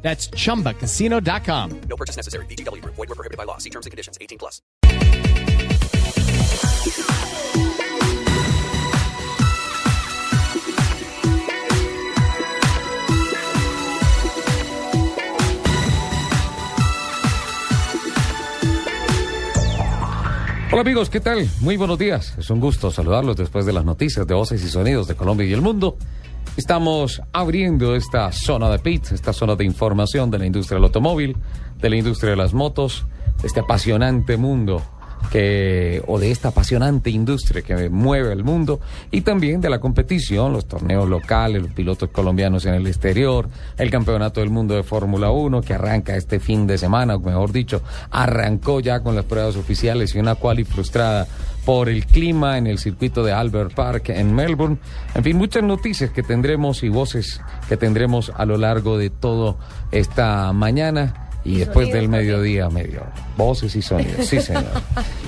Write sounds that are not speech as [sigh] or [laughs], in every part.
That's chumbacasino.com. No purchase necessary. BGW. Void were prohibited by law. See terms and conditions. 18 plus. Hola amigos, ¿qué tal? Muy buenos días. Es un gusto saludarlos después de las noticias de voces y sonidos de Colombia y el mundo. Estamos abriendo esta zona de pit, esta zona de información de la industria del automóvil, de la industria de las motos, de este apasionante mundo que o de esta apasionante industria que mueve el mundo y también de la competición, los torneos locales, los pilotos colombianos en el exterior, el campeonato del mundo de Fórmula 1 que arranca este fin de semana, o mejor dicho, arrancó ya con las pruebas oficiales y una quali frustrada por el clima en el circuito de Albert Park en Melbourne. En fin, muchas noticias que tendremos y voces que tendremos a lo largo de toda esta mañana. Y después del mediodía, medio. Voces y sonidos, sí, señor.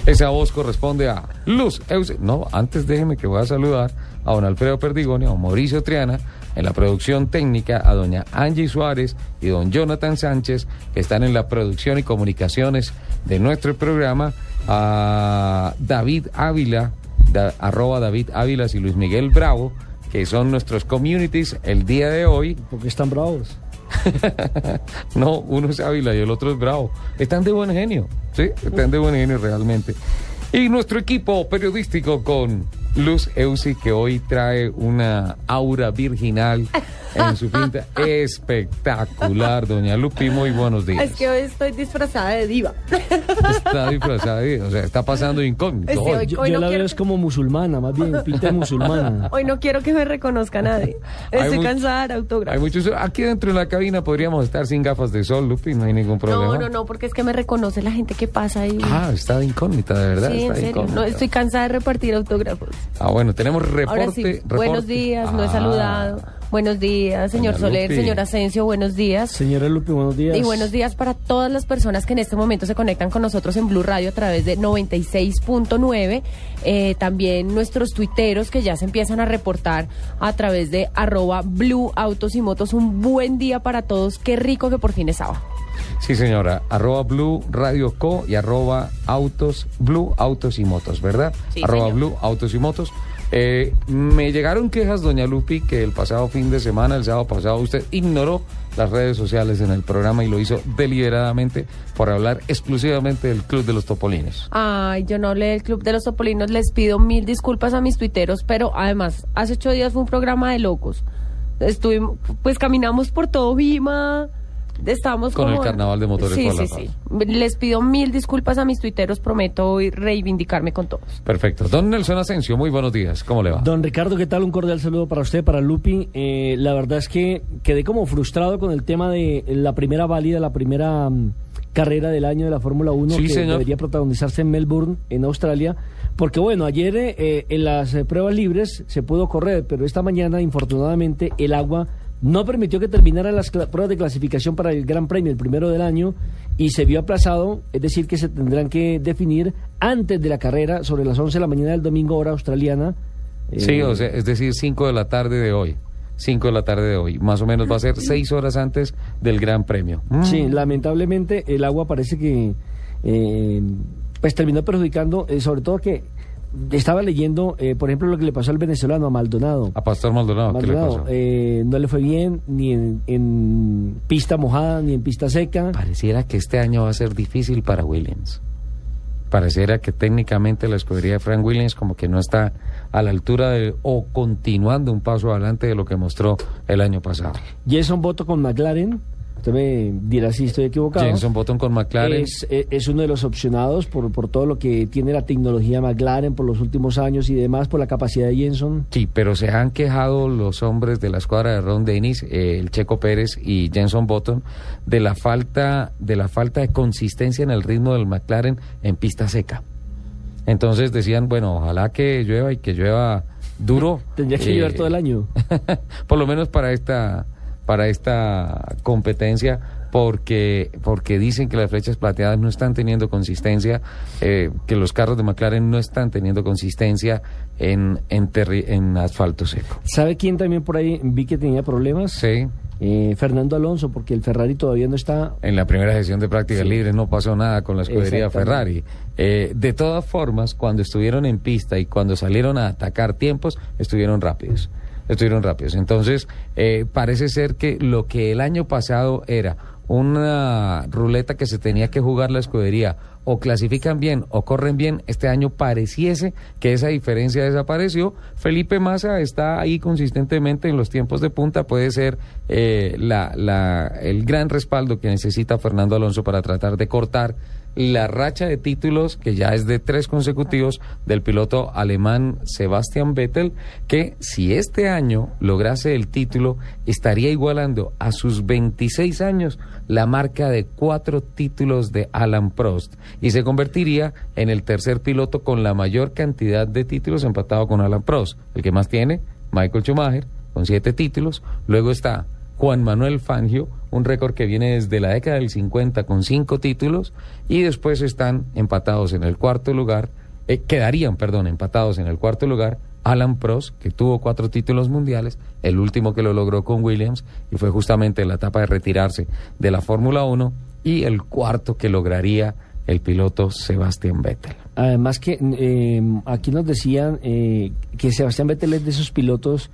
Esa voz corresponde a Luz Euse. No, antes déjeme que voy a saludar a don Alfredo Perdigone, a don Mauricio Triana, en la producción técnica, a doña Angie Suárez y don Jonathan Sánchez, que están en la producción y comunicaciones de nuestro programa, a David Ávila, da- arroba David Ávilas y Luis Miguel Bravo, que son nuestros communities el día de hoy. Porque están bravos. [laughs] No, uno es Ávila y el otro es Bravo. Están de buen genio, ¿sí? Están de buen genio realmente. Y nuestro equipo periodístico con Luz Eusi, que hoy trae una aura virginal en su pinta [laughs] espectacular. Doña Lupi, muy buenos días. Es que hoy estoy disfrazada de diva. Está disfrazada, de- o sea, está pasando incógnito. Sí, hoy. hoy- Yo, Hoy yo no la quiero- veo es como musulmana, más bien, pinta musulmana. [laughs] Hoy no quiero que me reconozca nadie. Estoy cansada de Hay autógrafos. muchos, aquí dentro de la cabina podríamos estar sin gafas de sol, Lupi, no hay ningún problema. No, no, no, porque es que me reconoce la gente que pasa ahí. Ah, está de incógnita, de verdad. sí, está en de serio. incógnita. No, estoy cansada de repartir autógrafos. Ah, bueno, tenemos reporte. Ahora sí, reporte. buenos días, no he Ah, saludado. Buenos días, señor Doña Soler, Lupi. señor Asensio, buenos días. Señora Lupe, buenos días. Y buenos días para todas las personas que en este momento se conectan con nosotros en Blue Radio a través de 96.9. Eh, también nuestros tuiteros que ya se empiezan a reportar a través de arroba Blue Autos y Motos. Un buen día para todos. Qué rico que por fin es sábado. Sí, señora. Arroba Blue Radio Co y arroba Autos, Blue Autos y Motos, ¿verdad? Sí, arroba señor. Blue Autos y Motos. Eh, me llegaron quejas, doña Lupi, que el pasado fin de semana, el sábado pasado, usted ignoró las redes sociales en el programa y lo hizo deliberadamente por hablar exclusivamente del Club de los Topolines. Ay, yo no hablé del Club de los Topolinos. Les pido mil disculpas a mis tuiteros, pero además, hace ocho días fue un programa de locos. Estuvimos, pues caminamos por todo Vima. Estábamos Con el como- carnaval de motores Sí, sí, paz. sí. Les pido mil disculpas a mis tuiteros. Prometo hoy reivindicarme con todos. Perfecto. Don Nelson Asensio, muy buenos días. ¿Cómo le va? Don Ricardo, ¿qué tal? Un cordial saludo para usted, para Lupi. Eh, la verdad es que quedé como frustrado con el tema de la primera válida, la primera mm, carrera del año de la Fórmula 1 Sí, que señor. debería protagonizarse en Melbourne, en Australia. Porque bueno, ayer eh, en las eh, pruebas libres se pudo correr, pero esta mañana, infortunadamente, el agua no permitió que terminaran las pruebas de clasificación para el Gran Premio, el primero del año, y se vio aplazado, es decir, que se tendrán que definir antes de la carrera, sobre las 11 de la mañana del domingo, hora australiana. Sí, Eh, o sea, es decir, 5 de la tarde de hoy. 5 de la tarde de hoy. Más o menos va a ser 6 horas antes del Gran Premio. Mm. Sí, lamentablemente el agua parece que eh, pues terminó perjudicando, eh, sobre todo que estaba leyendo, eh, por ejemplo, lo que le pasó al venezolano, a Maldonado. A Pastor Maldonado, ¿qué le pasó? eh, no le fue bien ni en, en pista mojada ni en pista seca. Pareciera que este año va a ser difícil para Williams. Pareciera que técnicamente la escudería de Frank Williams como que no está a la altura de o continuando un paso adelante de lo que mostró el año pasado. Jason Boto con McLaren usted me dirá si estoy equivocado. Jenson Button con McLaren. Es, eh, es uno de los opcionados por, por todo lo que tiene la tecnología McLaren por los últimos años y demás, por la capacidad de Jenson. Sí, pero se han quejado los hombres de la escuadra de Ron Dennis, eh, el Checo Pérez y Jenson Button, de la falta de la falta de consistencia en el ritmo del McLaren en pista seca. Entonces decían, bueno, ojalá que llueva y que llueva duro. [laughs] Tendría que Eh, llevar todo el año. [laughs] por lo menos para esta para esta competencia porque porque dicen que las flechas plateadas no están teniendo consistencia eh, que los carros de McLaren no están teniendo consistencia en en, terri- en asfalto seco ¿Sabe quién también por ahí vi que tenía problemas? sí Eh, Fernando Alonso, porque el Ferrari todavía no está en la primera sesión de prácticas libres no pasó nada con la escudería. Ferrari. Eh, de todas formas, cuando estuvieron en pista y cuando salieron a atacar tiempos, estuvieron rápidos. Estuvieron rápidos. Entonces, eh, parece ser que lo que el año pasado era una ruleta que se tenía que jugar la escudería, o clasifican bien o corren bien, este año pareciese que esa diferencia desapareció. Felipe Massa está ahí consistentemente en los tiempos de punta, puede ser eh, la, la, el gran respaldo que necesita Fernando Alonso para tratar de cortar la racha de títulos, que ya es de tres consecutivos, del piloto alemán Sebastian Vettel, que si este año lograse el título, estaría igualando a sus 26 años la marca de cuatro títulos de Alan Prost y se convertiría en el tercer piloto con la mayor cantidad de títulos empatado con Alan Prost. El que más tiene, Michael Schumacher, con siete títulos. Luego está Juan Manuel Fangio, un récord que viene desde la década del 50 con cinco títulos, y después están empatados en el cuarto lugar, eh, quedarían, perdón, empatados en el cuarto lugar Alan Prost, que tuvo cuatro títulos mundiales, el último que lo logró con Williams, y fue justamente en la etapa de retirarse de la Fórmula 1, y el cuarto que lograría el piloto Sebastián Vettel. Además que eh, aquí nos decían eh, que Sebastián Vettel es de esos pilotos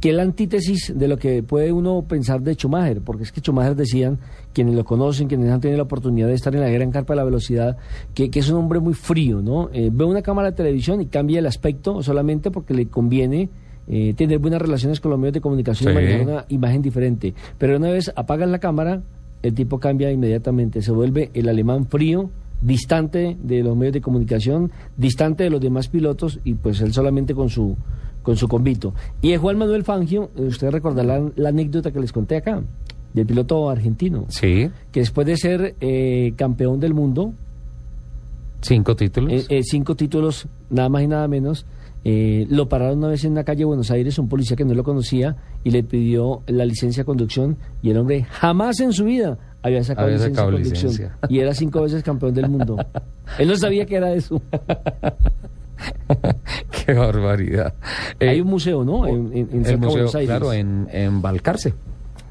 que es la antítesis de lo que puede uno pensar de Schumacher, porque es que Schumacher decían, quienes lo conocen, quienes han tenido la oportunidad de estar en la gran carpa de la velocidad, que, que es un hombre muy frío, ¿no? Eh, ve una cámara de televisión y cambia el aspecto solamente porque le conviene eh, tener buenas relaciones con los medios de comunicación y Sí. manejar una imagen diferente. Pero una vez apagas la cámara, el tipo cambia inmediatamente, se vuelve el alemán frío, distante de los medios de comunicación, distante de los demás pilotos y pues él solamente con su con su convito. Y de Juan Manuel Fangio, eh, usted recordará la, la anécdota que les conté acá, del piloto argentino, Sí, que después de ser eh, campeón del mundo, cinco títulos. eh, eh, cinco títulos, nada más y nada menos. eh, lo pararon una vez en la calle de Buenos Aires, un policía que no lo conocía, y le pidió la licencia de conducción, y el hombre jamás en su vida había sacado Había licencia de conducción. licencia. Y era cinco veces campeón del mundo. [laughs] Él no sabía que era eso. [laughs] [laughs] Qué barbaridad. Eh, Hay un museo, ¿no? En, en, en el museo, Buenos Aires. claro, en, en Balcarce,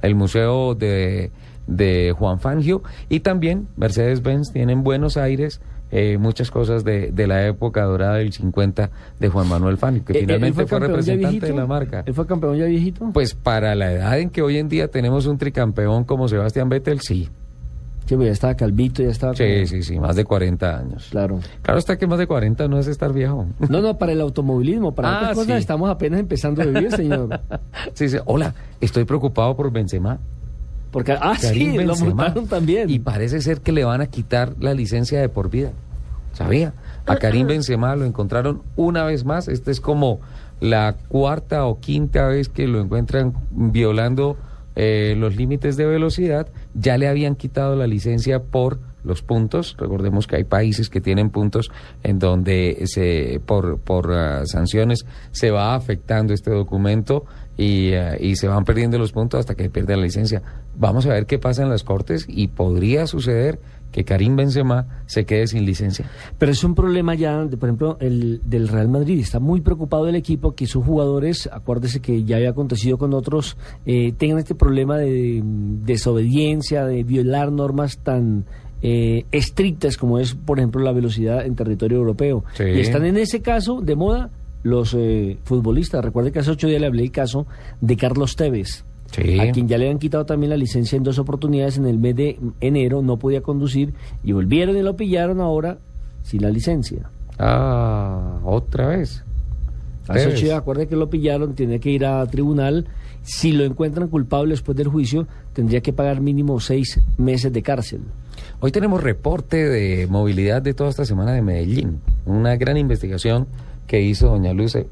el museo de, de Juan Fangio y también Mercedes-Benz tiene en Buenos Aires eh, muchas cosas de, de la época dorada del 50 de Juan Manuel Fangio, que Eh, eh, finalmente ¿él fue, ya representante de la marca. ¿Él fue campeón ya viejito? Pues para la edad en que hoy en día tenemos un tricampeón como Sebastián Vettel, sí. Sí, pues ya estaba calvito, ya estaba... Sí, como- sí, sí, más de 40 años. Claro. Claro está que más de 40 no es estar viejo. No, no, para el automovilismo, para Ah, otras cosas sí. estamos apenas empezando a vivir, señor. [laughs] Sí, sí. Hola, estoy preocupado por Benzema. Porque, ah, Karim sí, lo Benzema. multaron también. Y parece ser que le van a quitar la licencia de por vida. ¿Sabía? A Karim Benzema lo encontraron una vez más. Esta es como la cuarta o quinta vez que lo encuentran violando eh, los límites de velocidad. Ya le habían quitado la licencia por los puntos. Recordemos que hay países que tienen puntos en donde se por, por ah, sanciones se va afectando este documento y, ah, y se van perdiendo los puntos hasta que pierden la licencia. Vamos a ver qué pasa en las cortes y podría suceder que Karim Benzema se quede sin licencia. Pero es un problema ya, de, por ejemplo, el del Real Madrid. Está muy preocupado el equipo que sus jugadores, acuérdese que ya había acontecido con otros, eh, tengan este problema de mm, desobediencia, de violar normas tan eh, estrictas como es, por ejemplo, la velocidad en territorio europeo. Sí. Y están en ese caso de moda los eh, futbolistas. Recuerde que hace ocho días le hablé el caso de Carlos Tevez. Sí. A quien ya le habían quitado también la licencia en dos oportunidades en el mes de enero, no podía conducir y volvieron y lo pillaron ahora sin la licencia. Ah, otra vez. Hace ocho acuerde que lo pillaron, tiene que ir a tribunal. Si lo encuentran culpable después del juicio, tendría que pagar mínimo seis meses de cárcel. Hoy tenemos reporte de movilidad de toda esta semana de Medellín. Una gran investigación que hizo doña Luce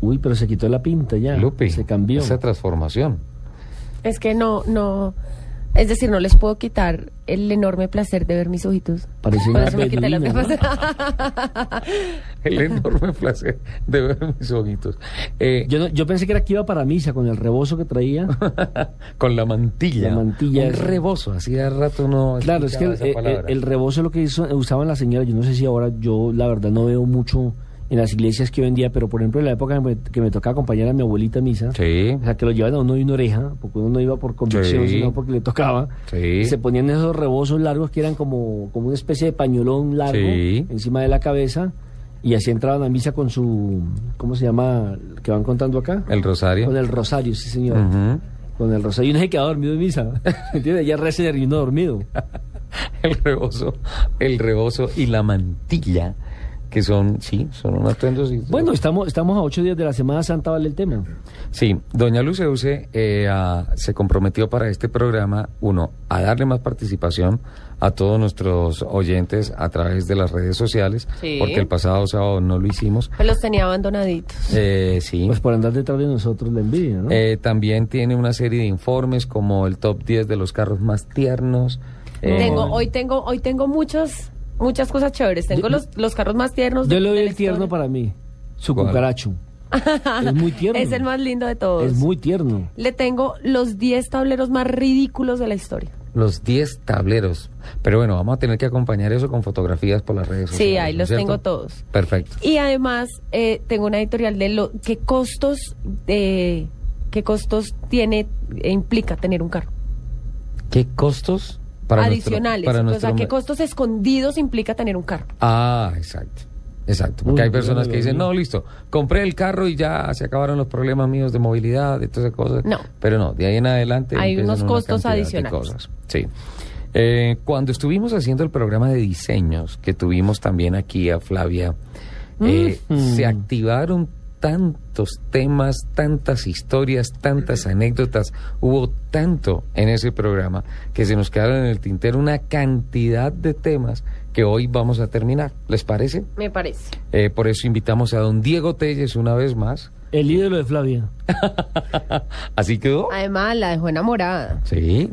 Uy, pero se quitó la pinta ya. Lupi. Se cambió. Esa transformación. Es que no, no. Es decir, no les puedo quitar el enorme placer de ver mis ojitos. Parece una gafas. [laughs] El enorme placer de ver mis ojitos. Eh, Yo, no- yo pensé que era que iba para misa con el rebozo que traía. [laughs] con la mantilla. La mantilla Un rebozo. Hacía rato no. Claro, es que el rebozo es lo que hizo- usaban las señoras. Yo no sé si ahora, yo la verdad no veo mucho en las iglesias que hoy en día, pero por ejemplo en la época que me, que me tocaba acompañar a mi abuelita a misa, Sí. o sea, que lo llevaban a uno de una oreja, porque uno no iba por convicción, Sí. sino porque le tocaba. Sí. Se ponían esos rebozos largos que eran como, como una especie de pañolón largo encima de la cabeza. Y así entraban a misa con su, ¿cómo se llama? que van contando acá? El rosario. Con el rosario, sí señor. Con el rosario. Y uno se quedaba dormido en misa. [laughs] ¿Entiendes? Ya uno dormido. El rebozo. El rebozo y la mantilla. Que son, sí, son unos atuendos. y- Bueno, estamos, estamos a ocho días de la Semana Santa, vale el tema. Sí, doña Luceuse eh, a- se comprometió para este programa, uno, a darle más participación a todos nuestros oyentes a través de las redes sociales, Sí. porque el pasado sábado no lo hicimos. Pues los tenía abandonaditos. Eh, sí. Pues por andar detrás de nosotros la envidia, ¿no? Eh, también tiene una serie de informes como el top 10 de los carros más tiernos. eh, Tengo, hoy tengo, hoy tengo muchas, muchas cosas chéveres. Tengo Yo- los, los carros más tiernos. Yo de- le doy el tierno para mí. Su ¿Cuál? cucaracho. es muy tierno. [laughs] Es el más lindo de todos. Es muy tierno. Le tengo los 10 tableros más ridículos de la historia. Los 10 tableros. Pero bueno, vamos a tener que acompañar eso con fotografías por las redes sociales. Sí, ahí ¿no los cierto? tengo todos. Perfecto. Y además eh, tengo una editorial de lo qué costos de qué costos tiene e implica tener un carro. ¿Qué costos para nuestro- Adicionales. para o nuestro sea, qué costos escondidos implica tener un carro. Ah, exacto. Exacto, porque Uy, hay personas que dicen, no, listo, compré el carro y ya se acabaron los problemas míos de movilidad, de todas esas cosas. No. Pero no, de ahí en adelante Hay unos una costos adicionales. cosas. Sí. Eh, cuando estuvimos haciendo el programa de diseños, que tuvimos también aquí a Flavia, eh, Mm. se activaron tantos temas, tantas historias, tantas anécdotas, hubo tanto en ese programa que se nos quedaron en el tintero una cantidad de temas que hoy vamos a terminar. ¿Les parece? Me parece. Eh, por eso invitamos a don Diego Telles una vez más. El ídolo de Flavia. [laughs] Así quedó. Además, la dejó enamorada. Sí.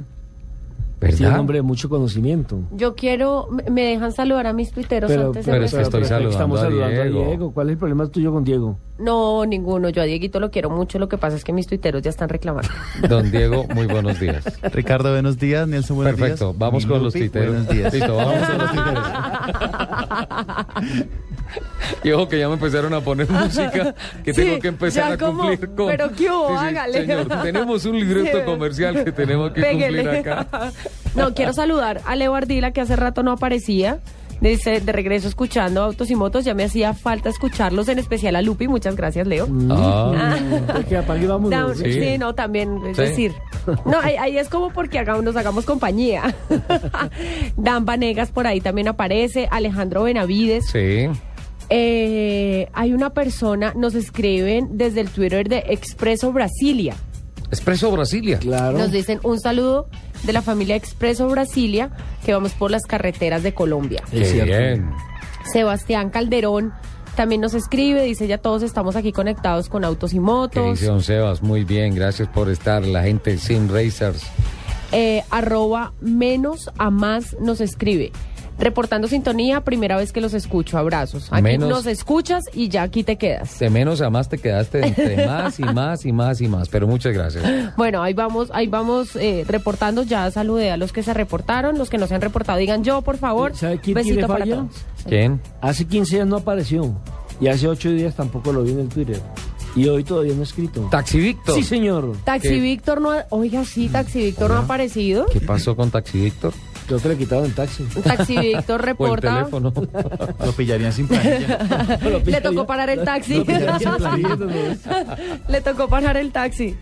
Tiene un ¿Verdad? hombre de mucho conocimiento. Yo quiero, me- dejan saludar a mis tuiteros antes de pero es que empezar? estoy saludando estamos a saludando a Diego. Diego. ¿Cuál es el problema tuyo con Diego? No, ninguno. Yo a Dieguito lo quiero mucho. Lo que pasa es que mis tuiteros ya están reclamando. [laughs] Don Diego, muy buenos días. Ricardo, buenos días. Nelson, buenos días. Perfecto, vamos con los Lupi, tuiteros. Buenos días. Listo, vamos con los [laughs] tuiteros. [laughs] [laughs] Y ojo que ya me empezaron a poner música que [laughs] Sí, tengo que empezar a como, cumplir con. pero ¿qué hubo? Sí, sí, Hágale. Señor, tenemos un libreto comercial que tenemos que Péguele. cumplir acá. [laughs] No, quiero saludar a Leo Ardila, que hace rato no aparecía. Dice, de regreso escuchando Autos y Motos, ya me hacía falta escucharlos, en especial a Lupi. Muchas gracias, Leo. Ah, Es que apague y vámonos. Da- Sí. sí. no, también, es Sí. decir. No, ahí, ahí es como porque hagamos, nos hagamos compañía. Dan Vanegas por ahí también aparece, Alejandro Benavides. sí. Eh, hay una persona, nos escriben desde el Twitter de Expreso Brasilia. Expreso Brasilia. Claro. Nos dicen un saludo de la familia Expreso Brasilia, que vamos por las carreteras de Colombia. Bien. Sebastián Calderón también nos escribe, dice ya todos estamos aquí conectados con autos y ¿Qué motos. dice don Sebas? Muy bien, gracias por estar. La gente Sim Racers. Eh, arroba menos a más nos escribe. Reportando sintonía, primera vez que los escucho. Abrazos. Aquí Menos- nos escuchas y ya aquí te quedas. De menos a más te quedaste entre [laughs] más y más y más y más. Pero muchas gracias. Bueno, ahí vamos, ahí vamos eh, reportando. Ya saludé a los que se reportaron, los que no se han reportado, digan yo, por favor. ¿Sabe quién Besito tiene para falla? todos. ¿Quién? Hace 15 días no apareció. Y hace 8 días tampoco lo vi en el Twitter. Y hoy todavía no ha escrito. Taxi Víctor. Sí, señor. Taxi ¿Qué? Víctor no ha, oiga, sí, Taxi Víctor no ha aparecido. ¿Qué pasó con Taxi Víctor? Creo que le quitaron el taxi. Taxi [laughs] Víctor O el reporta. teléfono. [laughs] Lo pillarían sin [laughs] planilla. Le tocó parar el taxi. Le tocó parar el taxi.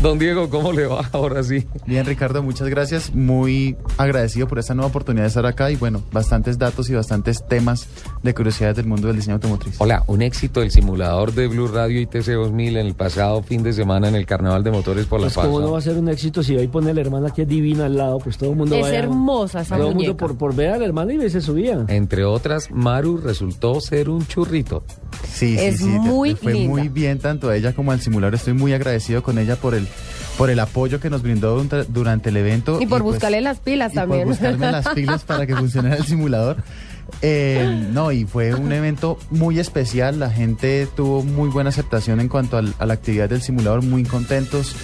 Don Diego, ¿cómo le va ahora sí? Bien, Ricardo, muchas gracias. Muy agradecido por esta nueva oportunidad de estar acá y bueno, bastantes datos y bastantes temas de curiosidades del mundo del diseño automotriz. Hola, un éxito el simulador de Blue Radio ITC 2000 en el pasado fin de semana en el Carnaval de Motores por Pues la Paz. cómo no ¿no? va a ser un éxito si ahí pone la hermana que es divina al lado, pues todo el mundo Es vaya- hermosa esa Todo el mundo por, por ver a la hermana y se subía. Entre otras, Maru resultó ser un churrito. Sí, sí, Es sí. le- muy fue linda. muy bien tanto a ella como al simulador. Estoy muy agradecido con ella por el por el apoyo que nos brindó durante, el evento. Y por pues, buscarle las pilas y también. Por buscarme las [laughs] pilas para que funcionara el simulador. Eh, no, y fue un evento muy especial. La gente tuvo muy buena aceptación en cuanto al- a la actividad del simulador, muy contentos.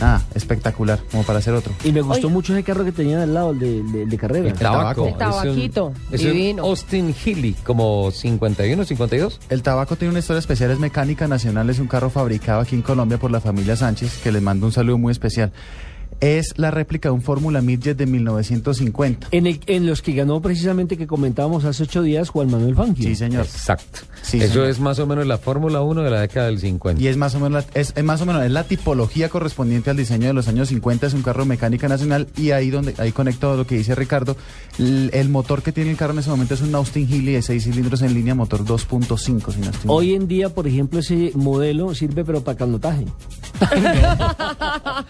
Nada, espectacular, como para hacer otro. Y me gustó mucho ese carro que tenían al lado, el de, de- de carrera. El tabaco. El tabaquito, Es un, es un divino. Austin Healy, como 51, 52. El tabaco tiene una historia especial, es mecánica nacional, es un carro fabricado aquí en Colombia por la familia Sánchez, que les mando un saludo muy especial. Es la réplica de un Fórmula Midget de 1950. En, el- en los que ganó precisamente que comentábamos hace ocho días Juan Manuel Fangio. Sí, señor. Exacto. Sí, Eso señor. es más o menos la Fórmula 1 de la década del 50. Y es más o menos la, es, es más o menos es la tipología correspondiente al diseño de los años 50, es un carro mecánica nacional y ahí donde ahí conecto lo que dice Ricardo, el motor que tiene el carro en ese momento es un Austin Healey de 6 cilindros en línea, motor 2.5 si no estoy mal. Hoy en día, por ejemplo, ese modelo sirve pero para canotaje. [laughs]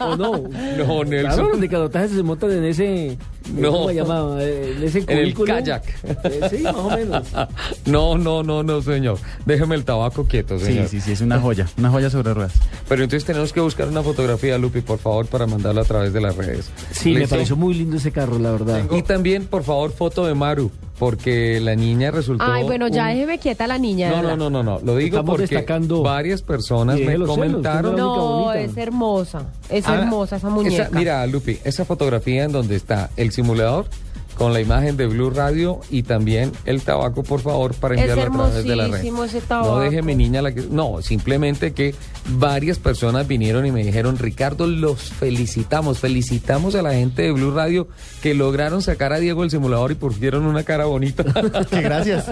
¿O no? No, Nelson. Claro, los de se montan en ese... No. ¿Cómo se llama? Eh, En ese En el kayak. Eh, sí, más o menos. [laughs] No, no, no, no, señor. Déjeme el tabaco quieto, Sí, señor. sí, sí, es una joya, una joya sobre ruedas. Pero entonces tenemos que buscar una fotografía, Lupi, por favor, para mandarla a través de las redes. Sí, me pareció muy lindo ese carro, la verdad. Y también, por favor, foto de Maru, porque la niña resultó. Ay, bueno, ya un- déjeme quieta la niña. No, no, no, no, no. Lo digo Estamos porque destacando. varias personas me comentaron. no- es hermosa. Es Ah, hermosa esa muñeca. mira, Lupi, esa fotografía en donde está el simulador con la imagen de Blue Radio y también el tabaco, por favor, para enviarlo a través de la red. ese No tabaco. deje mi niña la que... No, simplemente que varias personas vinieron y me dijeron, Ricardo, los felicitamos, felicitamos a la gente de Blue Radio que lograron sacar a Diego el simulador y pusieron una cara bonita. [laughs] Que gracias.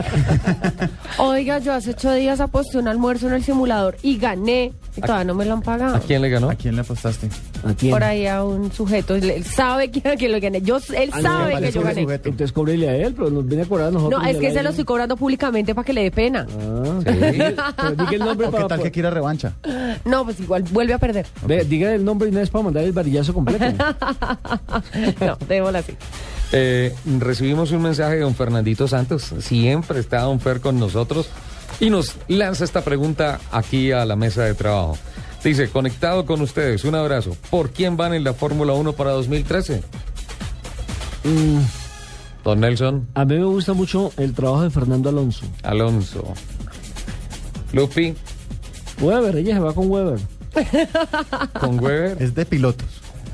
[laughs] Oiga, yo hace ocho días aposté un almuerzo en el simulador y gané. Y todavía no me lo han pagado. ¿A quién le ganó? ¿A quién le apostaste? ¿A quién? Por ahí a un sujeto. Él sabe que, que lo gané. Yo, él Ah, no, sabe que yo un gané. sujeto. Entonces cóbrele a él, pero nos viene a cobrar a nosotros. No, es que se lo estoy cobrando públicamente para que le dé pena. Ah, Sí. [laughs] Pero diga el nombre ¿O qué tal que quiera revancha? No, pues igual vuelve a perder. Ve, diga el nombre vez para mandar el varillazo completo. [laughs] No, démosla así. Eh, recibimos un mensaje de don Fernandito Santos. Siempre está don Fer con nosotros y nos lanza esta pregunta aquí a la mesa de trabajo. Dice, conectado con ustedes, un abrazo. ¿Por quién van en la Fórmula 1 para 2013? Mm, Don Nelson a mí me gusta mucho el trabajo de Fernando Alonso. Alonso. Lupi Weber, ella se va con Weber. [laughs] con Weber. Es de pilotos.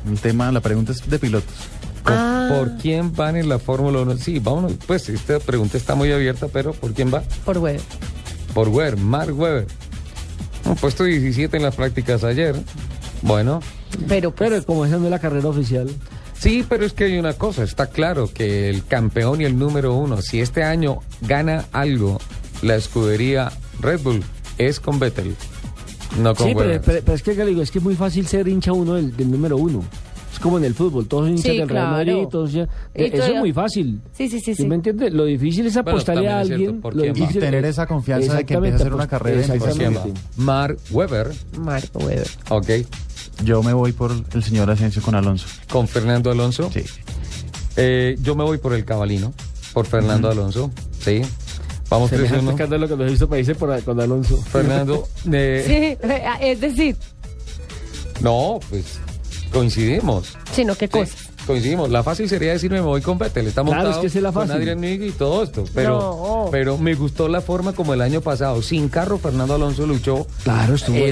El tema, la pregunta es de pilotos. ¿Con- Ah. ¿Por quién van en la Fórmula 1? Sí, vámonos. Pues esta pregunta está muy abierta, pero ¿por quién va? Por web. Por Weber, Mark Weber. Un puesto 17 en las prácticas ayer. Bueno, Pero, pues, Pero como esa no es la carrera oficial. Sí, pero es que hay una cosa, está claro que el campeón y el número uno, si este año gana algo la escudería Red Bull, es con Vettel, no con Sí, pero, Weber. pero- pero es que ¿qué le digo, es que es muy fácil ser hincha uno del, del número uno. Es como en el fútbol, todos son hinchas Sí, del Real claro. Madrid, todos ya- Y eh, Eso es muy fácil. Sí, sí, sí, ¿Sí me entiende? Lo difícil es Bueno, apostarle a es cierto, alguien. difícil Y tener es- esa confianza de que empiece a hacer una carrera. Exactamente. Mark Webber, Marco Weber. ok, Yo me voy por el señor Asensio con Alonso. con Fernando Alonso. Sí. Eh, yo me voy por el cabalino, por Fernando Alonso, sí. Vamos tres uno. escándalo que nos hizo países por, con Alonso. Fernando, [laughs] eh, Sí, es decir, no, pues coincidimos. sino qué Sí, cosa. coincidimos. La fácil sería decirme me voy con Vettel. Está Claro, es que es la con fácil. Adrián Newey y todo esto. Pero, No. pero me gustó la forma como el año pasado, sin carro, Fernando Alonso luchó Claro, estuvo ahí.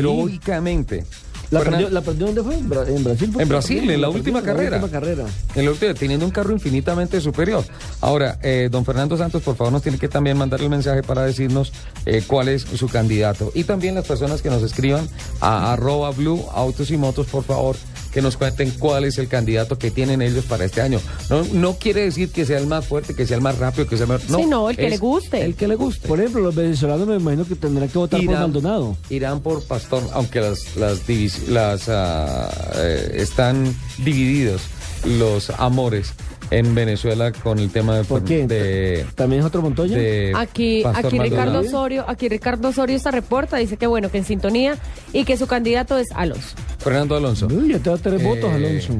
¿La perdió, ¿La perdió dónde fue? ¿En Bra- En Brasil. fue? En Brasil, en la última carrera. En la última carrera. En la última, teniendo un carro infinitamente superior. Ahora, eh, don Fernando Santos, por favor, nos tiene que también mandar el mensaje para decirnos eh, cuál es su candidato. Y también las personas que nos escriban a arroba blue autos y motos, por favor, que nos cuenten cuál es el candidato que tienen ellos para este año. No, no quiere decir que sea el más fuerte, que sea el más rápido, que sea el mejor. No, Sí, no, el que le guste. El que le guste. Por ejemplo, los venezolanos me imagino que tendrán que votar por Maldonado. Irán por Pastor, aunque las, las, divis- las eh, están divididos los amores en Venezuela con el tema de, ¿Por qué? de, ¿También es otro Montoya? de Aquí, Pastor aquí Ricardo. Osorio, aquí Ricardo Osorio está reporta, dice que bueno, que en sintonía y que su candidato es Alonso. Fernando Alonso. Uy, ya te da tres votos, Eh, Alonso.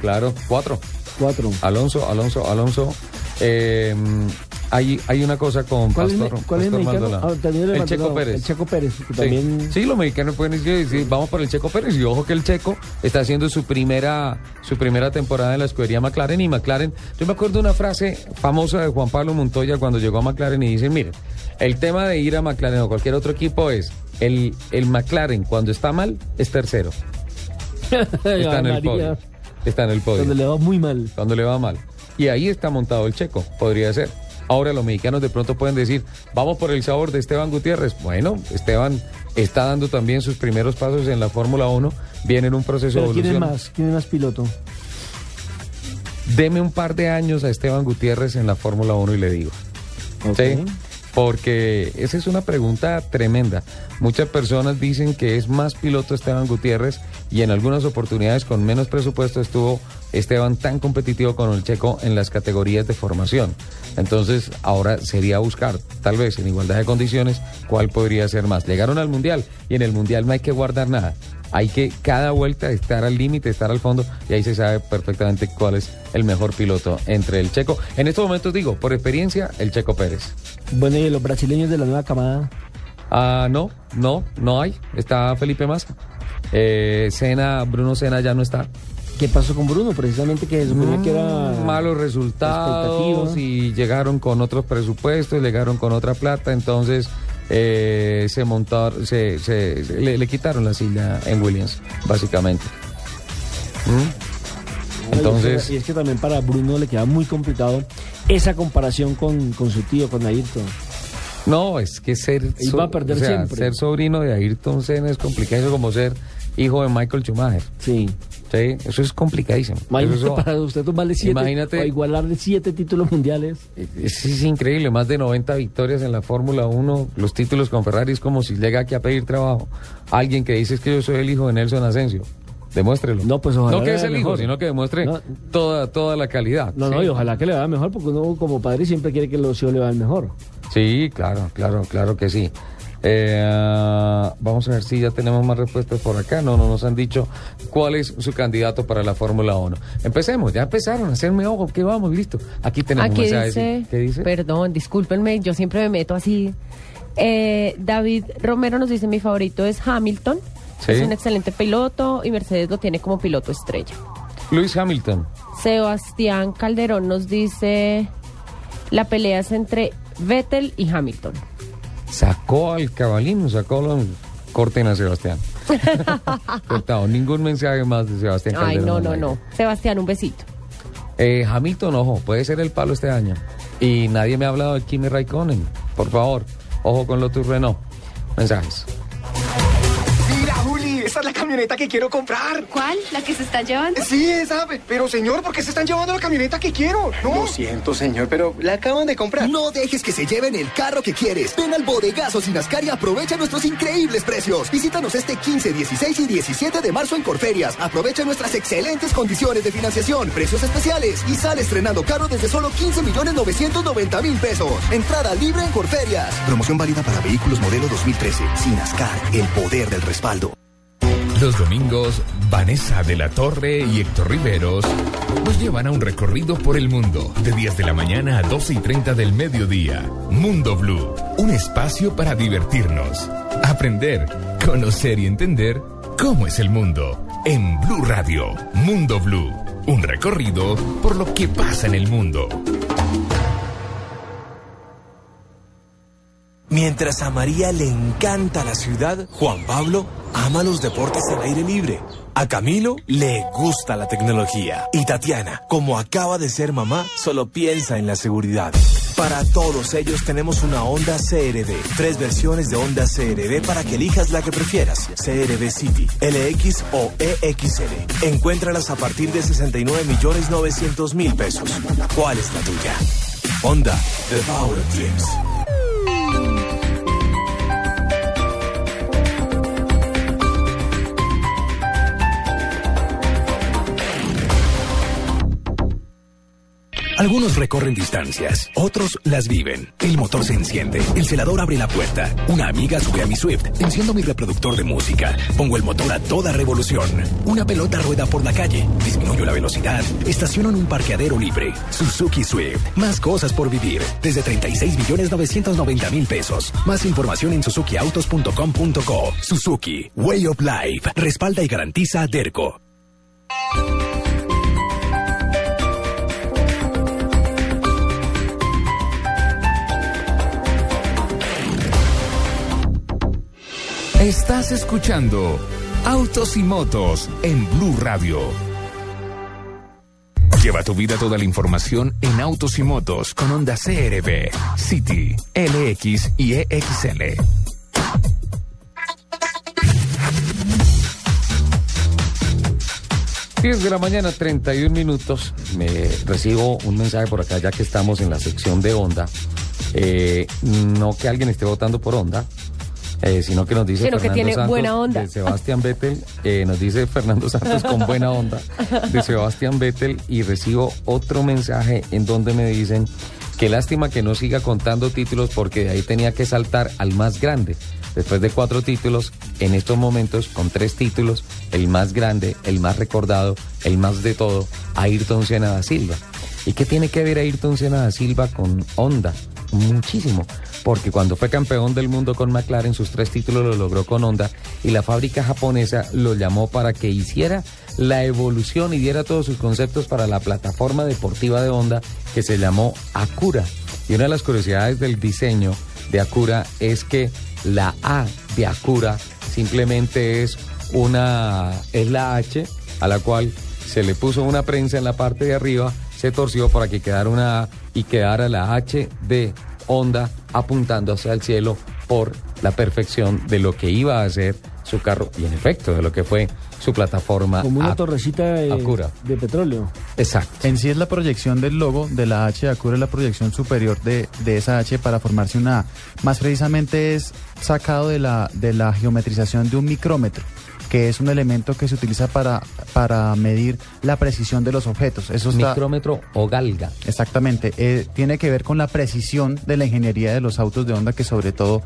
Claro, cuatro. Cuatro. Alonso, Alonso, Alonso. Eh, hay, hay una cosa con ¿Cuál es, Pastor, me- cuál es mexicano? Ah, también el Checo Pérez. El Checo Pérez, que Sí. también... Sí, los mexicanos pueden decir, sí, vamos por el Checo Pérez. Y ojo que el Checo está haciendo su primera, su primera temporada en la escudería McLaren. Y McLaren, yo me acuerdo de una frase famosa de Juan Pablo Montoya cuando llegó a McLaren y dicen, miren, el tema de ir a McLaren o cualquier otro equipo es, el, el McLaren cuando está mal es tercero. [laughs] Está en el podio. Está en el podio Donde le va muy mal. cuando le va mal. Y ahí está montado el checo, podría ser. Ahora los mexicanos de pronto pueden decir, vamos por el sabor de Esteban Gutiérrez. Bueno, Esteban está dando también sus primeros pasos en la Fórmula 1, viene en un proceso de Pero ¿quién es evolución. más? ¿Quién es más piloto? Deme un par de años a Esteban Gutiérrez en la Fórmula 1 y le digo. ¿sí? Porque esa es una pregunta tremenda. Muchas personas dicen que es más piloto Esteban Gutiérrez y en algunas oportunidades con menos presupuesto estuvo Esteban tan competitivo con el checo en las categorías de formación. Entonces ahora sería buscar, tal vez en igualdad de condiciones, cuál podría ser más. Llegaron al Mundial y en el Mundial no hay que guardar nada. Hay que cada vuelta estar al límite, estar al fondo y ahí se sabe perfectamente cuál es el mejor piloto entre el checo. En estos momentos digo, por experiencia, el checo Pérez. Bueno, y los brasileños de la nueva camada. Ah, no, no, no hay. Está Felipe Massa. Eh, Sena, Bruno Sena ya no está. ¿Qué pasó con Bruno? Precisamente que se suponía que era... Mm, malos resultados y llegaron con otros presupuestos, llegaron con otra plata, entonces eh, se montaron, se, se- se- le, le quitaron la silla en Williams, básicamente. ¿Mm? Entonces, Y es que también para Bruno le queda muy complicado esa comparación con, con su tío, con Ayrton. no, es que ser, va a perder o sea, siempre. ser sobrino de Ayrton Senna es complicado como ser hijo de Michael Schumacher. Sí. Sí, eso es complicadísimo. Imagínate Eso- para usted tomarle siete Imagínate- o igualarle siete títulos mundiales. Es, es increíble, más de 90 victorias en la Fórmula 1, los títulos con Ferrari es como si llega aquí a pedir trabajo. Alguien que dice es que yo soy el hijo de Nelson Asensio. Demuéstrelo. No, pues ojalá No que es el hijo, sino que demuestre No. toda, toda la calidad. No, ¿sí? no, y ojalá que le vaya mejor, porque uno como padre siempre quiere que los hijos le vayan mejor. Sí, claro, claro, claro que sí. Eh, vamos a ver si ya tenemos más respuestas por acá. No, no nos han dicho cuál es su candidato para la Fórmula 1. Empecemos, ya empezaron a hacerme ojo, que vamos, listo. Aquí tenemos Aquí dice. ¿Qué dice? perdón, discúlpenme, yo siempre me meto así. Eh, David Romero nos dice, mi favorito es Hamilton, Sí. es un excelente piloto y Mercedes lo tiene como piloto estrella. Luis Hamilton. Sebastián Calderón nos dice, la pelea es entre Vettel y Hamilton. Sacó al cabalín, sacó los... Corten a Sebastián. [laughs] Cortado, ningún mensaje más de Sebastián Ay, Calderón no, no, no. Sebastián, un besito. Eh, Hamilton, ojo, puede ser el palo este año. Y nadie me ha hablado de Kimi Raikkonen. Por favor, ojo con Lotus Renault. Mensajes. Camioneta que quiero comprar. ¿Cuál? ¿La que se está llevando? Sí, esa. Pero, señor, ¿por qué se están llevando la camioneta que quiero? No. Lo siento, señor, pero la acaban de comprar. No dejes que se lleven el carro que quieres. Ven al bodegazo Sinascar y aprovecha nuestros increíbles precios. Visítanos este 15, 16 y 17 de marzo en Corferias. Aprovecha nuestras excelentes condiciones de financiación, precios especiales y sale estrenando carro desde solo 15 millones 990 mil pesos. Entrada libre en Corferias. Promoción válida para vehículos modelo 2013. Sinascar, el poder del respaldo. Los domingos, Vanessa de la Torre y Héctor Riveros nos llevan a un recorrido por el mundo de 10 de la mañana a 12 y 30 del mediodía. Mundo Blue, un espacio para divertirnos, aprender, conocer y entender cómo es el mundo. En Blue Radio, Mundo Blue, un recorrido por lo que pasa en el mundo. Mientras a María le encanta la ciudad, Juan Pablo ama los deportes al aire libre. A Camilo le gusta la tecnología. Y Tatiana, como acaba de ser mamá, solo piensa en la seguridad. Para todos ellos tenemos una Honda CRV. Tres versiones de Honda CRV para que elijas la que prefieras. CRV City, LX o EXL. Encuéntralas a partir de 69 millones 900 mil pesos. ¿Cuál es la tuya? Honda, The Power Dreams. Algunos recorren distancias, otros las viven. El motor se enciende, el celador abre la puerta. Una amiga sube a mi Swift, enciendo mi reproductor de música, pongo el motor a toda revolución. Una pelota rueda por la calle, disminuyo la velocidad, estaciono en un parqueadero libre. Suzuki Swift, más cosas por vivir. Desde 36 millones 990 mil pesos. Más información en suzukiautos.com.co. Suzuki, Way of Life, respalda y garantiza Derco. Estás escuchando Autos y Motos en Blue Radio. Lleva tu vida toda la información en Autos y Motos con Honda CRV, City, LX y EXL. Diez de la mañana, 31 minutos. Me recibo un mensaje por acá, ya que estamos en la sección de Honda. Eh, no que alguien esté votando por Honda, eh, sino que nos dice Sino que Fernando tiene Santos buena onda. de Sebastián Vettel, eh, nos dice Fernando Santos con buena onda de [laughs] Sebastián Vettel y recibo otro mensaje en donde me dicen que lástima que no siga contando títulos porque de ahí tenía que saltar al más grande. Después de cuatro títulos, en estos momentos, con tres títulos, el más grande, el más recordado, el más de todo, Ayrton Senna da Silva. ¿Y qué tiene que ver Ayrton Senna da Silva con Honda? Muchísimo, porque cuando fue campeón del mundo con McLaren, sus tres títulos lo logró con Honda y la fábrica japonesa lo llamó para que hiciera la evolución y diera todos sus conceptos para la plataforma deportiva de Honda que se llamó Acura. Y una de las curiosidades del diseño de Acura es que la A de Acura simplemente es una es la H a la cual se le puso una prensa en la parte de arriba, se torció para que quedara una A y quedara la H de Honda apuntando hacia el cielo por la perfección de lo que iba a ser su carro y en efecto de lo que fue su plataforma. Como una torrecita de, Acura. de petróleo. Exacto. En sí es la proyección del logo de la H de Acura, es la proyección superior de, de esa H para formarse una A. Más precisamente es sacado de la, de la geometrización de un micrómetro, que es un elemento que se utiliza para, para medir la precisión de los objetos. Eso está, Micrómetro o galga. Exactamente, eh, tiene que ver con la precisión de la ingeniería de los autos de Honda, que sobre todo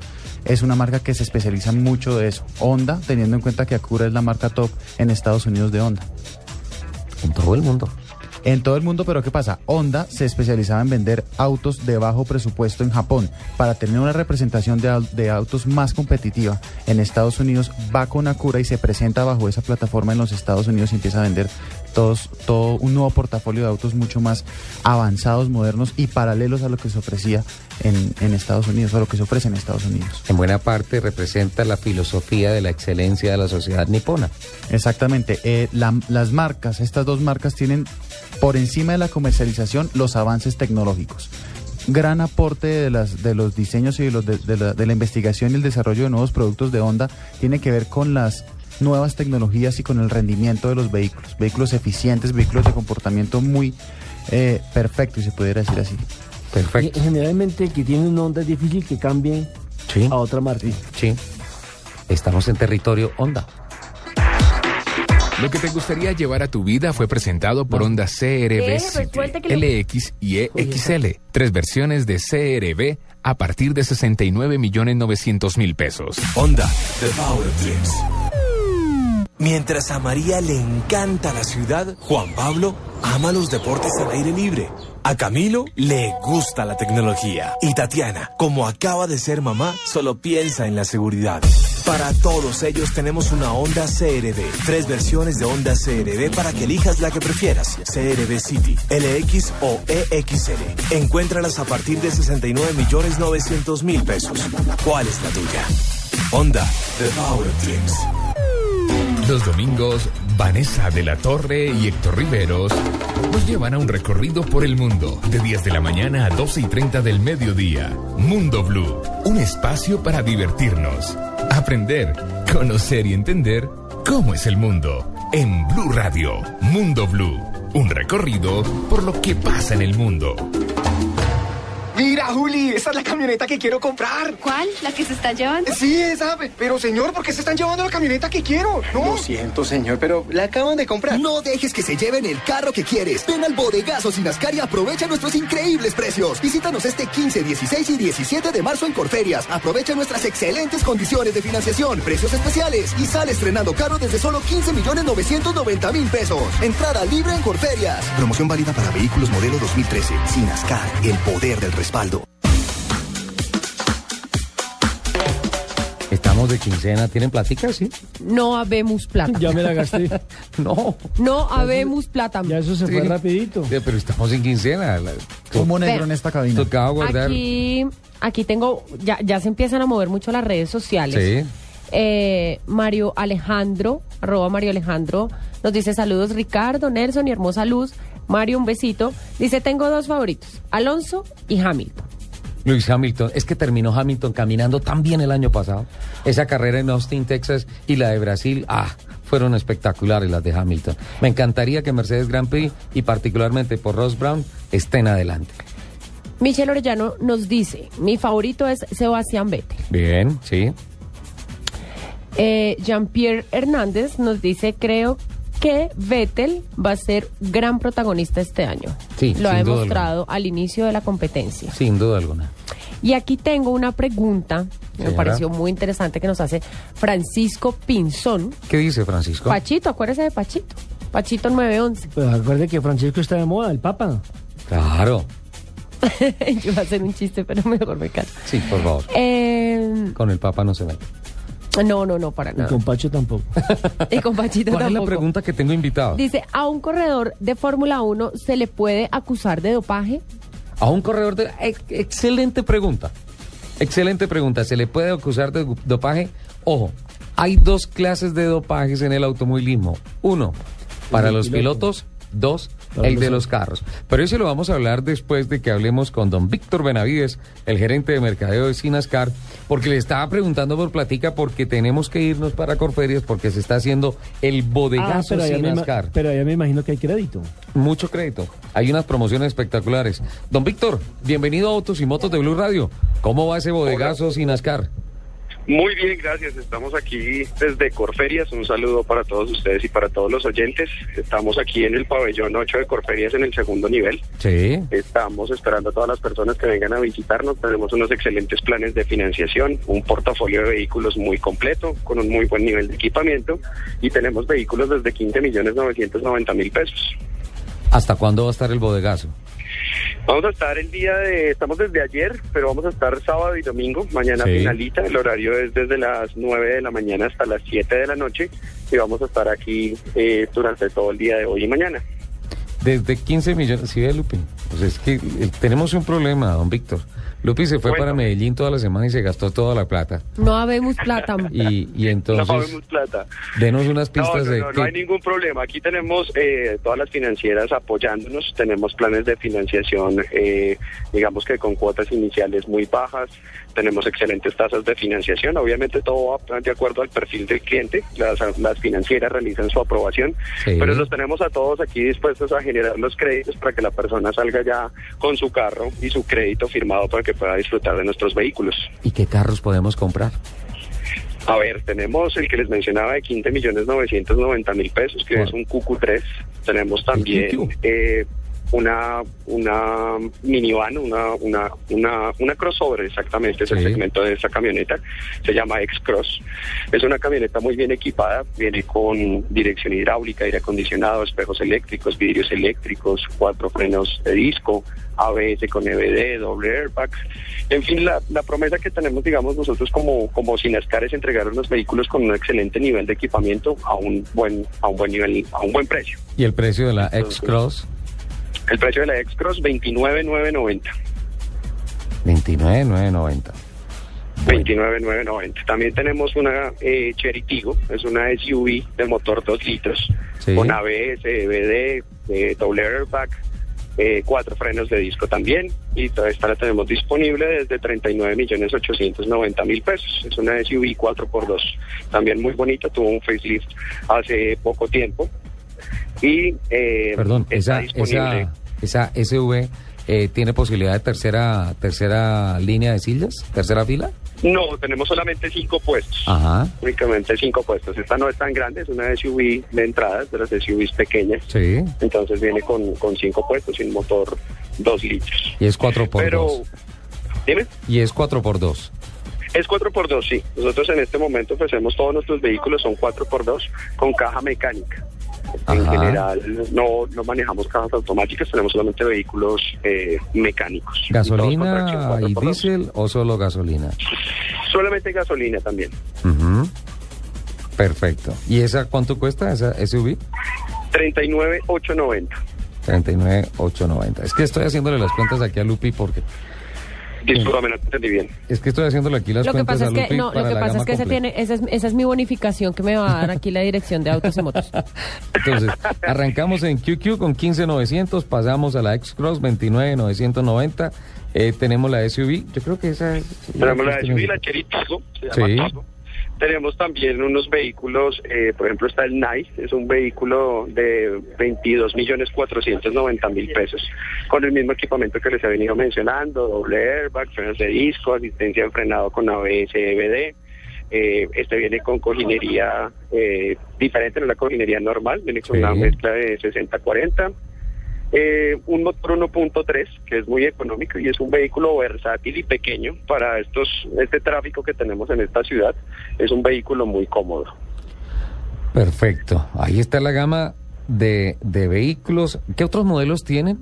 es una marca que se especializa mucho de eso. Honda, teniendo en cuenta que Acura es la marca top en Estados Unidos de Honda. En todo el mundo. En todo el mundo, pero ¿qué pasa? Honda se especializaba en vender autos de bajo presupuesto en Japón. Para tener una representación de, au- de autos más competitiva en Estados Unidos, va con Acura y se presenta bajo esa plataforma en los Estados Unidos y empieza a vender todos, todo un nuevo portafolio de autos mucho más avanzados, modernos y paralelos a lo que se ofrecía en, en Estados Unidos, a lo que se ofrece en Estados Unidos. En buena parte representa la filosofía de la excelencia de la sociedad nipona. Exactamente. Eh, la- las marcas, estas dos marcas tienen por encima de la comercialización los avances tecnológicos. Gran aporte de, las, de los diseños y de, los de, de la, de la investigación y el desarrollo de nuevos productos de Honda tiene que ver con las nuevas tecnologías y con el rendimiento de los vehículos. Vehículos eficientes, vehículos de comportamiento muy eh, perfecto, si se pudiera decir así. Perfecto. Y Generalmente que tiene un Honda es difícil que cambie Sí. a otra marca. Sí. Estamos en territorio Honda. Lo que te gustaría llevar a tu vida fue presentado por Honda CRV Eh, LX y EXL. Tres versiones de CRV a partir de 69 millones 900 mil pesos. Honda, The Power of Dreams. Mientras a María le encanta la ciudad, Juan Pablo ama los deportes al aire libre. A Camilo le gusta la tecnología. Y Tatiana, como acaba de ser mamá, solo piensa en la seguridad. Para todos ellos tenemos una Honda CRV. Tres versiones de Honda CRV para que elijas la que prefieras. CRV City, LX o EXL. Encuéntralas a partir de 69 millones 900 mil pesos. ¿Cuál es la tuya? Honda, The Power of Dreams. Los domingos, Vanessa de la Torre y Héctor Riveros Nos llevan a un recorrido por el mundo de 10 de la mañana a 12 y 30 del mediodía. Mundo Blue, un espacio para divertirnos, aprender, conocer y entender cómo es el mundo. En Blue Radio, Mundo Blue, un recorrido por lo que pasa en el mundo. Mira, Juli, esa es la camioneta que quiero comprar. ¿Cuál? ¿La que se están llevando? Sí, esa. Pero, señor, ¿por qué se están llevando la camioneta que quiero? No. Lo siento, señor, pero la acaban de comprar. No dejes que se lleven el carro que quieres. Ven al bodegazo Sinascar y aprovecha nuestros increíbles precios. Visítanos este 15, 16 y 17 de marzo en Corferias. Aprovecha nuestras excelentes condiciones de financiación, precios especiales y sale estrenando carro desde solo 15 millones 990 mil pesos. Entrada libre en Corferias. Promoción válida para vehículos modelo 2013. Sinascar, el poder del respaldo. Estamos de quincena, ¿tienen platica? Sí. No habemos plata. [laughs] Ya me la gasté. [laughs] no. No habemos plata. Ya eso se fue Sí. rapidito. Sí, Pero estamos en quincena. La- Humo negro en esta cabina. Tocaba guardar. Aquí, aquí tengo, ya, ya se empiezan a mover mucho las redes sociales. Sí. Eh, Mario Alejandro, arroba Mario Alejandro, nos dice saludos Ricardo, Nelson y hermosa luz. Mario, un besito. Dice, tengo dos favoritos, Alonso y Hamilton. Luis Hamilton, es que terminó Hamilton caminando tan bien el año pasado. Esa carrera en Austin, Texas y la de Brasil, ah, fueron espectaculares las de Hamilton. Me encantaría que Mercedes Grand Prix y particularmente por Ross Brown estén adelante. Michelle Orellano nos dice, mi favorito es Sebastián Vettel. Bien, sí. Eh, Jean-Pierre Hernández nos dice, creo que Vettel va a ser gran protagonista este año. Sí, Lo ha demostrado al inicio de la competencia. Sin duda alguna. Y aquí tengo una pregunta, me Señora. pareció muy interesante que nos hace Francisco Pinzón. ¿Qué dice Francisco? Pachito, acuérdese de Pachito. Pachito 911. Pues acuerde que Francisco está de moda, el Papa. Claro. [laughs] Yo iba a hacer un chiste, pero mejor me callo. Sí, por favor. Eh, Con el Papa no se mete. No, no, no, para Y nada. con Pacho tampoco. [laughs] Y con Pachito ¿Cuál es la pregunta que tengo invitado? Dice, ¿a un corredor de Fórmula 1 se le puede acusar de dopaje? A un corredor de... ex- Excelente pregunta. Excelente pregunta. ¿Se le puede acusar de dopaje? Ojo, hay dos clases de dopajes en el automovilismo. Uno, para El los piloto. pilotos. Dos, Para el de los carros. Pero eso lo vamos a hablar después de que hablemos con don Víctor Benavides, el gerente de mercadeo de Sinascar, porque le estaba preguntando por platica porque tenemos que irnos para Corferias porque se está haciendo el Ah, bodegazo pero allá, me, ima- Sinascar. pero allá me imagino que hay crédito. Mucho crédito. Hay unas promociones espectaculares. Don Víctor, bienvenido a Autos y Motos de Blue Radio. ¿Cómo va ese bodegazo sin Ascar? Muy bien, gracias. Estamos aquí desde Corferias. Un saludo para todos ustedes y para todos los oyentes. Estamos aquí en el pabellón 8 de Corferias en el segundo nivel. Sí. Estamos esperando a todas las personas que vengan a visitarnos. Tenemos unos excelentes planes de financiación, un portafolio de vehículos muy completo, con un muy buen nivel de equipamiento y tenemos vehículos desde 15 millones 990 mil pesos. ¿Hasta cuándo va a estar el bodegazo? Vamos a estar el día de, estamos desde ayer, pero vamos a estar sábado y domingo, mañana Sí. finalita, el horario es desde las 9 de la mañana hasta las 7 de la noche y vamos a estar aquí eh, durante todo el día de hoy y mañana. Desde 15 millones. Sí, ve, Lupi. Pues es que eh, tenemos un problema, don Víctor. Lupi se fue Bueno. para Medellín toda la semana y se gastó toda la plata. No habemos plata. Y, y entonces, no habemos plata. denos unas No, pistas no, de no, no hay ningún problema. Aquí tenemos eh, todas las financieras apoyándonos. Tenemos planes de financiación, eh, digamos que con cuotas iniciales muy bajas. Tenemos excelentes tasas de financiación. Obviamente todo va de acuerdo al perfil del cliente. Las, las financieras realizan su aprobación. Sí. Pero los tenemos a todos aquí dispuestos a generar los créditos para que la persona salga ya con su carro y su crédito firmado para que pueda disfrutar de nuestros vehículos. ¿Y qué carros podemos comprar? A ver, tenemos el que les mencionaba de 15 millones 990 mil pesos, que es un QQ3. Tenemos también eh, una una minivan, una una una una crossover, exactamente, es el segmento de esta camioneta. Se llama X-Cross. Es una camioneta muy bien equipada, viene con dirección hidráulica, aire acondicionado, espejos eléctricos, vidrios eléctricos, cuatro frenos de disco, ABS con EBD, doble airbag. En fin, la, la promesa que tenemos, digamos, nosotros como, como Sinascar es entregar unos vehículos con un excelente nivel de equipamiento a un buen, a un buen nivel, a un buen precio. ¿Y el precio de la X-Cross? El precio de la X-Cross, 29,990. 29,990. Bueno. 29,990. También tenemos una eh, Cherry Tigo, es una SUV de motor 2 litros, Sí. con ABS, EBD, eh, doble airbag, eh, cuatro frenos de disco también y toda esta la tenemos disponible desde 39 millones 890 mil pesos. Es una SUV 4x2, también muy bonita, tuvo un facelift hace poco tiempo y eh, Perdón, está esa, disponible. esa, esa SUV eh, tiene posibilidad de tercera, tercera línea de sillas, tercera fila. No, tenemos solamente cinco puestos. Ajá. Únicamente cinco puestos. Esta no es tan grande, es una SUV de entradas, de las SUVs pequeñas. Sí. Entonces viene con, con cinco puestos y un motor 2 litros. Y es 4x2. Pero, dime. Y es 4x2. Es 4x2, sí. Nosotros en este momento ofrecemos todos nuestros vehículos, son 4x2 con caja mecánica. En Ajá. general no, no manejamos cajas automáticas, tenemos solamente vehículos eh, mecánicos. Y ¿Gasolina y 4x2. diésel o solo gasolina? Solamente gasolina también. Perfecto. ¿Y esa cuánto cuesta, esa SUV? 39,890. 39,890. Es que estoy haciéndole las cuentas aquí a Lupi porque... Discúlpame, no te entendí bien. Es que estoy haciéndole aquí las Lo que cuentas pasa a es que, no, lo que pasa es que ese tiene, esa es, esa es mi bonificación que me va a dar aquí la dirección de autos y motos. [laughs] Entonces, arrancamos en QQ con 15,900, pasamos a la X-Cross 29,990. Eh, tenemos la SUV, yo creo que esa es... Tenemos la que SUV, la se llama Sí. Tenemos también unos vehículos, eh, por ejemplo está el Nice, es un vehículo de 22 millones 490 mil pesos, con el mismo equipamiento que les he venido mencionando, doble airbag, frenos de disco, asistencia de frenado con ABS, EBD. Eh, este viene con cojinería eh, diferente, no es la cojinería normal, viene con Sí. una mezcla de 60-40. Eh, un motor 1.3 que es muy económico y es un vehículo versátil y pequeño para estos este tráfico que tenemos en esta ciudad. Es un vehículo muy cómodo. Perfecto. Ahí está la gama de, de vehículos. ¿Qué otros modelos tienen?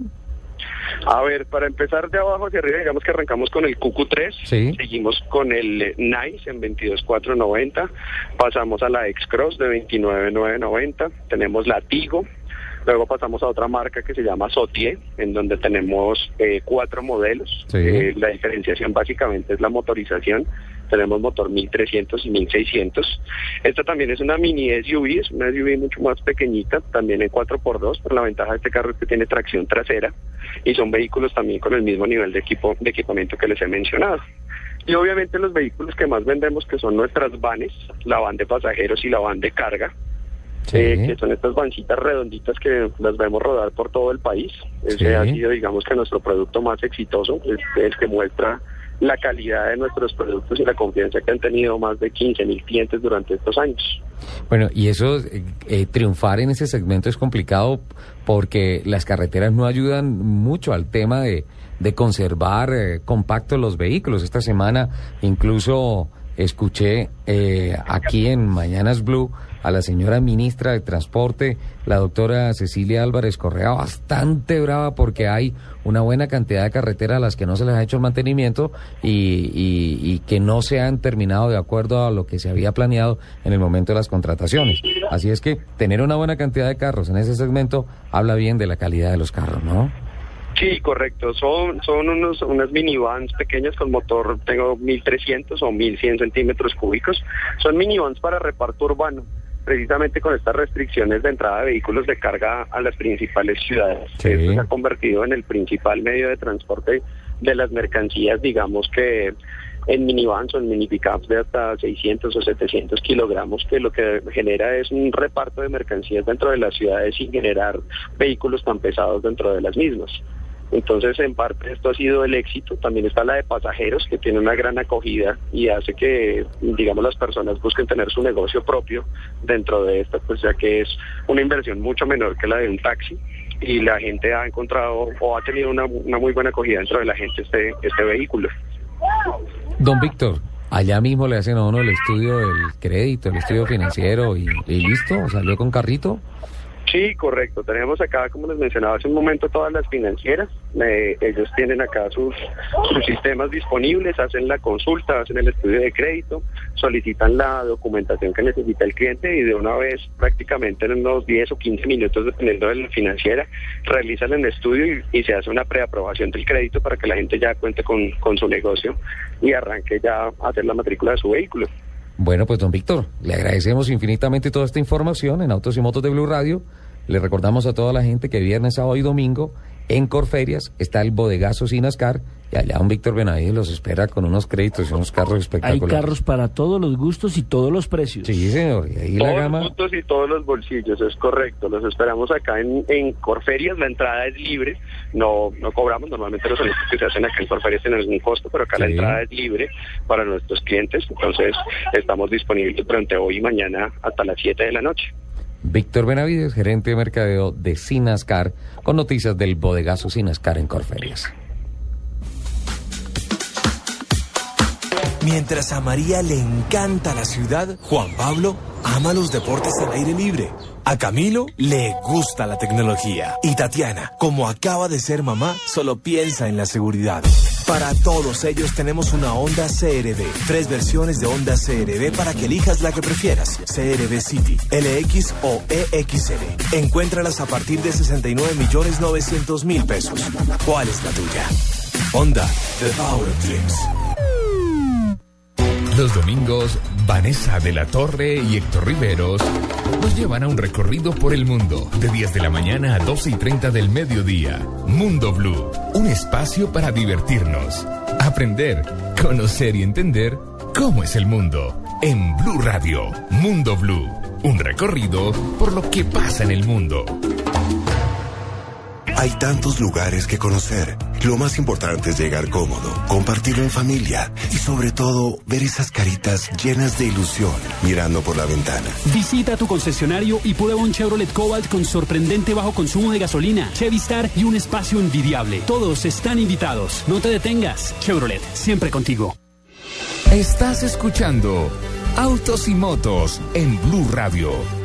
A ver, para empezar de abajo hacia arriba, digamos que arrancamos con el QQ3, Sí. seguimos con el eh, Nice en 22.490, pasamos a la X-Cross de 29.990, tenemos la Tigo, luego pasamos a otra marca que se llama Sotie, en donde tenemos eh, cuatro modelos. Sí. Eh, la diferenciación básicamente es la motorización. Tenemos motor 1300 y 1600. Esta también es una mini SUV, es una SUV mucho más pequeñita, también en 4x2, pero la ventaja de este carro es que tiene tracción trasera y son vehículos también con el mismo nivel de equipo de equipamiento que les he mencionado. Y obviamente los vehículos que más vendemos, que son nuestras vanes, la van de pasajeros y la van de carga, Sí. eh, que son estas bancitas redonditas que las vemos rodar por todo el país. Ese Sí. ha sido, digamos, que nuestro producto más exitoso, es el que muestra la calidad de nuestros productos y la confianza que han tenido más de 15 mil clientes durante estos años. Bueno, y eso, eh, eh, triunfar en ese segmento es complicado porque las carreteras no ayudan mucho al tema de, de conservar eh, compactos los vehículos. Esta semana incluso escuché eh, aquí en Mañanas Blue a la señora ministra de Transporte, la doctora Cecilia Álvarez Correa, bastante brava porque hay una buena cantidad de carreteras a las que no se les ha hecho el mantenimiento y, y- que no se han terminado de acuerdo a lo que se había planeado en el momento de las contrataciones. Así es que tener una buena cantidad de carros en ese segmento habla bien de la calidad de los carros, ¿no? Sí, correcto. Son, son unos, unas minivans pequeñas con motor, tengo 1300 o 1100 centímetros cúbicos. Son minivans para reparto urbano, precisamente con estas restricciones de entrada de vehículos de carga a las principales ciudades. Sí. Esto se ha convertido en el principal medio de transporte de las mercancías, digamos que en minivans o en mini pickups de hasta 600 o 700 kilogramos, que lo que genera es un reparto de mercancías dentro de las ciudades sin generar vehículos tan pesados dentro de las mismas. Entonces, en parte esto ha sido el éxito. También está la de pasajeros, que tiene una gran acogida y hace que, digamos, las personas busquen tener su negocio propio dentro de esta, pues ya que es una inversión mucho menor que la de un taxi y la gente ha encontrado o ha tenido una, una muy buena acogida dentro de la gente este, este vehículo. Don Víctor, allá mismo le hacen a uno el estudio del crédito, el estudio financiero y, y listo, salió con carrito. Sí, correcto. Tenemos acá, como les mencionaba hace un momento, todas las financieras. Eh, ellos tienen acá sus, sistemas disponibles, hacen la consulta, hacen el estudio de crédito, solicitan la documentación que necesita el cliente y de una vez, prácticamente en unos 10 o 15 minutos, dependiendo de la financiera, realizan el estudio y, y se hace una preaprobación del crédito para que la gente ya cuente con, con su negocio y arranque ya a hacer la matrícula de su vehículo. Bueno, pues don Víctor, le agradecemos infinitamente toda esta información en Autos y Motos de Blue Radio le recordamos a toda la gente que viernes, sábado y domingo en Corferias está el bodegazo Sinascar y allá un Víctor Benavides los espera con unos créditos y unos carros Hay espectaculares. carros para todos los gustos y todos los precios. Sí, señor. Y ahí la Todos gama. los gustos y todos los bolsillos, es correcto. Los esperamos acá en, en Corferias, la entrada es libre, no no cobramos, normalmente los eventos que se hacen acá en Corferias tienen algún costo, pero acá la entrada es libre para nuestros clientes, entonces estamos disponibles durante hoy y mañana hasta las 7 de la noche. Víctor Benavides, gerente de mercadeo de Sinascar, con noticias del bodegazo Sinascar en Corferias. Mientras a María le encanta la ciudad, Juan Pablo ama los deportes al aire libre. A Camilo le gusta la tecnología. Y Tatiana, como acaba de ser mamá, solo piensa en la seguridad. Para todos ellos tenemos una Honda CRV. Tres versiones de Honda CRV para que elijas la que prefieras. CRV City, LX o EXL. Encuéntralas a partir de 69 millones 900 mil pesos. ¿Cuál es la tuya? Honda, The Power Dreams. Los domingos, Vanessa de la Torre y Héctor Riveros nos llevan a un recorrido por el mundo de 10 de la mañana a 12 y 30 del mediodía. Mundo Blue, un espacio para divertirnos, aprender, conocer y entender cómo es el mundo. En Blue Radio, Mundo Blue, un recorrido por lo que pasa en el mundo. Hay tantos lugares que conocer. Lo más importante es llegar cómodo, compartirlo en familia y sobre todo ver esas caritas llenas de ilusión mirando por la ventana. Visita tu concesionario y prueba un Chevrolet Cobalt con sorprendente bajo consumo de gasolina, Chevy Star y un espacio envidiable. Todos están invitados. No te detengas. Chevrolet, siempre contigo. Estás escuchando Autos y Motos en Blue Radio.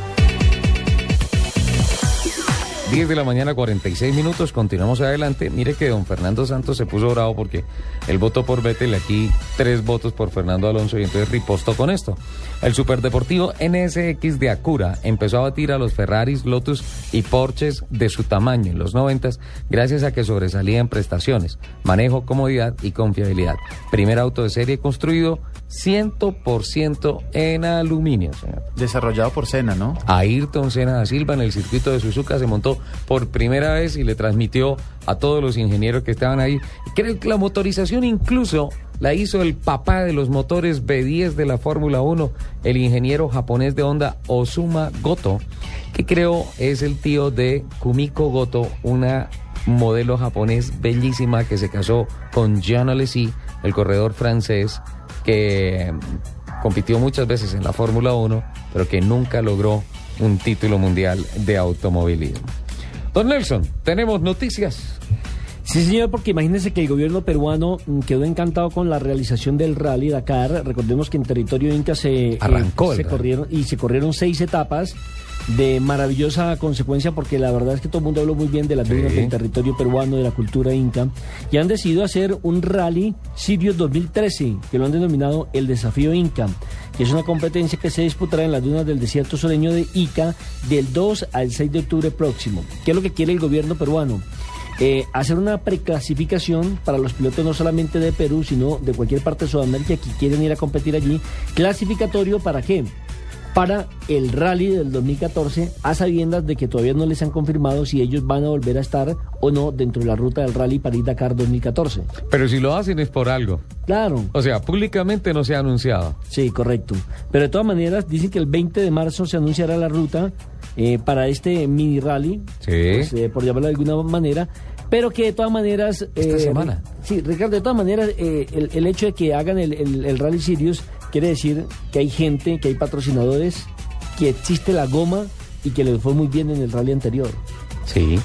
10 de la mañana, 46 minutos. Continuamos adelante. Mire que don Fernando Santos se puso bravo porque él votó por Vettel. Aquí tres votos por Fernando Alonso y entonces ripostó con esto. El superdeportivo NSX de Acura empezó a batir a los Ferraris, Lotus y Porsches de su tamaño en los 90 gracias a que sobresalía en prestaciones, manejo, comodidad y confiabilidad. Primer auto de serie construido 100% en aluminio, señor. Desarrollado por Sena, ¿no? Ayrton Senna da Silva en el circuito de Suzuka se montó por primera vez y le transmitió a todos los ingenieros que estaban ahí. Creo que la motorización incluso la hizo el papá de los motores B10 de la Fórmula 1, el ingeniero japonés de Honda Osuma Goto, que creo es el tío de Kumiko Goto, una modelo japonés bellísima que se casó con Jean Alesi, el corredor francés que compitió muchas veces en la Fórmula 1, pero que nunca logró un título mundial de automovilismo. Don Nelson, tenemos noticias. Sí, señor, porque imagínense que el gobierno peruano mm, quedó encantado con la realización del Rally Dakar. Recordemos que en territorio inca se, eh, Arrancó el se corrieron y se corrieron seis etapas de maravillosa consecuencia porque la verdad es que todo el mundo habló muy bien de las Sí. dunas del territorio peruano, de la cultura inca y han decidido hacer un rally Sirius 2013 que lo han denominado el desafío inca que es una competencia que se disputará en las dunas del desierto sureño de Ica del 2 al 6 de octubre próximo. ¿Qué es lo que quiere el gobierno peruano? Eh, hacer una preclasificación para los pilotos no solamente de Perú, sino de cualquier parte de Sudamérica que quieren ir a competir allí. Clasificatorio para qué? Para el rally del 2014, a sabiendas de que todavía no les han confirmado si ellos van a volver a estar o no dentro de la ruta del rally París-Dakar 2014. Pero si lo hacen es por algo. Claro. O sea, públicamente no se ha anunciado. Sí, correcto. Pero de todas maneras, dicen que el 20 de marzo se anunciará la ruta eh, para este mini rally, Sí. pues, eh, por llamarlo de alguna manera, pero que de todas maneras... Esta eh, semana. Sí, Ricardo, de todas maneras, eh, el, el hecho de que hagan el, el- el Rally Sirius quiere decir que hay gente, que hay patrocinadores, que existe la goma y que les fue muy bien en el rally anterior. Sí,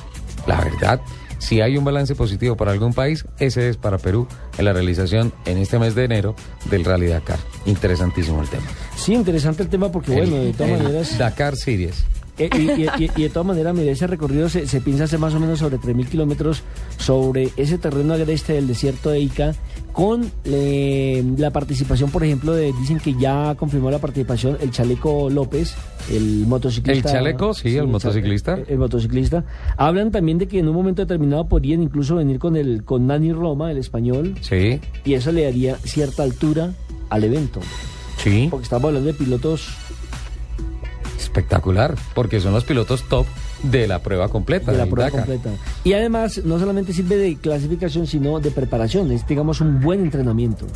la verdad, si hay un balance positivo para algún país, ese es para Perú en la realización en este mes de enero del Rally Dakar. Interesantísimo el tema. Sí, interesante el tema porque, bueno, de todas maneras... Dakar Series. Eh, y, y- y- y de todas maneras, mire, ese recorrido se, se piensa hacer más o menos sobre 3.000 kilómetros sobre ese terreno agreste del desierto de Ica, con eh, la participación, por ejemplo, de, dicen que ya confirmó la participación el Chaleco López, el motociclista. El Chaleco, sí, el motociclista. El, el motociclista. Hablan también de que en un momento determinado podrían incluso venir con el con Nani Roma, el español, Sí, y eso le daría cierta altura al evento. sí, Porque estamos hablando de pilotos espectacular, porque son los pilotos top de la prueba completa. de la prueba completa. Y además, no solamente sirve de clasificación, sino de preparación. Es, digamos, un buen entrenamiento.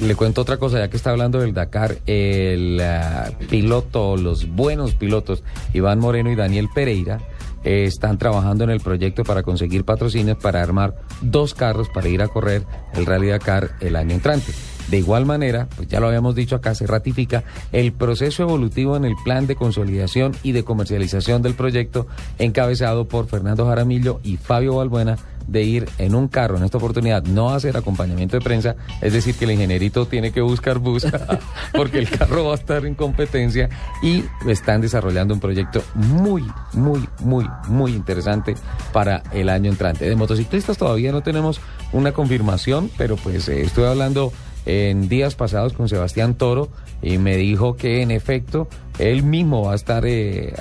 Le cuento otra cosa, ya que está hablando del Dakar, el ah, piloto, los buenos pilotos, Iván Moreno y Daniel Pereira, eh, están trabajando en el proyecto para conseguir patrocinios para armar dos carros para ir a correr el Rally Dakar el año entrante. De igual manera, pues ya lo habíamos dicho acá, se ratifica el proceso evolutivo en el plan de consolidación y de comercialización del proyecto encabezado por Fernando Jaramillo y Fabio Balbuena de ir en un carro en esta oportunidad, no hacer acompañamiento de prensa, es decir, que el ingenierito tiene que buscar bus [laughs] porque el carro va a estar en competencia y están desarrollando un proyecto muy, muy, muy, muy interesante para el año entrante. De motociclistas todavía no tenemos una confirmación, pero pues eh, estuve hablando en días pasados con Sebastián Toro y me dijo que en efecto él mismo va a estar eh,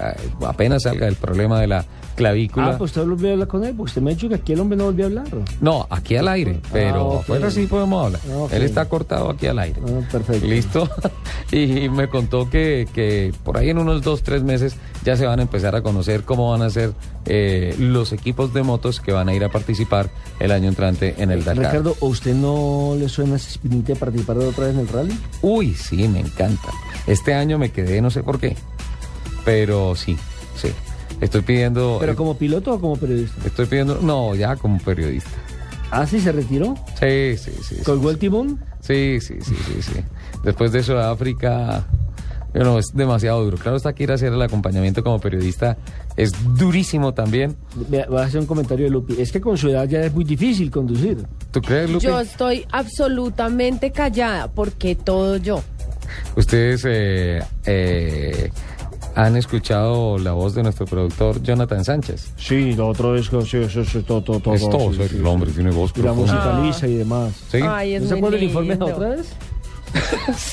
apenas salga el problema de la clavícula. Ah, pues usted volvió a hablar con él, porque usted me ha dicho que aquí el hombre no volvió a hablar. No, aquí al aire, pero Ah, ok. afuera sí podemos hablar. Ah. Él está cortado aquí al aire. perfecto. Listo. [laughs] y me contó que, que por ahí en unos dos, tres meses ya se van a empezar a conocer cómo van a ser eh, los equipos de motos que van a ir a participar el año entrante en el Dakar. Ricardo, ¿a usted no le suena esa espinita de participar otra vez en el rally? Uy, sí, me encanta. Este año me quedé, no sé por qué, pero sí, sí. Estoy pidiendo... ¿Pero como piloto o como periodista? Estoy pidiendo... No, ya como periodista. ¿Ah, sí? ¿Se retiró? Sí, sí, sí. ¿Colgó el timón? Sí, sí, sí, sí, sí. Después de Sudáfrica, bueno, es demasiado duro. Claro está que ir a hacer el acompañamiento como periodista es durísimo también. Voy a hacer un comentario de Lupi. Es que con su edad ya es muy difícil conducir. ¿Tú crees, Lupe? Yo estoy absolutamente callada porque todo yo. Ustedes eh, eh, han escuchado la voz de nuestro productor Jonathan Sánchez. Sí, lo otro es que sí, eso es todo, todo, todo. Es todo sí, serio, sí, el hombre sí. tiene voz Y la musicaliza y demás. Sí. Ay, es ¿No se acuerda el informe lindo. otra vez?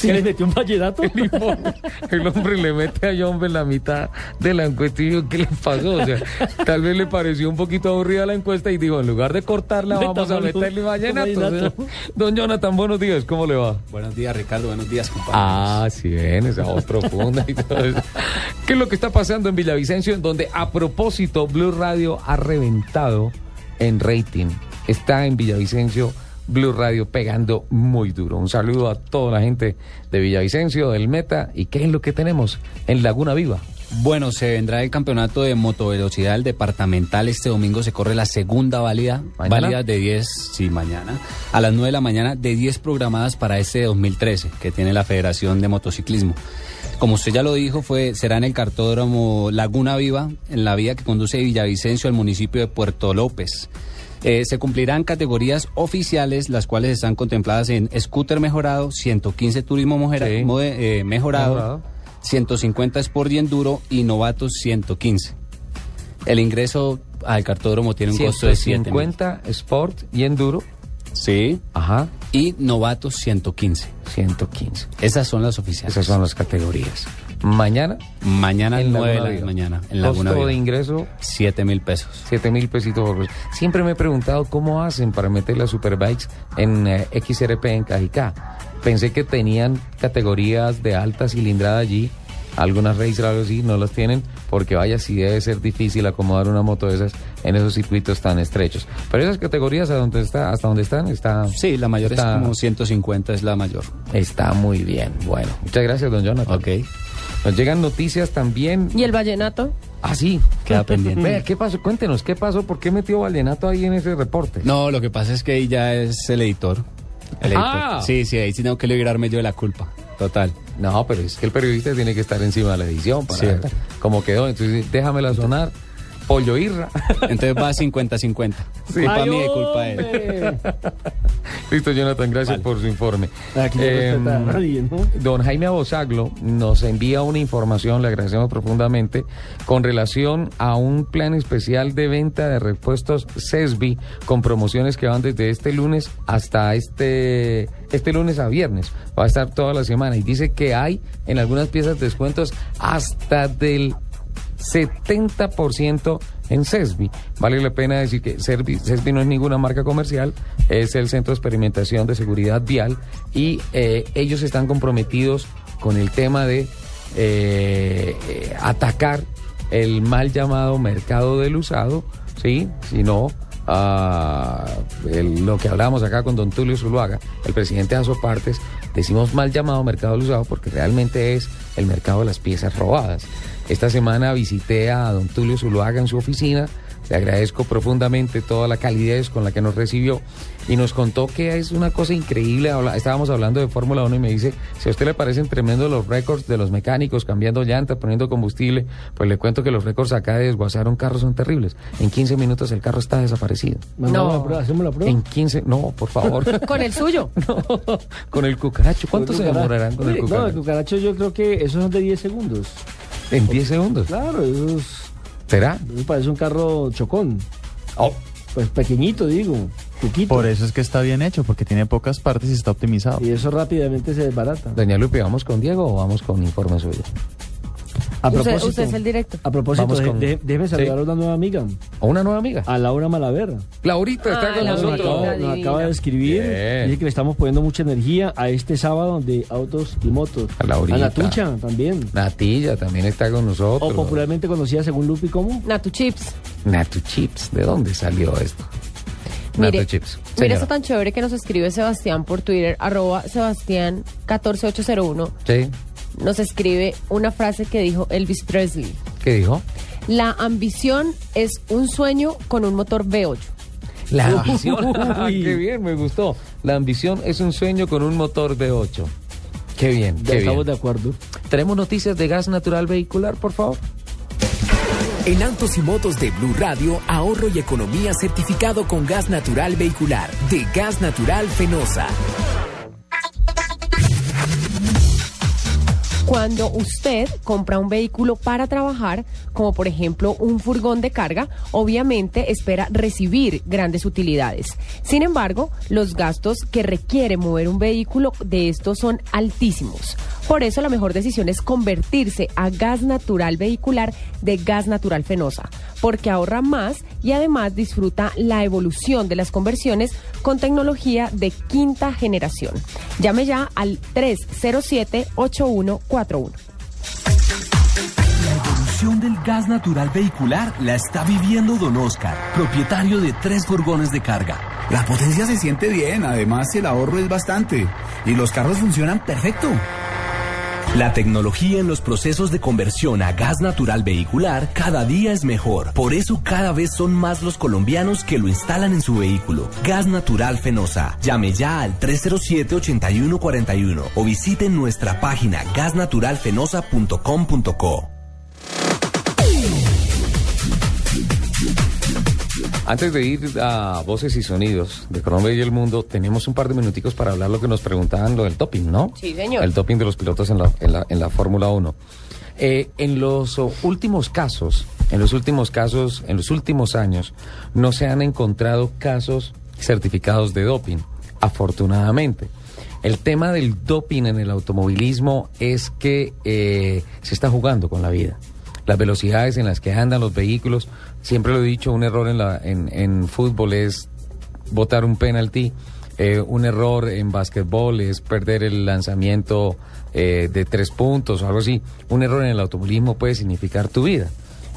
¿Que le metió un vallenato? El hombre le mete a John en la mitad de la encuesta y dijo, ¿qué le pasó? O sea, tal vez le pareció un poquito aburrida la encuesta y dijo, en lugar de cortarla, vamos a meterle vallenato. un vallenato. Don Jonathan, buenos días, ¿cómo le va? Buenos días, Ricardo. Buenos días, compañeros. Ah, sí, ven, esa voz profunda y todo eso. ¿Qué es lo que está pasando en Villavicencio? En donde, a propósito, Blue Radio ha reventado en rating. Está en Villavicencio, Blue Radio pegando muy duro. Un saludo a toda la gente de Villavicencio, del Meta. ¿Y qué es lo que tenemos en Laguna Viva? Bueno, se vendrá el campeonato de motovelocidad el departamental. Este domingo se corre la segunda válida, ¿Mañana? válida de 10, sí, mañana, a las 9 de la mañana, de 10 programadas para este 2013, que tiene la Federación de Motociclismo. Como usted ya lo dijo, fue, será en el cartódromo Laguna Viva, en la vía que conduce de Villavicencio al municipio de Puerto López. Eh, se cumplirán categorías oficiales, las cuales están contempladas en scooter mejorado, 115 turismo mojera- Sí. mode- eh, mejorado, Mejorado. 150 Sport y Enduro y novatos 115. El ingreso al cartódromo tiene un costo de 7 mil. 150 Sport y Enduro. Sí. Ajá. Y novatos 115. 115. Esas son las oficiales. Esas son las categorías. Mañana. Mañana en 9 de la Viva. mañana. En Laguna Costo Viva. de ingreso 7 mil pesos. 7 mil pesitos por persona. Siempre me he preguntado cómo hacen para meter las superbikes en eh, XRP en Cajicá. Pensé que tenían categorías de alta cilindrada allí. Algunas racer algo así no las tienen porque vaya si debe ser difícil acomodar una moto de esas en esos circuitos tan estrechos. Pero esas categorías a donde está, hasta donde están está Sí, la mayor está, es como 150, es la mayor. está muy bien. Bueno, muchas gracias, don Jonathan. Ok. Nos llegan noticias también. ¿Y el vallenato? Ah, sí. Queda [laughs] pendiente. Vea, ¿qué pasó? Cuéntenos, ¿qué pasó? ¿Por qué metió Vallenato ahí en ese reporte? No, lo que pasa es que ahí ya es el editor. El editor. Ah. Sí, sí, ahí sí tengo que librarme yo de la culpa. Total. No, pero es que el periodista tiene que estar encima de la edición para Cierto. ver cómo quedó. Entonces, déjamela sonar. Pollo Irra. [laughs] Entonces va 50-50. Sí. Culpa Ay, mía y culpa él. [laughs] Listo, Jonathan, gracias por su informe. Aquí no Em, nadie, ¿no? Don Jaime Abosaglo nos envía una información, le agradecemos profundamente, con relación a un plan especial de venta de repuestos CESBI con promociones que van desde este lunes hasta este, este lunes a viernes. Va a estar toda la semana y dice que hay en algunas piezas descuentos hasta del 70% en CESBI. Vale la pena decir que CESBI, no es ninguna marca comercial, es el Centro de Experimentación de Seguridad Vial y eh, ellos están comprometidos con el tema de eh, atacar el mal llamado mercado del usado, ¿sí? Sino ah, el- lo que hablábamos acá con don Tulio Zuluaga, el presidente de Asopartes, decimos mal llamado mercado del usado porque realmente es el mercado de las piezas robadas. Esta semana visité a don Tulio Zuluaga en su oficina, le agradezco profundamente toda la calidez con la que nos recibió y nos contó que es una cosa increíble. estábamos hablando de Fórmula 1 y me dice, si a usted le parecen tremendos los récords de los mecánicos cambiando llantas, poniendo combustible, pues le cuento que los récords acá de desguazar un carro son terribles. En 15 minutos el carro está desaparecido. Mandamos No. la prueba, hacemos la prueba. En 15, no, por favor. [laughs] Con el suyo. [laughs] con el cucaracho, ¿cuánto se cucaracho. demorarán con el Sí, No, el cucaracho? cucaracho yo creo que esos son de 10 segundos. En 10 segundos. Claro, esos, ¿Será? eso parece un carro chocón. Oh. Pues pequeñito, digo. Chiquito. Por eso es que está bien hecho, porque tiene pocas partes y está optimizado. Y eso rápidamente se desbarata. Doña Lupe, ¿vamos con Diego o vamos con informe suyo? A Usted, propósito, usted es el directo. a propósito, Vamos de- con- de- déjeme saludar Sí. a una nueva amiga, ¿O una nueva amiga? a Laura Malaver. Laurita está Ah, con Laurita. Nos nosotros. acaba, nos acaba de escribir. Bien. Dice que le estamos poniendo mucha energía a este sábado de autos y motos. A Laurita. Natucha también. Natilla también está con nosotros. O popularmente conocida según Lupi como. Natu Chips. Natu Chips. ¿De dónde salió esto? Mire, Natu Chips. mira eso tan chévere que nos escribe Sebastián por Twitter, arroba Sebastián 14801. Sí. Nos escribe una frase que dijo Elvis Presley. ¿Qué dijo? La ambición es un sueño con un motor V8. La ambición. [laughs] Uy. qué bien, me gustó. La ambición es un sueño con un motor V8. Qué bien, qué estamos bien. de acuerdo. ¿Tenemos noticias de gas natural vehicular, por favor? En autos y motos de Blue Radio, ahorro y economía certificado con gas natural vehicular de Gas Natural Fenosa. Cuando usted compra un vehículo para trabajar, como por ejemplo un furgón de carga, obviamente espera recibir grandes utilidades. Sin embargo, los gastos que requiere mover un vehículo de estos son altísimos. Por eso la mejor decisión es convertirse a gas natural vehicular de gas natural fenosa, porque ahorra más y además disfruta la evolución de las conversiones con tecnología de quinta generación. Llame ya al 307-8141. La evolución del gas natural vehicular la está viviendo Don Oscar, propietario de tres furgones de carga. La potencia se siente bien, además el ahorro es bastante y los carros funcionan perfecto. La tecnología en los procesos de conversión a gas natural vehicular cada día es mejor. Por eso cada vez son más los colombianos que lo instalan en su vehículo. Gas Natural Fenosa. Llame ya al 307-8141 o visite nuestra página gasnaturalfenosa.com.co. Antes de ir a voces y sonidos de Colombia y el mundo, tenemos un par de minuticos para hablar lo que nos preguntaban, lo del topping, ¿no? Sí, señor. El topping de los pilotos en la, en la, en la Fórmula 1. Eh, en los últimos casos, en los últimos casos, en los últimos años, no se han encontrado casos certificados de doping, afortunadamente. El tema del doping en el automovilismo es que eh, se está jugando con la vida. Las velocidades en las que andan los vehículos, siempre lo he dicho, un error en, la, en, en fútbol es botar un penalti, eh, un error en básquetbol es perder el lanzamiento eh, de tres puntos o algo así. Un error en el automovilismo puede significar tu vida.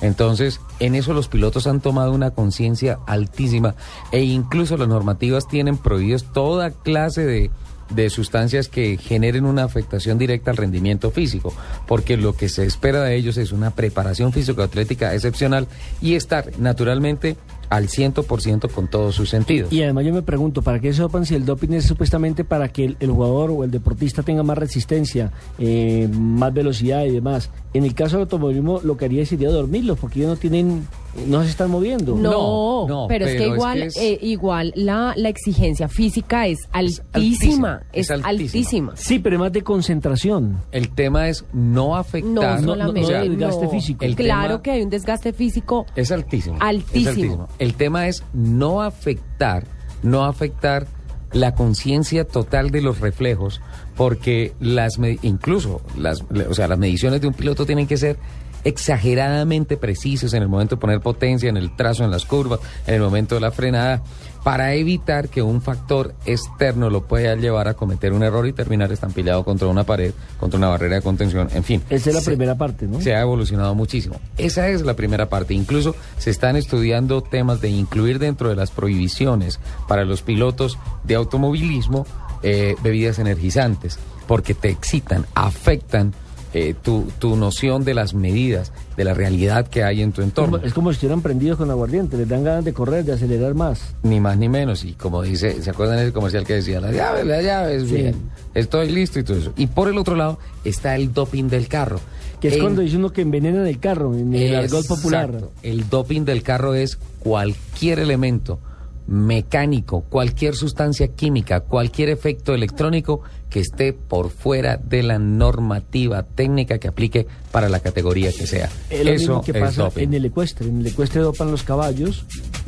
Entonces, en eso los pilotos han tomado una conciencia altísima e incluso las normativas tienen prohibidos toda clase de, de sustancias que generen una afectación directa al rendimiento físico, porque lo que se espera de ellos es una preparación físico-atlética excepcional y estar naturalmente al 100% con todos sus sentidos. Y además yo me pregunto, ¿para qué se dopan si el doping es supuestamente para que el, jugador o el deportista tenga más resistencia, eh, más velocidad y demás? En el caso del automovilismo lo que haría sería dormirlos porque ellos no tienen, no se están moviendo. No, no, pero, es que pero es igual, que es- eh, igual la, la exigencia física es altísima, es, es altísima. altísima. Sí, pero es más de concentración. El tema es no No afectar solamente o sea, el desgaste no. físico. El claro que hay un desgaste físico Es altísimo. Altísimo. Es altísimo. El tema es no afectar, no afectar la conciencia total de los reflejos, porque las incluso las, o sea, las mediciones de un piloto tienen que ser exageradamente precisos en el momento de poner potencia, en el trazo, en las curvas, en el momento de la frenada, para evitar que un factor externo lo pueda llevar a cometer un error y terminar estampillado contra una pared, contra una barrera de contención, en fin. Esa es la Se- primera parte, ¿no? se ha evolucionado muchísimo. Esa es la primera parte. Incluso se están estudiando temas de incluir dentro de las prohibiciones para los pilotos de automovilismo eh, bebidas energizantes, porque te excitan, afectan eh, tu, tu noción de las medidas, de la realidad que hay en tu entorno. Es como si estuvieran prendidos con aguardiente, les dan ganas de correr, de acelerar más. Ni más ni menos. Y como dice, ¿se acuerdan del comercial que decía? Las llaves, las llaves, Sí. bien. Estoy listo y todo eso. Y por el otro lado está el doping del carro. Que es cuando dice uno que envenenan el carro, en el argot popular. El doping del carro es cualquier elemento mecánico, cualquier sustancia química, cualquier efecto electrónico que esté por fuera de la normativa técnica que aplique para la categoría que sea. Eso mismo que es pasa doping. en el ecuestre. En el ecuestre dopan los caballos.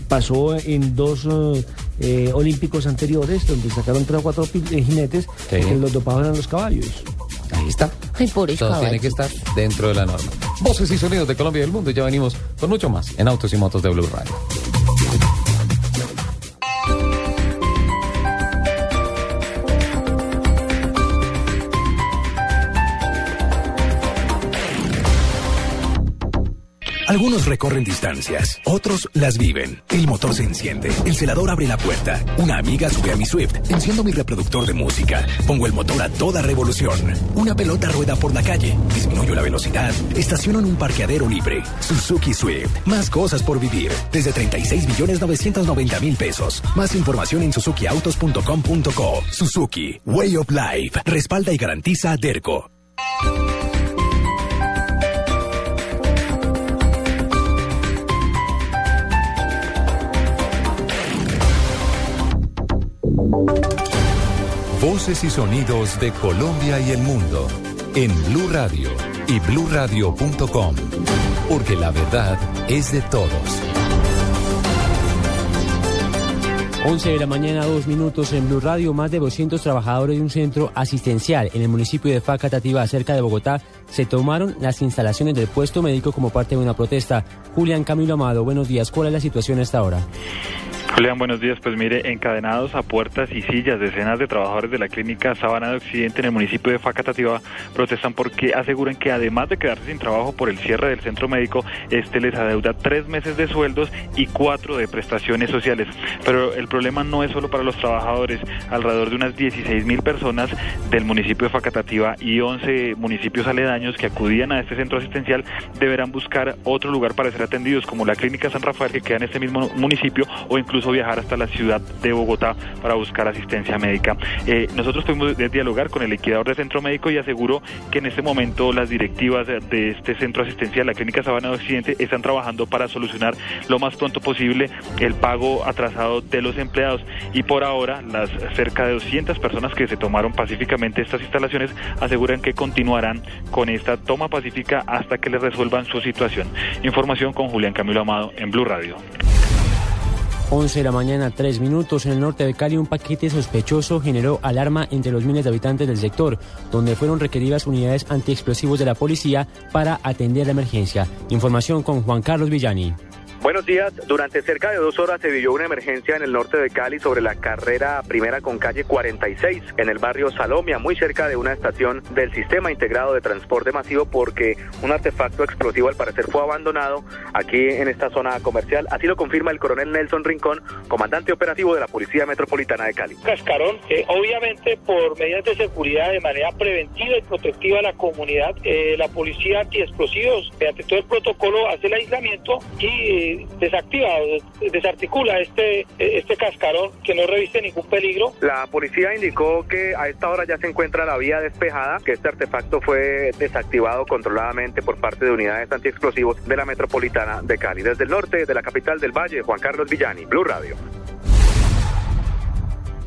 Pasó en dos eh, olímpicos anteriores, donde sacaron tres o cuatro eh, jinetes, Sí. que los dopaban eran los caballos. Ahí está. Ay, pobre Todo caballo. tiene que estar dentro de la norma. Voces y sonidos de Colombia y del mundo. Ya venimos con mucho más en Autos y Motos de Blue Radio. Algunos recorren distancias, otros las viven. El motor se enciende, el celador abre la puerta, una amiga sube a mi Swift, enciendo mi reproductor de música, pongo el motor a toda revolución, una pelota rueda por la calle, disminuyo la velocidad, estaciono en un parqueadero libre. Suzuki Swift, más cosas por vivir, desde 36 millones 990 mil pesos. Más información en suzukiautos.com.co. Suzuki, Way of Life, respalda y garantiza a Derco. Voces y sonidos de Colombia y el mundo en Blue Radio y bluradio.com, porque la verdad es de todos. 11 de la mañana, dos minutos en Blue Radio. Más de 200 trabajadores de un centro asistencial en el municipio de Facatativá, cerca de Bogotá, se tomaron las instalaciones del puesto médico como parte de una protesta. Julián Camilo Amado, buenos días. ¿Cuál es la situación hasta ahora? Julián, buenos días. Pues mire, encadenados a puertas y sillas, decenas de trabajadores de la clínica Sabana de Occidente en el municipio de Facatativá protestan porque aseguran que además de quedarse sin trabajo por el cierre del centro médico, este les adeuda tres meses de sueldos y cuatro de prestaciones sociales. Pero el problema no es solo para los trabajadores. Alrededor de unas 16 mil personas del municipio de Facatativá y 11 municipios aledaños que acudían a este centro asistencial deberán buscar otro lugar para ser atendidos, como la clínica San Rafael que queda en este mismo municipio o incluso viajar hasta la ciudad de Bogotá para buscar asistencia médica. Eh, nosotros tuvimos de dialogar con el liquidador del centro médico y aseguró que en este momento las directivas de este centro asistencial, la clínica Sabana de Occidente, están trabajando para solucionar lo más pronto posible el pago atrasado de los empleados y por ahora las cerca de 200 personas que se tomaron pacíficamente estas instalaciones aseguran que continuarán con esta toma pacífica hasta que les resuelvan su situación. Información con Julián Camilo Amado en Blue Radio. 11 de la mañana, 3 minutos. En el norte de Cali, un paquete sospechoso generó alarma entre los miles de habitantes del sector, donde fueron requeridas unidades antiexplosivos de la policía para atender la emergencia. Información con Juan Carlos Villani. Buenos días. Durante cerca de dos horas se vivió una emergencia en el norte de Cali sobre la carrera primera con calle 46 en el barrio Salomia, muy cerca de una estación del Sistema Integrado de Transporte Masivo porque un artefacto explosivo al parecer fue abandonado aquí en esta zona comercial. Así lo confirma el coronel Nelson Rincón, comandante operativo de la Policía Metropolitana de Cali. Cascarón, eh, obviamente por medidas de seguridad de manera preventiva y protectiva a la comunidad, eh, la policía antiexplosivos, mediante todo el protocolo, hace el aislamiento y eh, desactiva, desarticula este, este cascarón que no reviste ningún peligro. La policía indicó que a esta hora ya se encuentra la vía despejada, que este artefacto fue desactivado controladamente por parte de unidades antiexplosivos de la Metropolitana de Cali. Desde el norte de la capital del Valle, Juan Carlos Villani, Blue Radio.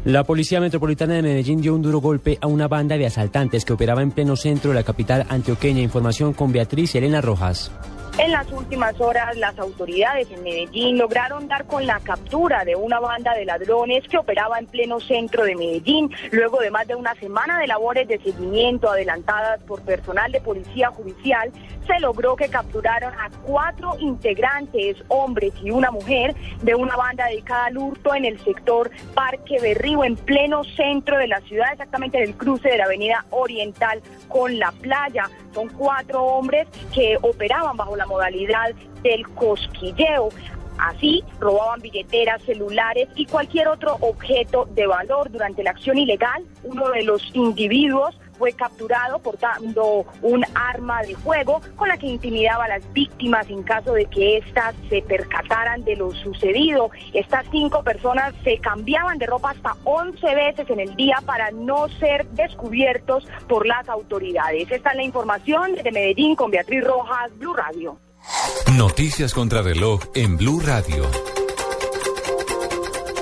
La Policía Metropolitana de Medellín dio un duro golpe a una banda de asaltantes que operaba en pleno centro de la capital antioqueña. Información con Beatriz Elena Rojas. En las últimas horas, las autoridades en Medellín lograron dar con la captura de una banda de ladrones que operaba en pleno centro de Medellín, luego de más de una semana de labores de seguimiento adelantadas por personal de policía judicial se logró que capturaron a cuatro integrantes, hombres y una mujer, de una banda dedicada al hurto en el sector Parque Berrío, en pleno centro de la ciudad, exactamente en el cruce de la avenida Oriental con la playa. Son cuatro hombres que operaban bajo la modalidad del cosquilleo. Así, robaban billeteras, celulares y cualquier otro objeto de valor. Durante la acción ilegal, uno de los individuos fue capturado portando un arma de fuego con la que intimidaba a las víctimas en caso de que éstas se percataran de lo sucedido. Estas cinco personas se cambiaban de ropa hasta 11 veces en el día para no ser descubiertos por las autoridades. Esta es la información de Medellín con Beatriz Rojas, Blue Radio. Noticias contra reloj en Blue Radio.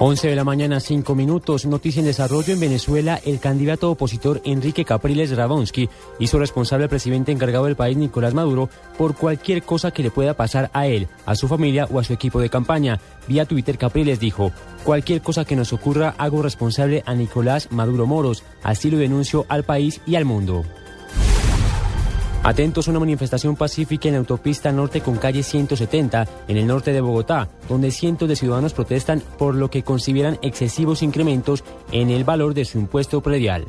11 de la mañana, 5 minutos. Noticia en desarrollo en Venezuela. El candidato opositor Enrique Capriles Rabonsky hizo responsable al presidente encargado del país, Nicolás Maduro, por cualquier cosa que le pueda pasar a él, a su familia o a su equipo de campaña. Vía Twitter, Capriles dijo: Cualquier cosa que nos ocurra, hago responsable a Nicolás Maduro Moros. Así lo denuncio al país y al mundo. Atentos a una manifestación pacífica en la autopista norte con calle 170 en el norte de Bogotá, donde cientos de ciudadanos protestan por lo que consideran excesivos incrementos en el valor de su impuesto predial.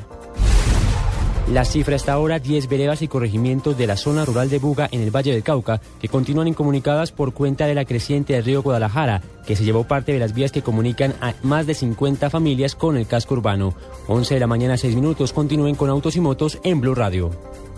La cifra hasta ahora 10 veredas y corregimientos de la zona rural de Buga en el Valle del Cauca que continúan incomunicadas por cuenta de la creciente del río Guadalajara, que se llevó parte de las vías que comunican a más de 50 familias con el casco urbano. 11 de la mañana 6 minutos continúen con autos y motos en Blue Radio.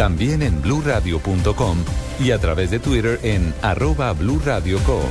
También en bluradio.com y a través de Twitter en arroba blurradioco.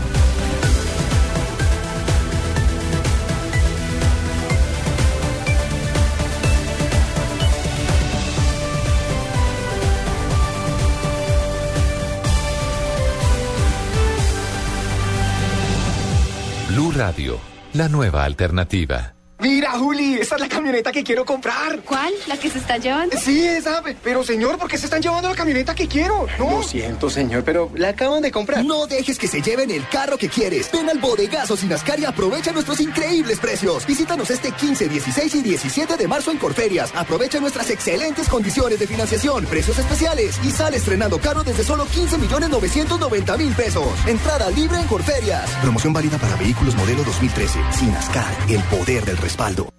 Blue Radio, la nueva alternativa. Mira, Juli, esa es la camioneta que quiero comprar. ¿Cuál? ¿La que se está llevando? Sí, esa. Pero, señor, ¿por qué se están llevando la camioneta que quiero? No. Lo siento, señor, pero la acaban de comprar. No dejes que se lleven el carro que quieres. Ven al bodegazo Sinascar y aprovecha nuestros increíbles precios. Visítanos este 15, 16 y 17 de marzo en Corferias. Aprovecha nuestras excelentes condiciones de financiación, precios especiales y sale estrenando carro desde solo 15 millones 990 mil pesos. Entrada libre en Corferias. Promoción válida para vehículos modelo 2013. Sinascar, el poder del respaldo.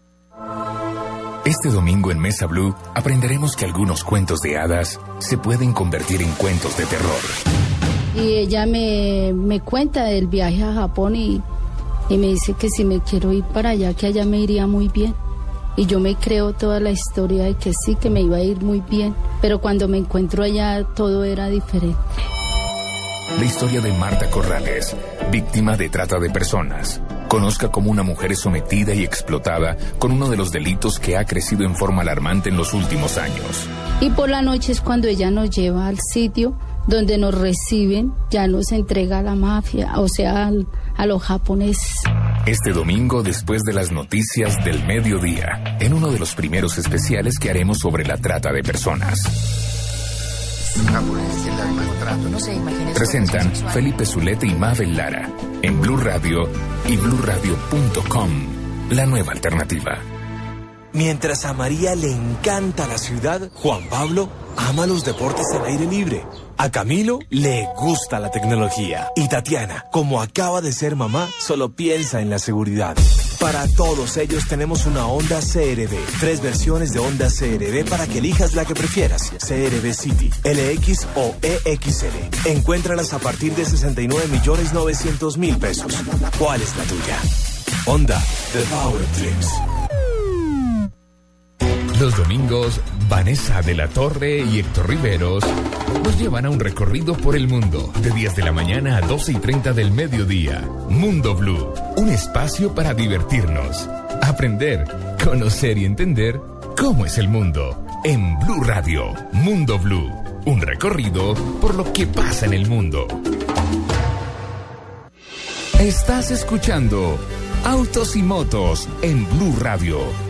Este domingo en Mesa Blue aprenderemos que algunos cuentos de hadas se pueden convertir en cuentos de terror. Y ella me, me cuenta del viaje a Japón y, y me dice que si me quiero ir para allá, que allá me iría muy bien. Y yo me creo toda la historia de que sí, que me iba a ir muy bien. Pero cuando me encuentro allá, todo era diferente. La historia de Marta Corrales, víctima de trata de personas. Conozca cómo una mujer es sometida y explotada con uno de los delitos que ha crecido en forma alarmante en los últimos años. Y por la noche es cuando ella nos lleva al sitio donde nos reciben, ya nos entrega a la mafia, o sea, al- a los japoneses. Este domingo, después de las noticias del mediodía, en uno de los primeros especiales que haremos sobre la trata de personas. Presentan Felipe Zuleta y Mabel Lara en Blue Radio y bluradio.com, la nueva alternativa. Mientras a María le encanta la ciudad, Juan Pablo ama los deportes al aire libre. A Camilo le gusta la tecnología. Y Tatiana, como acaba de ser mamá, solo piensa en la seguridad. Para todos ellos tenemos una Honda CRV. Tres versiones de Honda CRV para que elijas la que prefieras. CRV City, LX o EXL. Encuéntralas a partir de 69 millones 900 mil pesos. ¿Cuál es la tuya? Honda, The Power Dreams. Los domingos, Vanessa de la Torre y Héctor Riveros nos llevan a un recorrido por el mundo de 10 de la mañana a 12 y 30 del mediodía. Mundo Blue, un espacio para divertirnos, aprender, conocer y entender cómo es el mundo. En Blue Radio, Mundo Blue, un recorrido por lo que pasa en el mundo. Estás escuchando Autos y Motos en Blue Radio.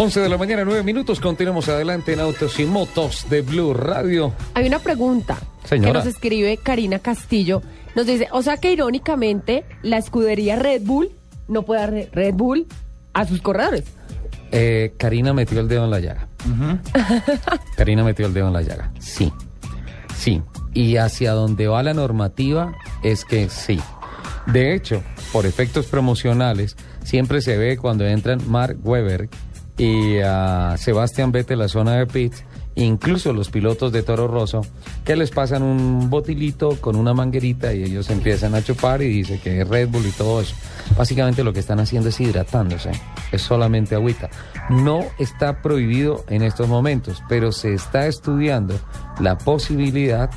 11 de la mañana, 9 minutos. Continuamos adelante en Autos y Motos de Blue Radio. Hay una pregunta Señora. que nos escribe Karina Castillo. Nos dice, o sea que irónicamente la escudería Red Bull no puede dar Red Bull a sus corredores. Eh, Karina metió el dedo en la llaga. [laughs] Karina metió el dedo en la llaga. Sí. Sí. Y hacia donde va la normativa es que sí. De hecho, por efectos promocionales, siempre se ve cuando entran Mark Webber y a Sebastián Vettel la zona de pits, incluso los pilotos de Toro Rosso, que les pasan un botilito con una manguerita y ellos empiezan a chupar y dice que es Red Bull y todo eso. Básicamente lo que están haciendo es hidratándose, es solamente agüita. No está prohibido en estos momentos, pero se está estudiando la posibilidad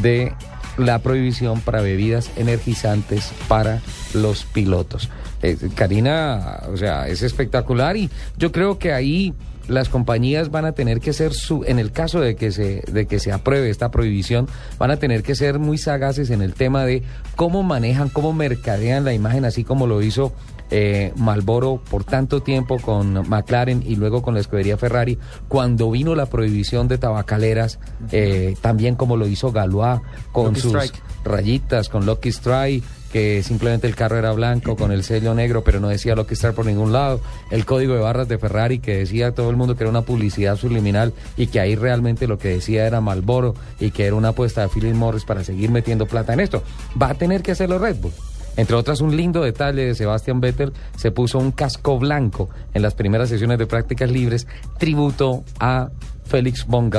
de la prohibición para bebidas energizantes para los pilotos. Eh, Karina, o sea, es espectacular y yo creo que ahí las compañías van a tener que ser su, en el caso de que se de que se apruebe esta prohibición, van a tener que ser muy sagaces en el tema de cómo manejan, cómo mercadean la imagen, así como lo hizo eh, Malboro por tanto tiempo con McLaren y luego con la escudería Ferrari, cuando vino la prohibición de tabacaleras, eh, también como lo hizo Galois con Lucky sus Strike. rayitas, con Lucky Strike, que simplemente el carro era blanco con el sello negro, pero no decía Lucky Strike por ningún lado, el código de barras de Ferrari que decía todo el mundo que era una publicidad subliminal y que ahí realmente lo que decía era Malboro y que era una apuesta de Philip Morris para seguir metiendo plata en esto. Va a tener que hacerlo Red Bull. Entre otras, un lindo detalle de Sebastian Vettel, se puso un casco blanco en las primeras sesiones de prácticas libres, tributo a Félix von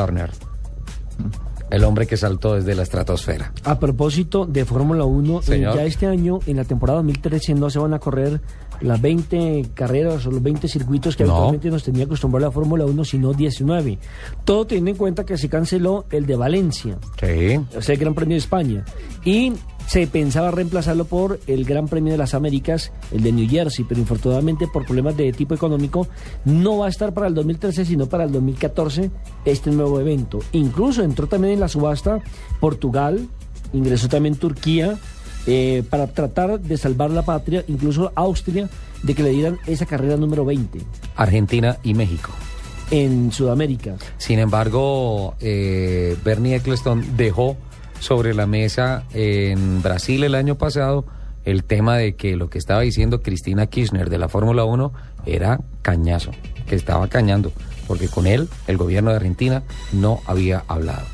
el hombre que saltó desde la estratosfera. A propósito de Fórmula 1, eh, ya este año, en la temporada 2013, no se van a correr las 20 carreras o los 20 circuitos que No. habitualmente nos tenía acostumbrado la Fórmula 1, sino 19. Todo teniendo en cuenta que se canceló el de Valencia, Sí. o sea, el Gran Premio de España. Y se pensaba reemplazarlo por el Gran Premio de las Américas, el de New Jersey, pero infortunadamente por problemas de tipo económico no va a estar para el 2013, sino para el 2014 este nuevo evento. Incluso entró también en la subasta Portugal, ingresó también Turquía, eh, para tratar de salvar la patria, incluso Austria, de que le dieran esa carrera número 20 Argentina y México. en Sudamérica. Sin embargo, eh, Bernie Eccleston dejó sobre la mesa en Brasil el año pasado el tema de que lo que estaba diciendo Cristina Kirchner de la Fórmula 1 era cañazo, que estaba cañando, porque con él el gobierno de Argentina no había hablado.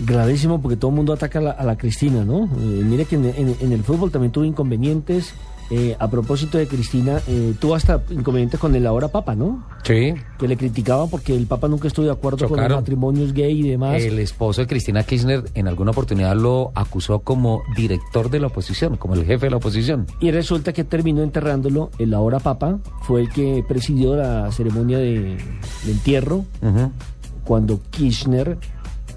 Gravísimo porque todo el mundo ataca a la, a la Cristina, ¿no? Eh, mire que en, el fútbol también tuvo inconvenientes. Eh, a propósito de Cristina, eh, tuvo hasta inconvenientes con el ahora Papa, ¿no? Sí. Que le criticaban porque el Papa nunca estuvo de acuerdo con los matrimonios gay y demás. El esposo de Cristina Kirchner en alguna oportunidad lo acusó como director de la oposición, como el jefe de la oposición. Y resulta que terminó enterrándolo el ahora Papa, fue el que presidió la ceremonia de, de entierro cuando Kirchner,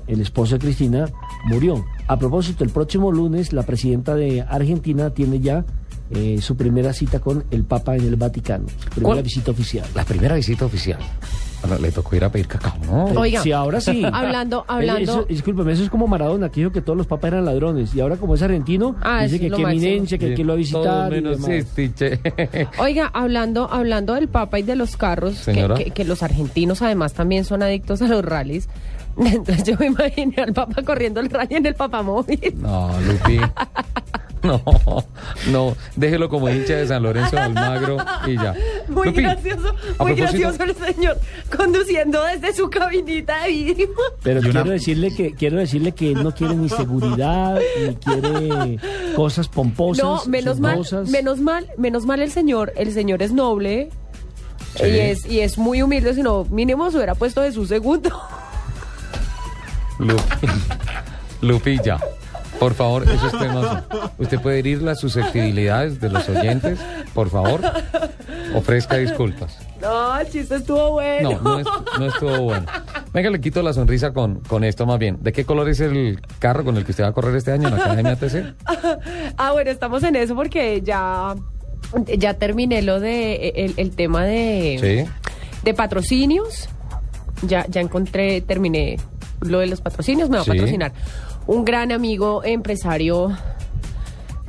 el esposo de Cristina, murió. A propósito, el próximo lunes la presidenta de Argentina tiene ya eh, su primera cita con el Papa en el Vaticano, primera ¿Cuál? visita oficial. La primera visita oficial. Bueno, le tocó ir a pedir cacao, ¿no? Oiga. Sí, ahora sí. [laughs] Hablando, Eh, hablando. Eso, discúlpeme, eso es como Maradona, que dijo que todos los papas eran ladrones. Y ahora, como es argentino, Ah, dice que qué eminencia, que quién lo va a visitar. Todo y menos demás. este, che. [laughs] Oiga, hablando, hablando del Papa y de los carros, que, que- que los argentinos además también son adictos a los rallies. [laughs] Entonces yo me imaginé al Papa corriendo el rally en el papamóvil. No, Lupi. [laughs] No, no, déjelo como hincha de San Lorenzo de Almagro y ya. Muy Lupi, gracioso, muy gracioso el señor conduciendo desde su cabinita de vidrio. Pero una- quiero decirle que quiero decirle que él no quiere ni seguridad, ni quiere cosas pomposas. No, menos mal, menos mal, menos mal el señor, el señor es noble Sí. y es y es muy humilde, sino mínimo se hubiera puesto de su segundo. Lupi, [laughs] Lupi, ya. Por favor, eso es penoso. Usted puede herir las susceptibilidades de los oyentes. Por favor, ofrezca disculpas. No, el chiste estuvo bueno. No, no, es- no estuvo bueno. Venga, le quito la sonrisa con, con esto más bien. ¿De qué color es el carro con el que usted va a correr este año en la Academia TC? [laughs] Ah, bueno, estamos en eso porque ya, ya terminé lo de el, el tema de, Sí. de patrocinios. Ya, ya encontré, terminé lo de los patrocinios, me va Sí. a patrocinar un gran amigo empresario,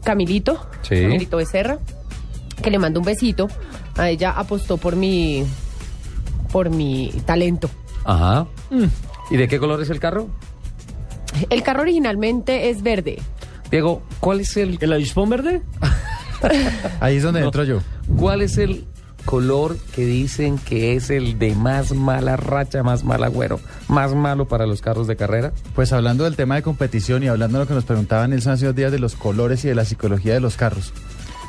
Camilito, Sí. Camilito Becerra, que le mando un besito. A ella apostó por mi, por mi talento. Ajá. ¿Y de qué color es el carro? El carro originalmente es verde. Diego, ¿cuál es el... ¿El avispón verde? [laughs] Ahí es donde No. entro yo. ¿Cuál es el color que dicen que es el de más mala racha, más mal agüero, más malo para los carros de carrera? Pues hablando del tema de competición y hablando de lo que nos preguntaba Nelson hace dos días de los colores y de la psicología de los carros.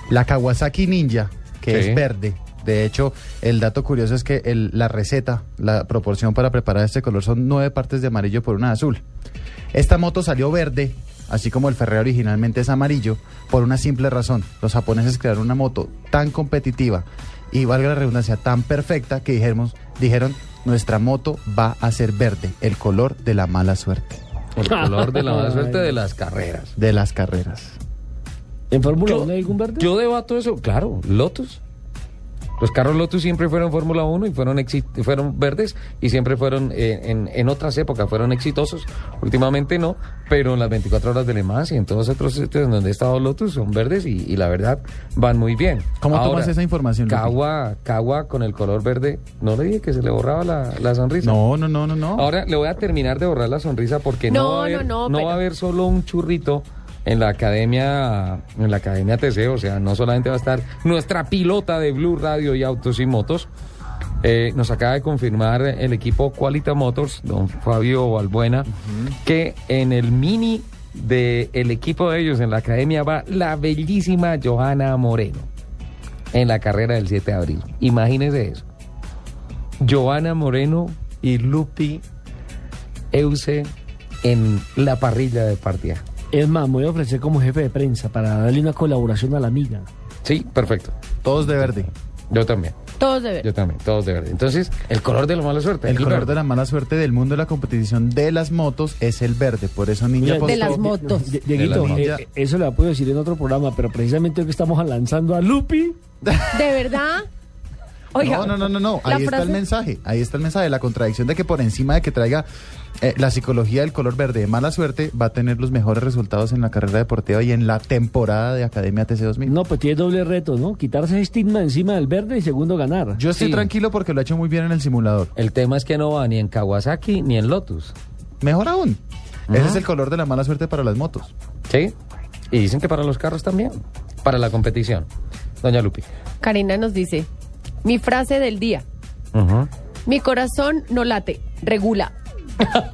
La Kawasaki Ninja, que Sí. es verde. De hecho, el dato curioso es que el- la receta, la proporción para preparar este color son nueve partes de amarillo por una de azul. Esta moto salió verde, así como el Ferrari originalmente es amarillo, por una simple razón. Los japoneses crearon una moto tan competitiva y, valga la redundancia, tan perfecta que dijimos, dijeron, nuestra moto va a ser verde, el color de la mala suerte. El color de la mala suerte de las carreras. De las carreras. ¿En Fórmula Yo- 1 hay algún verde? Yo debato eso, claro, Lotus. Los carros Lotus siempre fueron Fórmula 1 y fueron, exi- fueron verdes y siempre fueron, eh, en, en otras épocas, fueron exitosos. Últimamente no, pero en las 24 horas de Le Mans y en todos otros sitios en donde he estado Lotus son verdes y, y la verdad van muy bien. ¿Cómo Ahora, tomas esa información? Cagua, Cagua con el color verde, no le dije que se le borraba la, la sonrisa. No, no, no, no, no. Ahora le voy a terminar de borrar la sonrisa porque no, No, va a haber, no, no, pero- va a haber solo un churrito en la academia en la academia TC, o sea, no solamente va a estar nuestra pilota de Blue Radio y Autos y Motos. Eh, nos acaba de confirmar el equipo Qualita Motors, don Fabio Balbuena, que en el mini del equipo de ellos en la academia va la bellísima Johanna Moreno en la carrera del 7 de abril. Imagínese eso. Joana Moreno y Lupi Euse en la parrilla de partida. Es más, me voy a ofrecer como jefe de prensa para darle una colaboración a la amiga. Sí, perfecto. Todos de verde. Yo también, Todos de ver. yo también, todos de verde. Entonces, el color de la mala suerte. El color verde. de la mala suerte del mundo de la competición de las motos es el verde. Por eso Ninja Mira, De apostó- las motos. Die- Dieguito, eh, eso lo puedo decir en otro programa, pero precisamente hoy que estamos lanzando a Lupi. ¿De verdad? Oiga, no, no, no, no, no. Ahí está el mensaje. Ahí está el mensaje. La contradicción de que por encima de que traiga eh, la psicología del color verde de mala suerte, va a tener los mejores resultados en la carrera deportiva y en la temporada de Academia TC 2000. No, pues tiene doble reto, ¿no? Quitarse ese estigma encima del verde y segundo ganar. Yo estoy Sí. tranquilo porque lo ha hecho muy bien en el simulador. El tema es que no va ni en Kawasaki ni en Lotus. Mejor aún. Ese es el color de la mala suerte para las motos. ¿Sí? Y dicen que para los carros también. Para la competición. Doña Lupi. Karina nos dice, mi frase del día, mi corazón no late, regula.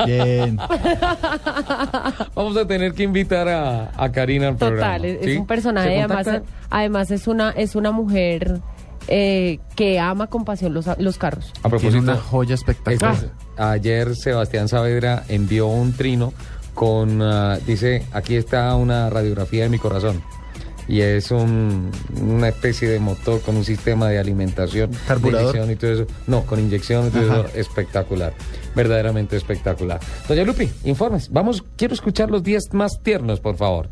Bien. [laughs] Vamos a tener que invitar a, a Karina al programa. Total, es, ¿sí? es un personaje, ¿Se además, además es una, es una mujer eh, que ama con pasión los, los carros. A propósito, Tiene una joya espectacular. Ayer Sebastián Saavedra envió un trino con, ah, dice, aquí está una radiografía de mi corazón. Y es un- una especie de motor con un sistema de alimentación, de ¿Carburador? inyección y todo eso. No, con inyección y todo Ajá. eso. Espectacular. Verdaderamente espectacular. Doña Lupi, informes. Vamos, quiero escuchar los 10 más tiernos, por favor.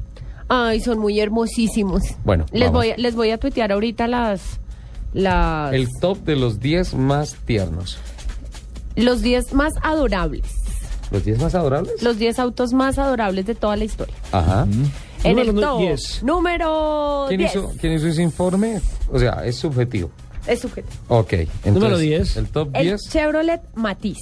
Ay, son muy hermosísimos. Bueno, les vamos. voy, a- les voy a tuitear ahorita las, las El top de los 10 más tiernos. los 10 más adorables, ¿Los 10 más adorables? los 10 autos más adorables de toda la historia. Ajá. En Número el nu- top 10. número ¿Quién 10. hizo, ¿Quién hizo ese informe? O sea, es subjetivo. Es sujeto. Ok. Entonces, Número 10. El top El 10. Chevrolet Matiz.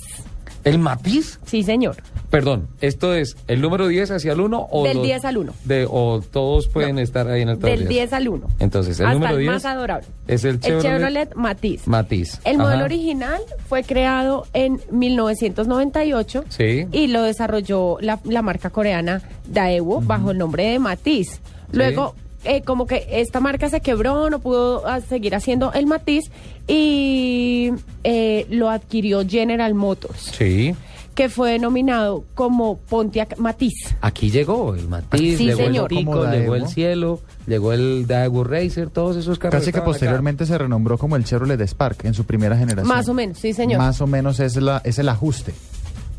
¿El matiz? Sí, señor. Perdón, ¿esto es el número 10 hacia el 1 o Del los- 10 al 1. De, o todos pueden estar ahí en el top Del 10 al 1. Entonces, el Hasta número el 10 más adorable. es el El Chevrolet, Chevrolet Matiz. Matiz. El modelo Ajá. original fue creado en 1998 Sí. y lo desarrolló la, la marca coreana Daewoo bajo el nombre de Matiz. Luego, eh, como que esta marca se quebró, no pudo ah, seguir haciendo el Matiz y eh, lo adquirió General Motors. Sí. que fue nominado como Pontiac Matiz. Aquí llegó el Matiz, Sí, llegó señor. el Pico, llegó el. Cielo, llegó el Daewoo Racer, todos esos carros. Casi que acá. posteriormente se renombró como el Chevrolet Spark en su primera generación. Más o menos, sí, señor. Más o menos es, la, es el ajuste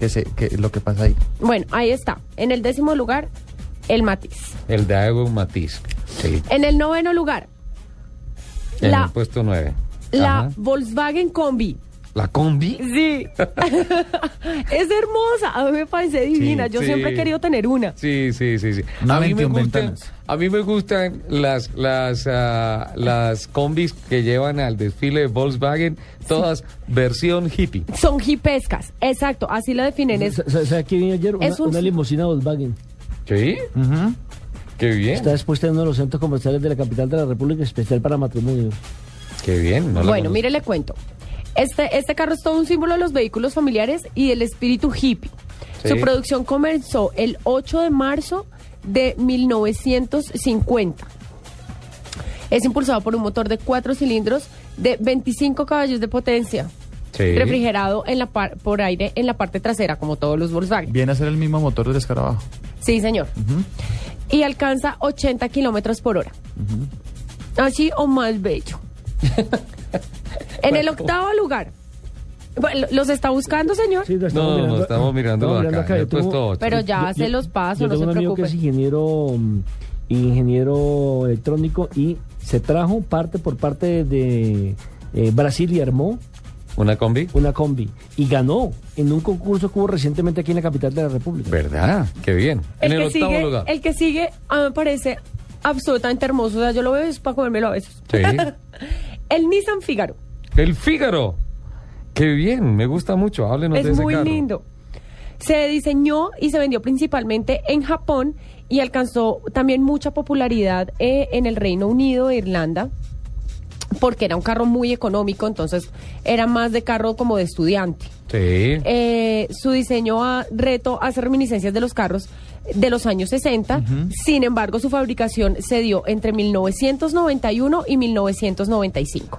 que, se, que es lo que pasa ahí. Bueno, ahí está. En el décimo lugar, el Matiz. El Daewoo Matiz. Sí. En el noveno lugar, En La- el puesto 9. la Volkswagen Combi. La combi. Sí. [laughs] es hermosa. A mí me parece divina. Yo sí. siempre he querido tener una. Sí, sí, sí, sí. Una a mí me 21 gustan, a mí me gustan las las ah, las combis que llevan al desfile de Volkswagen, todas versión hippie. Son hipescas. Exacto. Así lo definen. Es, ¿Sabes qué vi ayer? Una, Es un- una limusina Volkswagen. ¿Sí? Qué bien. Está expuesta en uno de los centros comerciales de la capital de la República, especial para matrimonios. Qué bien. no bueno, conozco. mire, le cuento. Este, este carro es todo un símbolo de los vehículos familiares y del espíritu hippie. Sí. Su producción comenzó el 8 de marzo de 1950. Es impulsado por un motor de cuatro cilindros de 25 caballos de potencia, Sí. refrigerado en la par- por aire en la parte trasera, como todos los Volkswagen. Viene a ser el mismo motor del escarabajo. Sí, señor. Y alcanza 80 kilómetros por hora. Así o más bello. [laughs] en el octavo lugar. ¿Los está buscando, señor? Sí, lo estamos No, mirando. no, estamos Estamos acá, Yo tengo- ocho. Pero ya Yo- se los paso, yo no tengo se un amigo que preocupe. es ingeniero, mm, ingeniero electrónico y se trajo parte por parte de eh, Brasil y armó ¿Una combi? una combi y ganó en un concurso que hubo recientemente aquí en la capital de la República. ¿Verdad? Qué bien. en el que octavo sigue, lugar. el que sigue a mí me parece absolutamente hermoso. O sea, yo lo veo es para comérmelo a veces. Sí. [laughs] el Nissan Figaro. El Fígaro. Qué bien, me gusta mucho. Háblenos de Es muy lindo. Se diseñó y se vendió principalmente en Japón y alcanzó también mucha popularidad eh, en el Reino Unido e Irlanda porque era un carro muy económico, entonces era más de carro como de estudiante. Sí. Eh, su diseño a reto hace reminiscencias de los carros de los años 60. Sin embargo, su fabricación se dio entre 1991 y 1995.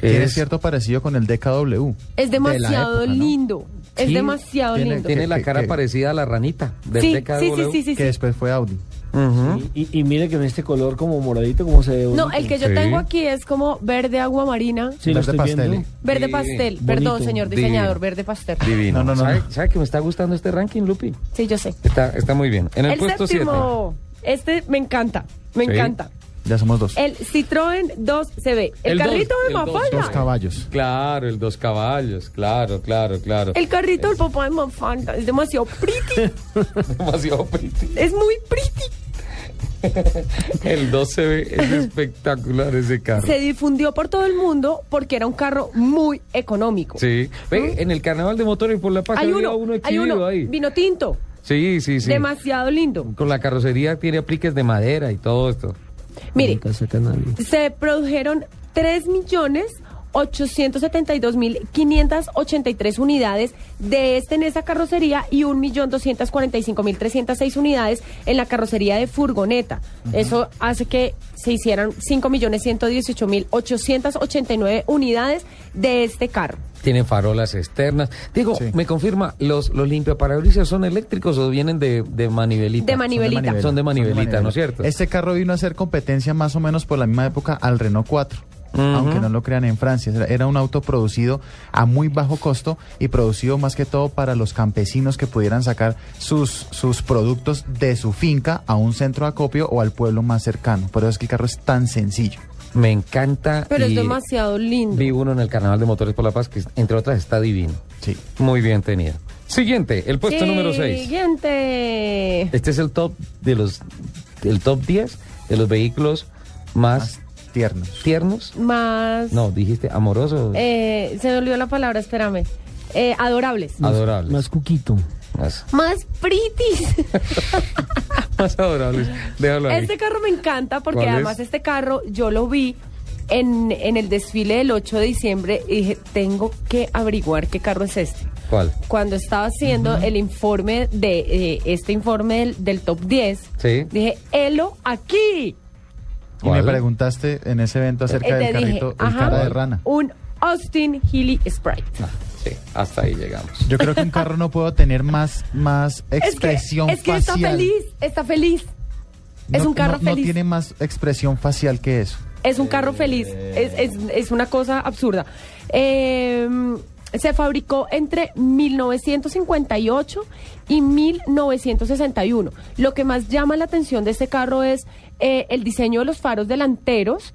Tiene cierto parecido con el DKW. Es De demasiado lindo. Es Sí, demasiado tiene- lindo. Tiene la cara que- parecida a la ranita del Sí, DKW. sí, sí, sí, sí, Que sí. después fue Audi. Y, y mire que en este color como moradito, como se ve. No, bonito. el que yo Sí. tengo aquí es como verde agua marina. Sí, lo Verde estoy pastel. viendo. Verde Sí, pastel. bonito, Perdón, señor divino. diseñador, verde pastel. Divino. No, no, no, ¿Sabe, no. sabe que me está gustando este ranking, Lupi? Sí, yo sé. Está, está muy bien. En el, El, puesto 7. séptimo. Este me encanta. Me Sí. encanta. Ya somos dos. El Citroën 2CB. El, El dos, carrito de el dos, Mafalda. Dos caballos. Claro, el dos caballos. Claro, claro, claro. El carrito del papá de Mafalda. Es demasiado pretty. [laughs] Demasiado pretty. es muy pretty. [laughs] El 2 se ve, es [laughs] espectacular ese carro. Se difundió por todo el mundo porque era un carro muy económico. Sí. Ve, en el carnaval de motores por la paz Hay uno, uno hay uno, ahí. vino tinto, Sí, sí, sí. demasiado lindo. Con la carrocería tiene apliques de madera y todo esto. Mire, se produjeron 3 millones 872.583 unidades de este en esa carrocería y 1.245.306 unidades en la carrocería de furgoneta. Eso hace que se hicieran 5.118.889 unidades de este carro. Tiene farolas externas. Digo, Sí. me confirma, ¿los, los limpiaparabrisas son eléctricos o vienen de, de manivelita? De manivelita. Son de manivelita. ¿no es cierto? Este carro vino a hacer competencia más o menos por la misma época al Renault 4. Ujú. Aunque no lo crean en Francia, Era- era un auto producido a muy bajo costo y producido más que todo para los campesinos que pudieran sacar sus, sus productos de su finca a un centro de acopio o al pueblo más cercano. Por eso es que el carro es tan sencillo. Me encanta. Pero es demasiado lindo. Vi uno en el Carnaval de Motores por la Paz que, entre otras, está divino. Sí. Muy bien tenido. Siguiente, el puesto número 6. Siguiente. Este es el top de los el top 10 de los vehículos más, Tiernos. tiernos. Más. No, dijiste amorosos, eh, se me olvidó la palabra, espérame. Eh, adorables. adorables. Más cuquito. Más, Más pretty. [laughs] más adorables. Déjalo ahí. Este carro me encanta porque además este carro yo lo vi en, en el desfile del 8 de diciembre y dije, tengo que averiguar qué carro es este. ¿Cuál? Cuando estaba haciendo el informe de eh, este informe del, del top 10, Sí. dije, helo aquí. Y me preguntaste en ese evento acerca Eh, del dije, carrito, el ajá, cara de rana. Un Austin Healy Sprite. Sí, hasta ahí llegamos. Yo creo que un carro no puede tener más, más expresión es que facial. está feliz, está feliz. es un carro no- no feliz. tiene más expresión facial que eso. Es un carro feliz. Es, es- es una cosa absurda. Eh, se fabricó entre 1958 y 1961. Lo que más llama la atención de este carro es eh, el diseño de los faros delanteros.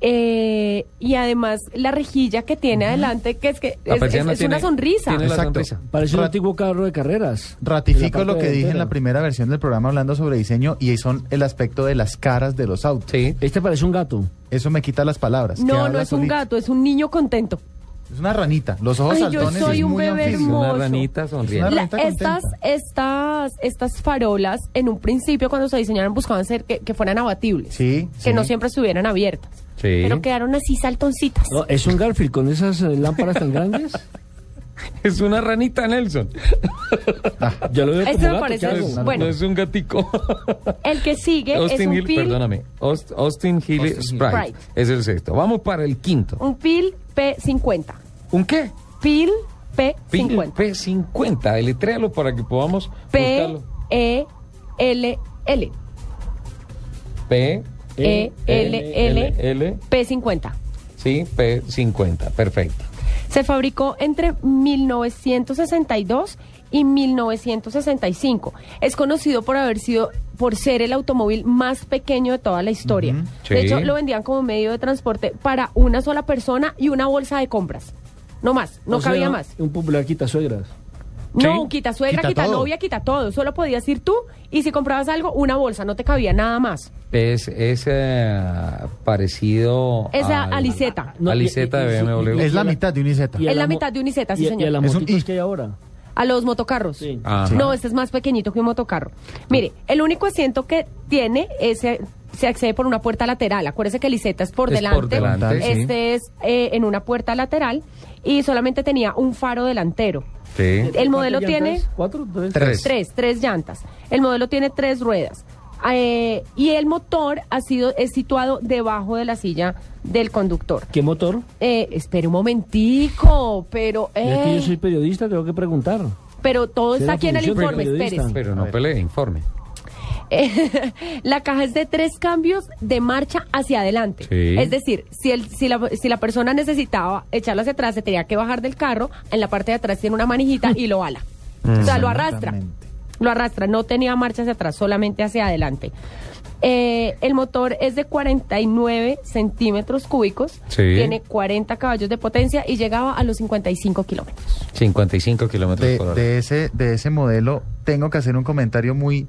Eh, y además la rejilla que tiene adelante, que es que es, una sonrisa. tiene la Exacto. sonrisa. Parece un antiguo carro de carreras. Ratifico lo que dije en la primera versión del programa hablando sobre diseño y son el aspecto de las caras de los autos. Este parece un gato. Eso me quita las palabras. No, no es un gato, es un niño contento. Es una ranita. Los ojos Ay, yo saltones soy es un muy bebé anfibio. hermoso. Una ranita sonriente. La- estas, estas, estas farolas, en un principio cuando se diseñaron buscaban ser que, que fueran abatibles, Sí, que sí. no siempre estuvieran abiertas, Sí. pero quedaron así saltoncitas. No, ¿Es un Garfield con esas eh, lámparas tan grandes? [laughs] [laughs] Es una ranita, Nelson. Ya lo veo como me gato, parece-. No, Bueno. no es un gatico. [laughs] El que sigue es Austin un Hill, pil, perdóname. Aust- Austin Hill Austin Hill. Sprite. Sprite. Es el sexto. Vamos para el quinto. un pil P50. ¿Un qué? Pil Pil P50. P50. Deletréalo para que podamos P buscarlo. E L L. P E L L L P50. sí, P50. Perfecto. Se fabricó entre 1962 y 1965. Es conocido por haber sido por ser el automóvil más pequeño de toda la historia. De sí. hecho, lo vendían como medio de transporte para una sola persona y una bolsa de compras. No más, no O sea, cabía más. Un popular quitasuegras. No, un quita suegra, Quita quita, todo. novia, quita todo. Solo podías ir tú y si comprabas algo, una bolsa, no te cabía nada más. Es, es eh, parecido Es la al- Aliseta. No, de BMW. Es la mitad de un Iseta. A Es la mitad de un Iseta, sí, a- señor. Y a motitos I. que hay ahora. A los motocarros. Sí. No, este es más pequeñito que un motocarro. Mire, el único asiento que tiene es, eh, se accede por una puerta lateral. Acuérdese que el Iseta es por Es delante. por delante, sí. Este es eh, en una puerta lateral y solamente tenía un faro delantero. Sí. El modelo ¿Cuántas tiene? ¿Cuatro? ¿Tres? Tres. tres, tres llantas. El modelo tiene tres ruedas. Eh, y el motor ha sido es situado debajo de la silla del conductor. ¿Qué motor? Eh, espere un momentico, pero Es que eh, yo soy periodista, tengo que preguntar. pero todo está aquí en el informe, espérese. Pero no pelee, informe. Eh, [laughs] la caja es de tres cambios de marcha hacia adelante. Sí. Es decir, si, el, si, la, si la persona necesitaba echarlo hacia atrás, se tenía que bajar del carro, en la parte de atrás tiene una manijita y lo ala. O sea, lo arrastra. Lo arrastra, no tenía marcha hacia atrás, solamente hacia adelante. Eh, el motor es de 49 centímetros cúbicos, Sí. tiene 40 caballos de potencia y llegaba a los 55 kilómetros. 55 kilómetros De, por hora. de ese, de ese modelo tengo que hacer un comentario muy,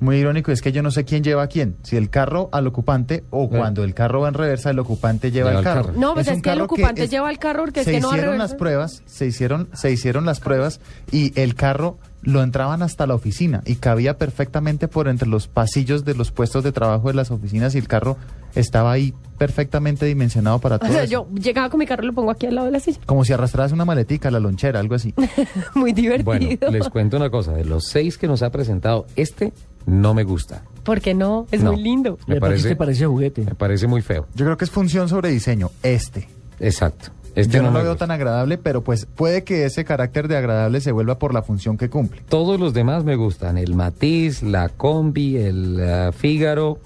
muy irónico. Es que yo no sé quién lleva a quién. Si el carro al ocupante o cuando el carro va en reversa, el ocupante lleva, Lleva el el carro. No, pues es, que el ocupante es- lleva el carro porque es se que no hicieron las pruebas, se hicieron, se hicieron las pruebas y el carro lo entraban hasta la oficina y cabía perfectamente por entre los pasillos de los puestos de trabajo de las oficinas y el carro estaba ahí perfectamente dimensionado para O todo sea, eso. yo llegaba con mi carro y lo pongo aquí al lado de la silla. Como si arrastraras una maletica, la lonchera, algo así. [laughs] Muy divertido. Bueno, les cuento una cosa. De los seis que nos ha presentado, este no me gusta. ¿Por qué no? Es No. muy lindo. Me parece, parece juguete. me parece muy feo. Yo creo que es función sobre diseño, este. Exacto. Este Yo no, no me lo veo gusta. tan agradable, pero pues puede que ese carácter de agradable se vuelva por la función que cumple. Todos los demás me gustan. El Matiz, la Combi, el ah, Fígaro,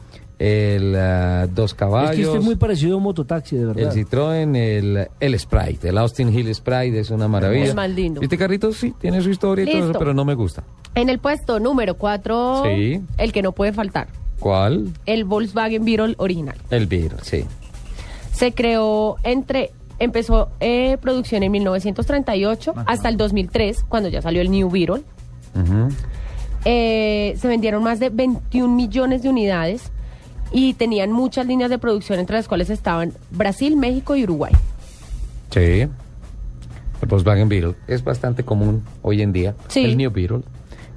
el ah, Dos Es que Caballos. este es muy parecido a un mototaxi, de El verdad. Citroën, el, el Sprite, el Austin Hill Sprite es una maravilla. Es más lindo. ¿Viste, Carritos? Sí, tiene su historia y todo eso, pero no me gusta. En el puesto número 4, Sí. el que no puede faltar, ¿Cuál? el Volkswagen Beetle original. El Beetle, sí. Se creó entre, empezó eh, producción en 1938 hasta el 2003, cuando ya salió el New Beetle. Eh, se vendieron más de 21 millones de unidades y tenían muchas líneas de producción, entre las cuales estaban Brasil, México y Uruguay. Sí. El Volkswagen Beetle es bastante común hoy en día. Sí. El New Beetle.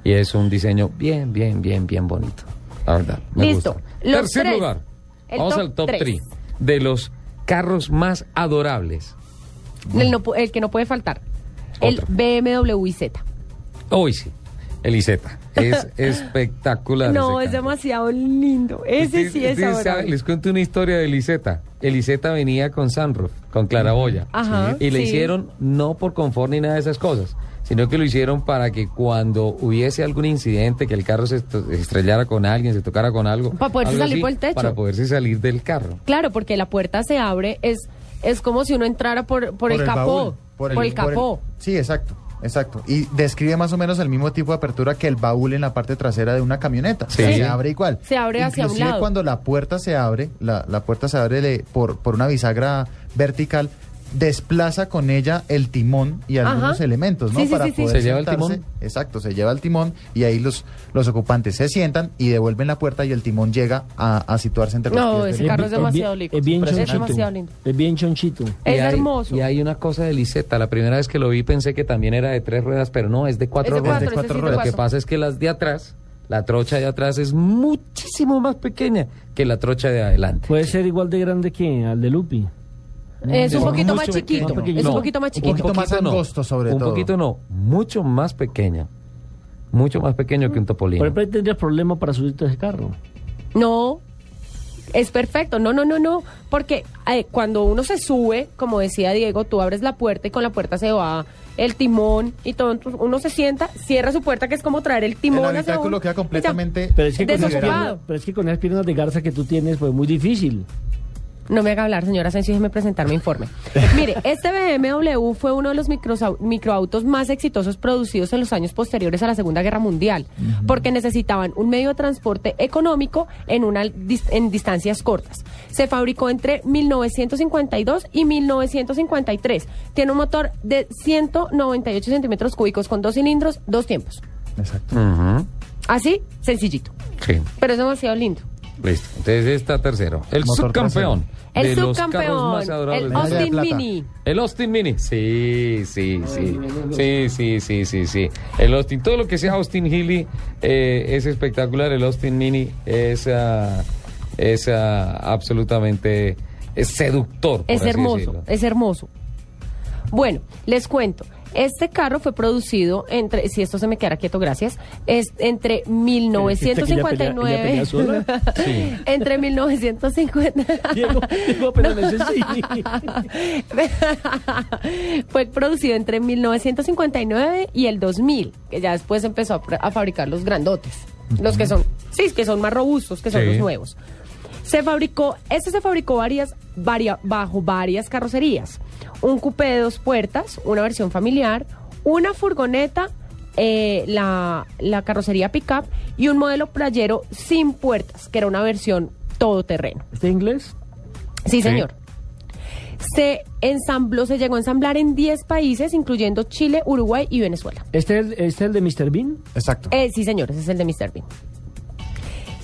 Y es un diseño bien, bien, bien, bien bonito. La verdad. Me Listo. gusta. Los Tercer tres. lugar. El Vamos top al top tres. 3 de los carros más adorables. El, no el que no puede faltar, el. BMW Z. Hoy sí. El Iseta. Es [laughs] espectacular. No, ese es demasiado lindo. Ese sí es saben, les cuento una historia de Liseta. el Iseta venía con sunroof, con claraboya. Ajá, y le sí. hicieron no por confort ni nada de esas cosas, sino que lo hicieron para que cuando hubiese algún incidente, que el carro se estrellara con alguien, se tocara con algo. Para poderse algo salir por el techo. Para poderse salir del carro. Claro, porque la puerta se abre, es, es como si uno entrara por, por, el, capó. baúl, por, el, capó. sí, exacto, exacto. Y describe más o menos el mismo tipo de apertura que el baúl en la parte trasera de una camioneta. Sí. Se abre igual. Se abre hacia un Inclusive lado. cuando la puerta se abre, la, la puerta se abre de- por, por una bisagra vertical, desplaza con ella el timón y algunos Ajá. elementos, ¿no? Sí, sí, Para sí, sí. poder ¿Se lleva el timón? Exacto, se lleva el timón y ahí los, los ocupantes se sientan y devuelven la puerta y el timón llega a, a situarse entre los No, pies ese carro es demasiado es lindo. bien Es chonchito. bien chonchito. Es Y hay- hermoso. Y hay una cosa de Liseta. La primera vez que lo vi pensé que también era de tres ruedas, pero no, es de cuatro Es de ruedas. cuatro, de Lo que pasa es que las de atrás, la trocha de atrás es muchísimo más pequeña que la trocha de adelante. Puede ser igual de grande que al de Lupi. Es un poquito más chiquito. Es No, un poquito más un chiquito. poquito más angosto, sobre un todo. poquito no, mucho más pequeña. Mucho más pequeño que un topolino. Por ejemplo, tendrías problema para subirte a ese carro. No, es perfecto. No, no, no, no. Porque eh, cuando uno se sube, como decía Diego, tú abres la puerta y con la puerta se va el timón y todo. uno se sienta, cierra su puerta, que es como traer el timón El hacia uno, queda ya. completamente Pero es que, con piernas, pero es que con esas piernas de garza que tú tienes, pues muy difícil. No me haga hablar, señora Asensio, déjeme presentar mi informe. [laughs] Mire, este BMW fue uno de los microautos más exitosos producidos en los años posteriores a la Segunda Guerra Mundial, porque necesitaban un medio de transporte económico en, una, en distancias cortas. Se fabricó entre 1952 y 1953. Tiene un motor de 198 centímetros cúbicos con dos cilindros, dos tiempos. Exacto. Así, sencillito. Sí, Pero es demasiado lindo. Listo. Entonces está tercero. El Motor subcampeón. El de los subcampeón, carros más adorables el Austin. Mini. El Austin Mini. Sí, sí, sí. Sí, sí, sí, sí, sí. El Austin, todo lo que sea Austin Healy eh, es espectacular. El Austin Mini es, ah, es ah, absolutamente es seductor. Es hermoso, decirlo. es hermoso. Bueno, les cuento. Este carro fue producido entre, si esto se me queda quieto, gracias, es entre 1959, Ella pelea sola. Sí. entre 1950. [laughs] Diego, sí. [laughs] fue producido entre 1959 y el 2000, que ya después empezó a, fabricar los grandotes, los que son, sí, que son más robustos, que son Sí. los nuevos. Se fabricó, este se fabricó varias, varia- bajo varias carrocerías. Un coupé de dos puertas, una versión familiar, una furgoneta, eh, la, la carrocería pickup y un modelo playero sin puertas, que era una versión todoterreno. ¿Está inglés? Sí, señor. Se ensambló, se llegó a ensamblar en 10 países, incluyendo Chile, Uruguay y Venezuela. ¿Este es, este es el de Mr. Bean? Exacto. Eh, sí, señor, ese es el de Mr. Bean.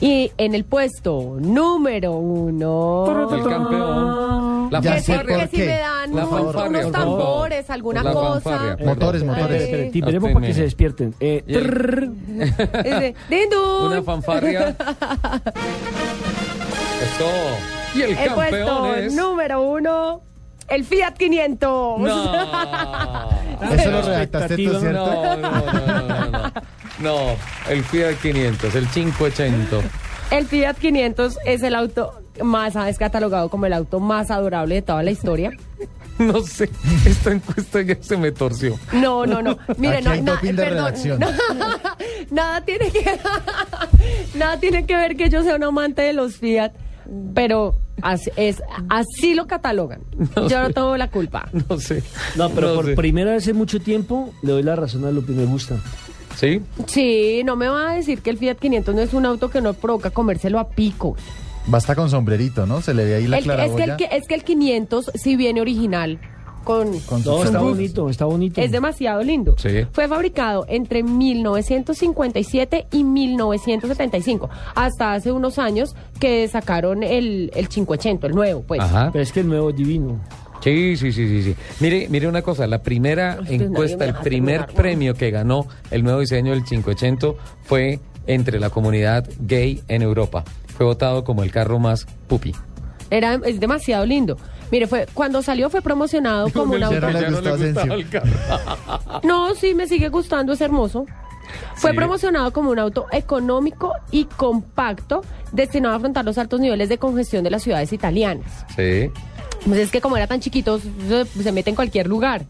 Y en el puesto número uno. El campeón. La Ya sé si, fanfarria. que si qué. me dan La un- fanfarria, unos por favor. tambores, alguna La cosa. fanfarria. Motores, Ay. motores. Espere, timbremos Austin para que se despierten. Eh, [laughs] Y el- trrr. Dice, "Din, dun". Una fanfarria. [laughs] Eso. Y el, El campeón puesto es. número uno, el Fiat 500. No. [laughs] Eso lo redactaste tú. ¿cierto? No, no, no, no, no, no. No, el Fiat 500, el 580. El Fiat 500 es el auto más, es catalogado como el auto más adorable de toda la historia. [laughs] No sé, esta encuesta ya se me torció. No, no, no. [laughs] Mire, Aquí no, hay na- de perdón, redacción. no, [laughs] nada tiene que nada tiene que ver que yo sea un amante de los Fiat, pero así, es así lo catalogan. No yo no sé. tengo la culpa. No sé. No, pero No por sé. primera vez en mucho tiempo le doy la razón a Lupi, me gusta. ¿Sí? Sí, no me va a decir que el Fiat 500 no es un auto que no provoca comérselo a pico. Basta con sombrerito, ¿no? Se le ve ahí la El- es, que el, que- es que el 500 si viene original con, Con No, está bonito, está bonito. Es demasiado lindo. Sí. Fue fabricado entre 1957 y 1975, hasta hace unos años que sacaron el, el 580, el nuevo, pues. Ajá. Pero es que el nuevo es divino. Sí, sí, sí, sí, sí. Mire, mire una cosa, la primera pues encuesta, el primer premio que ganó el nuevo diseño del 580 fue entre la comunidad gay en Europa. Fue votado como el carro más pupi. Era, es demasiado lindo. Mire, fue cuando salió fue promocionado como un auto. [laughs] no sí, me sigue gustando, es hermoso. Fue Sí. promocionado como un auto económico y compacto destinado a afrontar los altos niveles de congestión de las ciudades italianas. Sí. Pues es que como era tan chiquito, se, mete en cualquier lugar.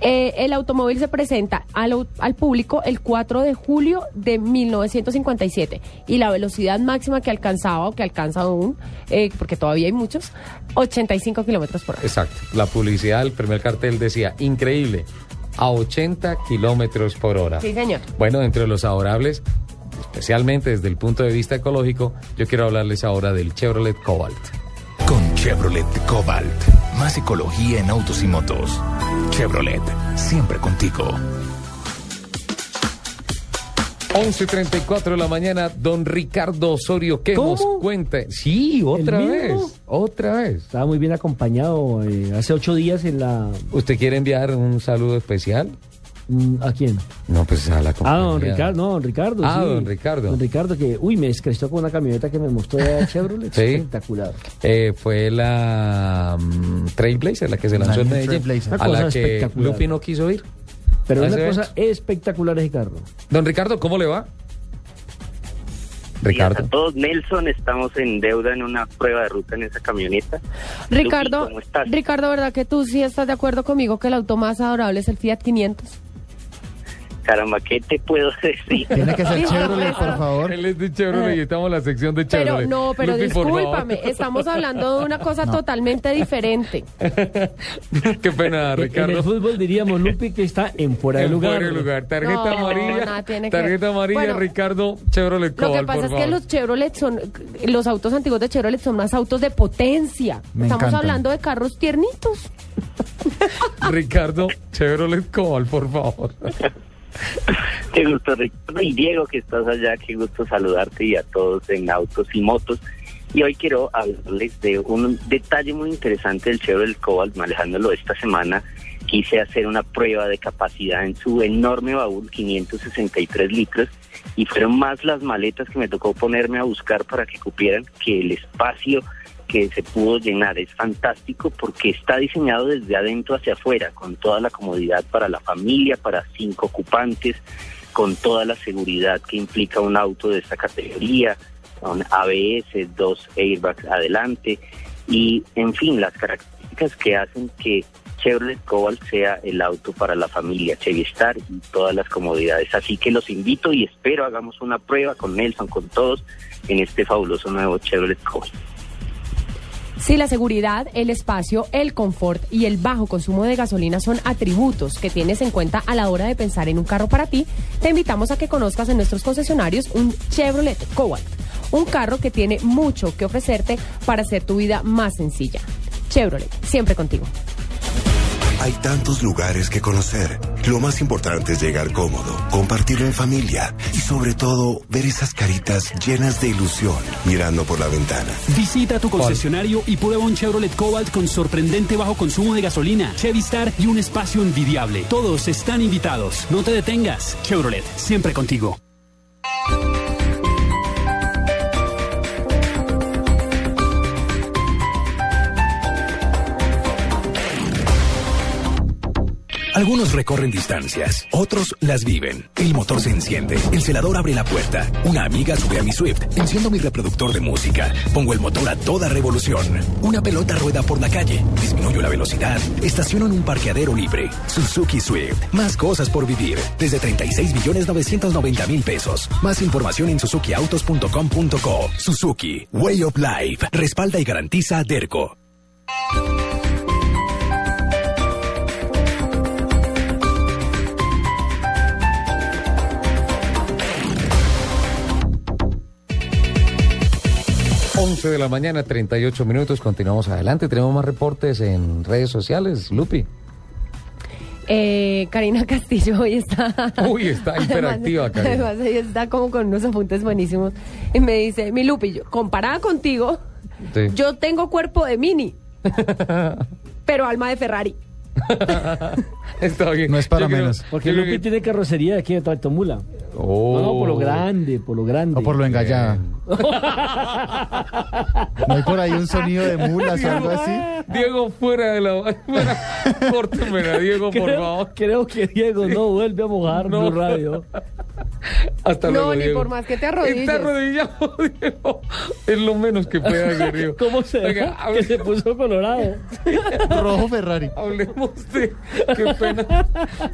Eh, el automóvil se presenta al, al público el 4 de julio de 1957 y la velocidad máxima que alcanzaba o que alcanza aún, eh, porque todavía hay muchos, 85 kilómetros por hora. Exacto. La publicidad del primer cartel decía, increíble, a 80 kilómetros por hora. Sí, señor. Bueno, entre los adorables, especialmente desde el punto de vista ecológico, yo quiero hablarles ahora del Chevrolet Cobalt. Chevrolet Cobalt, más ecología en autos y motos. Chevrolet, siempre contigo. 11.34 de la mañana, don Ricardo Osorio, ¿qué nos cuenta? Sí, otra ¿El vez, mismo? otra vez. Estaba muy bien acompañado eh, hace ocho días en la... ¿Usted quiere enviar un saludo especial? Mm, ¿A quién? No, pues a la Ah, compañía. don Ricardo, no, don Ricardo. Ah, sí. don Ricardo. Don Ricardo, que, uy, me descrestó con una camioneta que me mostró de Chevrolet. [laughs] Sí. Espectacular. Eh, fue la mm, Trailblazer, la que se lanzó en Medellín, Trailblazer. a la que espectacular. Lupi no quiso ir. Pero a una cosa espectacular ese carro. Don Ricardo, ¿cómo le va? Ricardo. A todos, Nelson, estamos en deuda en una prueba de ruta en esa camioneta. Ricardo, Lupi, ¿cómo estás? Ricardo, ¿verdad que tú sí estás de acuerdo conmigo que el auto más adorable es el Fiat 500? Caramba, ¿qué te puedo [laughs] decir? Tiene que ser Chevrolet, por favor. Él es de Chevrolet y estamos en la sección de Pero Chevrolet. no, pero Lupi, por favor. discúlpame, estamos hablando de una cosa totalmente diferente. [laughs] Qué pena, En el Ricardo. fútbol diríamos, Lupi, que está en fuera de En lugar. fuera de lugar. Tarjeta No, amarilla. nada tiene que tarjeta amarilla, Bueno, Ricardo Chevrolet Lo Cobalt, que pasa por es que los Chevrolet son, los autos antiguos de Chevrolet son más autos de potencia. Me Estamos hablando de carros tiernitos. Ricardo Chevrolet Cobalt, por favor. [laughs] [laughs] Qué gusto, Ricardo. Y Diego, que estás allá, qué gusto saludarte y a todos en Autos y Motos. Y hoy quiero hablarles de un detalle muy interesante del Chevrolet Cobalt, manejándolo esta semana. Quise hacer una prueba de capacidad en su enorme baúl, 563 litros, y fueron más las maletas que me tocó ponerme a buscar para que cupieran que el espacio que se pudo llenar. Es fantástico porque está diseñado desde adentro hacia afuera, con toda la comodidad para la familia, para cinco ocupantes, con toda la seguridad que implica un auto de esta categoría, con ABS, dos airbags adelante y, en fin, las características que hacen que Chevrolet Cobalt sea el auto para la familia Chevistar y todas las comodidades. Así que los invito y espero hagamos una prueba con Nelson, con todos, en este fabuloso nuevo Chevrolet Cobalt. Si la seguridad, el espacio, el confort y el bajo consumo de gasolina son atributos que tienes en cuenta a la hora de pensar en un carro para ti, te invitamos a que conozcas en nuestros concesionarios un Chevrolet Cobalt, un carro que tiene mucho que ofrecerte para hacer tu vida más sencilla. Chevrolet, siempre contigo. Hay tantos lugares que conocer. Lo más importante es llegar cómodo, compartirlo en familia y sobre todo ver esas caritas llenas de ilusión mirando por la ventana. Visita tu concesionario y prueba un Chevrolet Cobalt con sorprendente bajo consumo de gasolina, Chevistar y un espacio envidiable. Todos están invitados. No te detengas. Chevrolet, siempre contigo. Algunos recorren distancias, otros las viven. El motor se enciende, el celador abre la puerta, una amiga sube a mi Swift, enciendo mi reproductor de música, pongo el motor a toda revolución, una pelota rueda por la calle, disminuyo la velocidad, estaciono en un parqueadero libre. Suzuki Swift, más cosas por vivir, desde 36 millones 990 mil pesos. Más información en suzukiautos.com.co. Suzuki, Way of Life, respalda y garantiza a Derco. Once de la mañana, 38 minutos. Continuamos adelante. Tenemos más reportes en redes sociales. Lupi. Eh, Karina Castillo hoy está. Uy, está [laughs] hiperactiva, Karina. Además, ella está como con unos apuntes buenísimos. Y me dice, mi Lupi, yo, comparada contigo, Sí. yo tengo cuerpo de mini, [laughs] pero alma de Ferrari. Está bien. No es para Yo creo- menos. Porque Lupi que- tiene carrocería de aquí de Tractomula. Oh. No, no, por lo grande, por lo grande. O por lo engallada. [laughs] ¿No hay por ahí un sonido de mulas o algo así? Diego, fuera de la. Fuera. Córtemela, Diego, por favor. creo que Diego no vuelve a mojar No. Blue Radio. Hasta no, luego, ni Diego. por más que te arrodilles. Está arrodillado, [laughs] Diego. Es lo menos que puede hacer, [laughs] Diego. ¿Cómo se Oiga, ve? hable- Que se puso colorado. Rojo Ferrari. Hablemos de... Qué pena.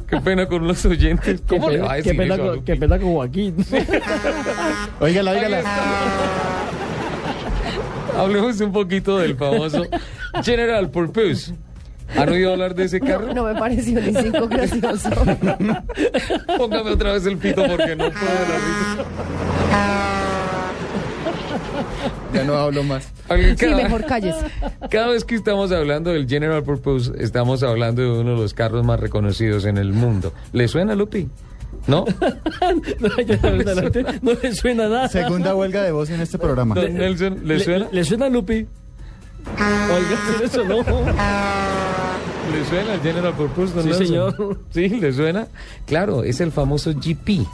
Qué pena con los oyentes. ¿Cómo qué le va a qué decir pena eso a con, Lupi? qué pena con Joaquín. [laughs] Óigala, óigala. Hablemos un poquito del famoso General Purpose. ¿Han oído hablar de ese carro? No me pareció ni cinco gracioso. [laughs] Póngame otra vez el pito porque no puedo la risa. Ya no hablo más. Alguien Sí, cada- mejor calles. Cada vez que estamos hablando del General Purpose, estamos hablando de uno de los carros más reconocidos en el mundo. ¿Le suena, Lupi? ¿No? [laughs] no, ya, adelante, no le suena nada. Segunda huelga de voz en este programa. Don Nelson, ¿le suena? ¿Le, suena Lupi? Oiga, ¿sí eso no. ¿Le suena el General Purpose, don Sí, Nelson? señor. Sí, ¿le suena? Claro, es el famoso GP,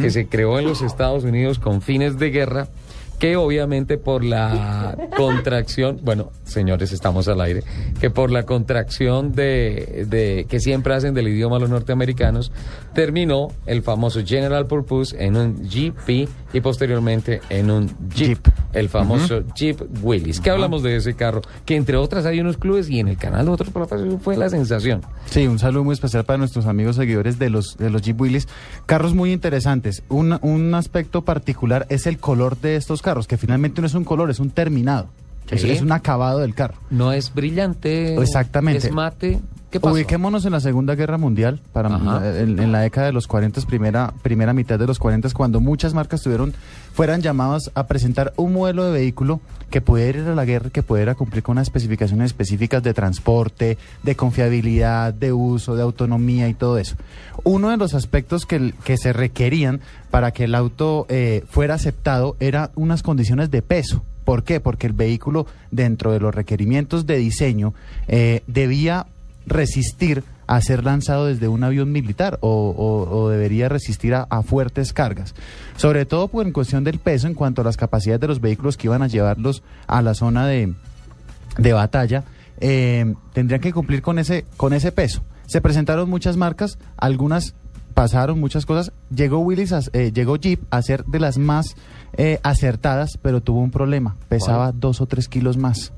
que se creó en los Estados Unidos con fines de guerra, que obviamente por la contracción, bueno, señores, estamos al aire, que por la contracción de, de- que siempre hacen del idioma los norteamericanos, terminó el famoso General Purpose en un GP y posteriormente en un Jeep, el famoso Jeep Willys. ¿Qué hablamos de ese carro? Que entre otras hay unos clubes y en el canal de otros fue la sensación. Sí, un saludo muy especial para nuestros amigos seguidores de los, de los Jeep Willys. Carros muy interesantes. Un, un aspecto particular es el color de estos carros, que finalmente no es un color, es un terminado. Es, es un acabado del carro. No es brillante. Exactamente. Es mate. ¿Qué pasó? Ubiquémonos en la Segunda Guerra Mundial, para en, en la década de los 40, primera, primera mitad de los 40, cuando muchas marcas tuvieron, fueran llamadas a presentar un modelo de vehículo que pudiera ir a la guerra, que pudiera cumplir con unas especificaciones específicas de transporte, de confiabilidad, de uso, de autonomía y todo eso. Uno de los aspectos que, que se requerían para que el auto eh, fuera aceptado era unas condiciones de peso. ¿Por qué? Porque el vehículo, dentro de los requerimientos de diseño, eh, debía resistir a ser lanzado desde un avión militar o, o- o debería resistir a, a fuertes cargas. Sobre todo por en cuestión del peso en cuanto a las capacidades de los vehículos que iban a llevarlos a la zona de, de batalla, eh, tendrían que cumplir con ese, con ese peso. Se presentaron muchas marcas, algunas pasaron muchas cosas. Llegó Willis, a- eh, llegó Jeep a ser de las más eh, acertadas, pero tuvo un problema. Pesaba dos o tres kilos más,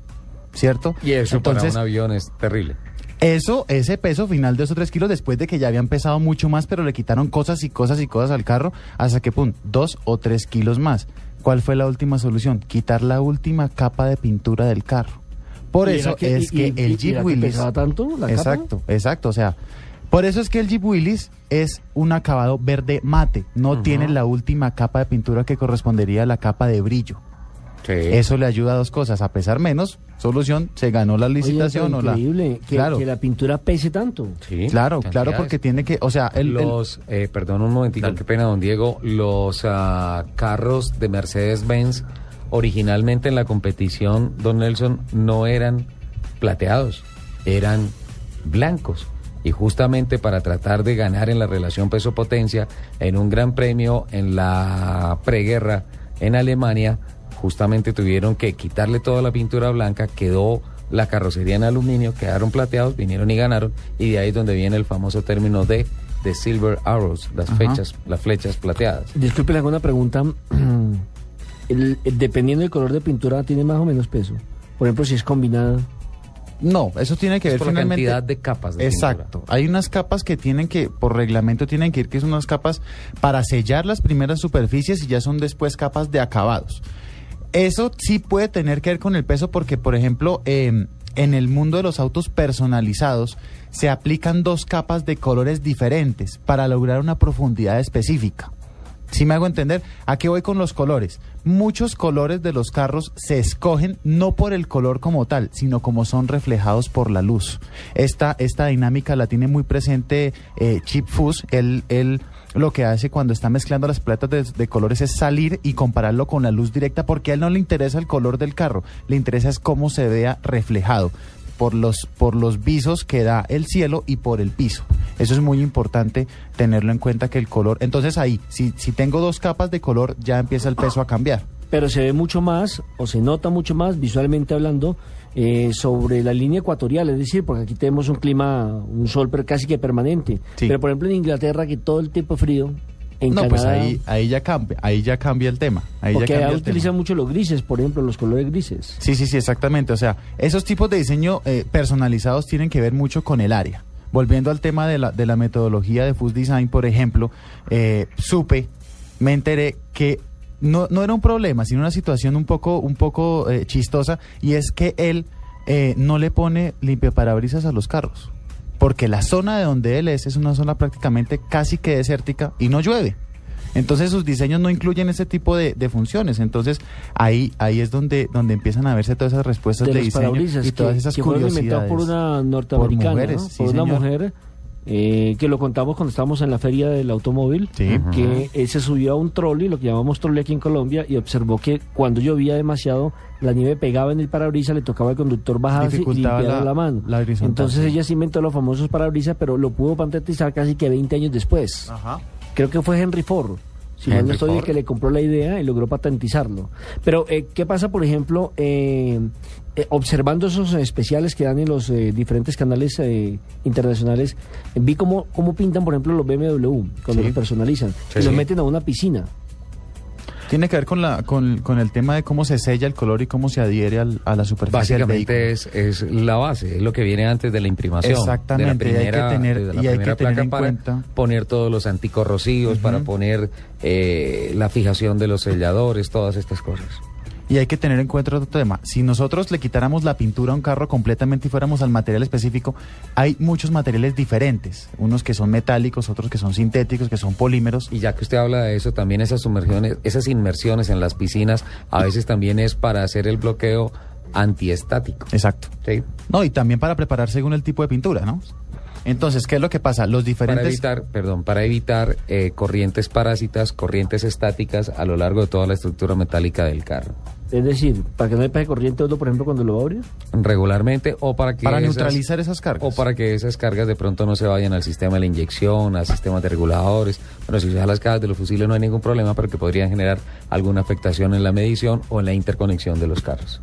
¿cierto? Y eso Entonces, para un avión es terrible. Eso, ese peso final de esos tres kilos, después de que ya habían pesado mucho más, pero le quitaron cosas y cosas y cosas al carro, hasta que, pum, dos o tres kilos más. ¿Cuál fue la última solución? Quitar la última capa de pintura del carro. Por ¿Y eso que- es y- que y- el y Jeep pesaba tanto la capa? exacto, exacto, o sea... Por eso es que el Jeep Willys es un acabado verde mate, no tiene la última capa de pintura que correspondería a la capa de brillo. Eso le ayuda a dos cosas, a pesar menos, solución, se ganó la licitación pero o la... increíble que, claro. que la pintura pese tanto. Sí, Claro, claro, porque tiene que, o sea, el, el- los, eh, perdón un momentico, qué pena, don Diego. Los ah, carros de Mercedes-Benz originalmente en la competición, don Nelson, no eran plateados, eran blancos. Y justamente para tratar de ganar en la relación peso-potencia, en un gran premio en la preguerra en Alemania, justamente tuvieron que quitarle toda la pintura blanca, quedó la carrocería en aluminio, quedaron plateados, vinieron y ganaron, y de ahí es donde viene el famoso término de, de silver arrows, las Ajá. fechas, las flechas plateadas. Disculpe, le hago una pregunta. [clears throat] El- el- dependiendo del color de pintura, tiene más o menos peso. Por ejemplo, si es combinada. no, eso tiene que Es ver por la cantidad de capas de Exacto. Hay unas capas que tienen que, por reglamento, tienen que ir, que son unas capas para sellar las primeras superficies y ya son después capas de acabados. Eso sí puede tener que ver con el peso porque, por ejemplo, en el mundo de los autos personalizados se aplican dos capas de colores diferentes para lograr una profundidad específica. Si me hago entender, ¿a qué voy con los colores? Muchos colores de los carros se escogen no por el color como tal, sino como son reflejados por la luz. Esta, esta dinámica la tiene muy presente eh, Chip Foose. Él, él lo que hace cuando está mezclando las paletas de, de colores es salir y compararlo con la luz directa porque a él no le interesa el color del carro, le interesa es cómo se vea reflejado por los, por los visos que da el cielo y por el piso. Eso es muy importante tenerlo en cuenta que el color, entonces ahí, si, si tengo dos capas de color, ya empieza el peso a cambiar. Pero se ve mucho más, o se nota mucho más, visualmente hablando, eh, sobre la línea ecuatorial. Es decir, porque aquí tenemos un clima, un sol casi que permanente. Sí. Pero por ejemplo en Inglaterra, que todo el tiempo es frío, En no, pues Canadá- ahí, ahí, ya cambia, ahí ya cambia el tema. Ahí ya Porque cambia tema. utilizan mucho los grises, por ejemplo, los colores grises. Sí, sí, sí, exactamente. O sea, esos tipos de diseño eh, personalizados tienen que ver mucho con el área. Volviendo al tema de la, de la metodología de Food Design, por ejemplo, eh, supe, me enteré que no, no era un problema, sino una situación un poco, un poco eh, chistosa, y es que él eh, no le pone limpiaparabrisas a los carros. Porque la zona de donde él es es una zona prácticamente casi que desértica y no llueve. Entonces sus diseños no incluyen ese tipo de, de funciones. Entonces ahí ahí es donde donde empiezan a verse todas esas respuestas de, diseño y todas esas que fueron curiosidades. inventados por una norteamericana, Por mujeres, ¿no? sí, por una señor. mujer eh, que lo contamos cuando estábamos en la feria del automóvil, Sí. que eh, se subió a un trolley, lo que llamamos trolley aquí en Colombia, y observó que cuando llovía demasiado, la nieve pegaba en el parabrisas, le tocaba al conductor bajarse y limpiar la- la, mano. la Entonces ella sí inventó los famosos parabrisas, pero lo pudo patentizar casi que 20 años después. Creo que fue Henry Ford. Si mal no Henry estoy, el que le compró la idea y logró patentizarlo. Pero, eh, ¿qué pasa, por ejemplo, eh, eh, observando esos especiales que dan en los eh, diferentes canales eh, internacionales? vi cómo, cómo pintan, por ejemplo, los BMW cuando Sí. los personalizan. Sí, y los sí. meten a una piscina. Tiene que ver con la con, con el tema de cómo se sella el color y cómo se adhiere al- a la superficie del. Básicamente es, es la base, es lo que viene antes de la imprimación. Exactamente, y de hay la que primera, tener- de la y hay que tener placa en para cuenta- poner todos los anticorrosivos, para poner eh, la fijación de los selladores, todas estas cosas. Y hay que tener en cuenta otro tema. Si nosotros le quitáramos la pintura a un carro completamente y fuéramos al material específico, hay muchos materiales diferentes. Unos que son metálicos, otros que son sintéticos, que son polímeros. Y ya que usted habla de eso, también esas sumergiones, esas inmersiones en las piscinas, a veces también es para hacer el bloqueo antiestático. Exacto. Sí. No, y también para preparar según el tipo de pintura, ¿no? Entonces, ¿qué es lo que pasa? Los diferentes... Para evitar, perdón, para evitar eh, corrientes parásitas, corrientes estáticas a lo largo de toda la estructura metálica del carro. Es decir, para que no le pegue corriente por ejemplo, cuando lo va a abrir. regularmente o para que Para esas- neutralizar esas cargas. o para que esas cargas de pronto no se vayan al sistema de la inyección, al sistema de reguladores. Bueno, si se da las cargas de los fusiles no hay ningún problema, pero que podrían generar alguna afectación en la medición o en la interconexión de los carros.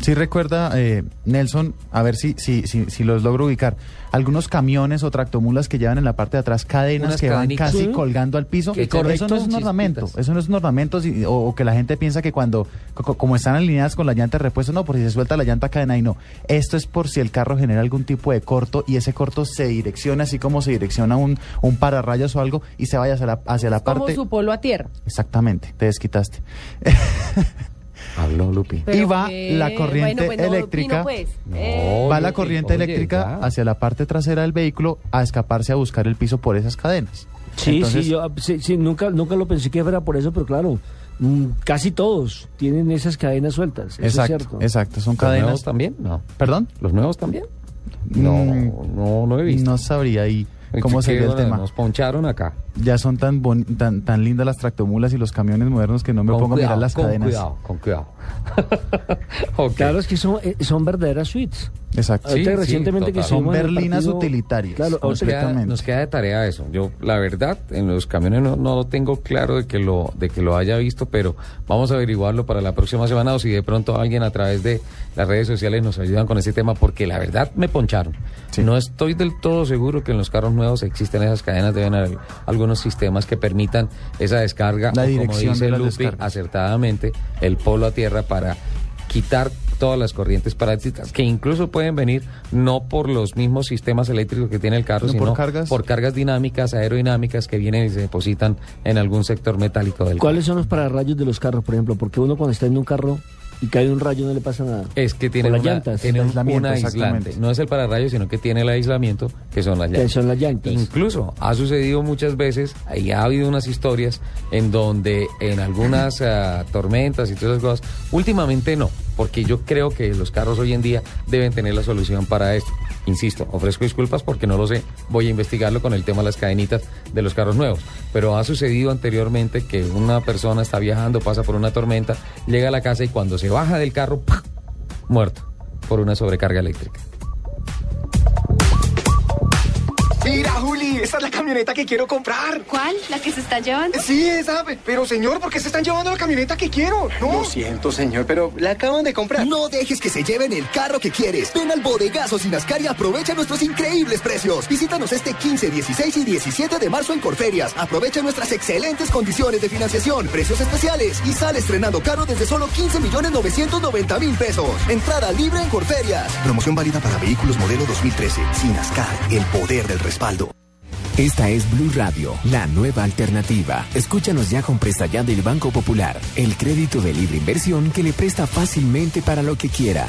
Sí recuerda, eh, Nelson, a ver si, si, si, si los logro ubicar, algunos camiones o tractomulas que llevan en la parte de atrás cadenas Unas que van casi Sí. colgando al piso. Que eso no correcto, es un ornamento, chispitas. eso no es un ornamento si- o, o que la gente piensa que cuando, co- como están alineadas con la llanta de repuesto, no, por si se suelta la llanta cadena y no. Esto es por si el carro genera algún tipo de corto y ese corto se direcciona así como se direcciona un, un pararrayos o algo y se vaya hacia la, hacia la Como parte... su polo a tierra. Exactamente, te desquitaste. [laughs] Habló Lupi. y va qué- la corriente bueno, pues no, eléctrica. Pues. Va la corriente oye, eléctrica ya. hacia la parte trasera del vehículo a escaparse a buscar el piso por esas cadenas. Sí, Entonces, sí, yo ah, sí, sí, nunca, nunca lo pensé que fuera por eso, pero claro, mm, casi todos tienen esas cadenas sueltas. Eso Exacto, es cierto. exacto, son ¿Los cadenas. nuevos también? No. ¿Perdón? ¿Los nuevos también? No, Mm, no, no he visto. No sabría ahí cómo sería el tema. Nos poncharon acá. Ya son tan, bon- tan tan lindas las tractomulas y los camiones modernos que no me Con pongo a mirar las con cadenas. cuidado, con cuidado. [laughs] Claro, es que son, eh, son verdaderas suites. Exacto. Sí, recientemente sí, que. Son berlinas partido- utilitarias. Claro, Nos queda, nos queda de tarea eso. Yo, la verdad, en los camiones no, no lo tengo claro de que lo, de que lo haya visto, pero vamos a averiguarlo para la próxima semana o si de pronto alguien a través de las redes sociales nos ayudan con ese tema, porque la verdad me poncharon. No estoy del todo seguro que en los carros nuevos existen esas cadenas, deben haber algunos sistemas que permitan esa descarga, La o como dirección dice de Lupi, acertadamente, el polo a tierra para quitar todas las corrientes parasitas que incluso pueden venir no por los mismos sistemas eléctricos que tiene el carro, No, sino por cargas. por cargas dinámicas, aerodinámicas que vienen y se depositan en algún sector metálico del ¿Cuáles son los pararrayos de los carros, por ejemplo? Porque uno cuando está en un carro y cae un rayo no le pasa nada. Es que tiene, las una- llantas. tiene un, aislante. exactamente. No es el pararrayos, sino que tiene el aislamiento, que son las Que llantas. son las llantas. Incluso ha sucedido muchas veces, y ha habido unas historias en donde en algunas ah, tormentas y todas esas cosas, últimamente no, porque yo creo que los carros hoy en día deben tener la solución para esto. Insisto, ofrezco disculpas porque no lo sé, voy a investigarlo con el tema de las cadenitas de los carros nuevos, pero ha sucedido anteriormente que una persona está viajando, pasa por una tormenta, llega a la casa y cuando se baja del carro, muerto por una sobrecarga eléctrica. Mira, Juli, esa es la camioneta que quiero comprar. ¿Cuál? ¿La que se está llevando? Sí, esa. Pero señor, ¿por qué se están llevando la camioneta que quiero? No. Lo siento, señor, pero la acaban de comprar. No dejes que se lleven el carro que quieres. Ven al bodegazo Sinascar y aprovecha nuestros increíbles precios. Visítanos este 15, 16 y 17 de marzo en Corferias. Aprovecha nuestras excelentes condiciones de financiación, precios especiales y sale estrenando carro desde solo 15 millones 990 mil pesos. Entrada libre en Corferias. Promoción válida para vehículos modelo 2013. Sinascar, el poder del respaldo. Esta es Blue Radio, la nueva alternativa. Escúchanos ya con Presta del Banco Popular, el crédito de libre inversión que le presta fácilmente para lo que quiera.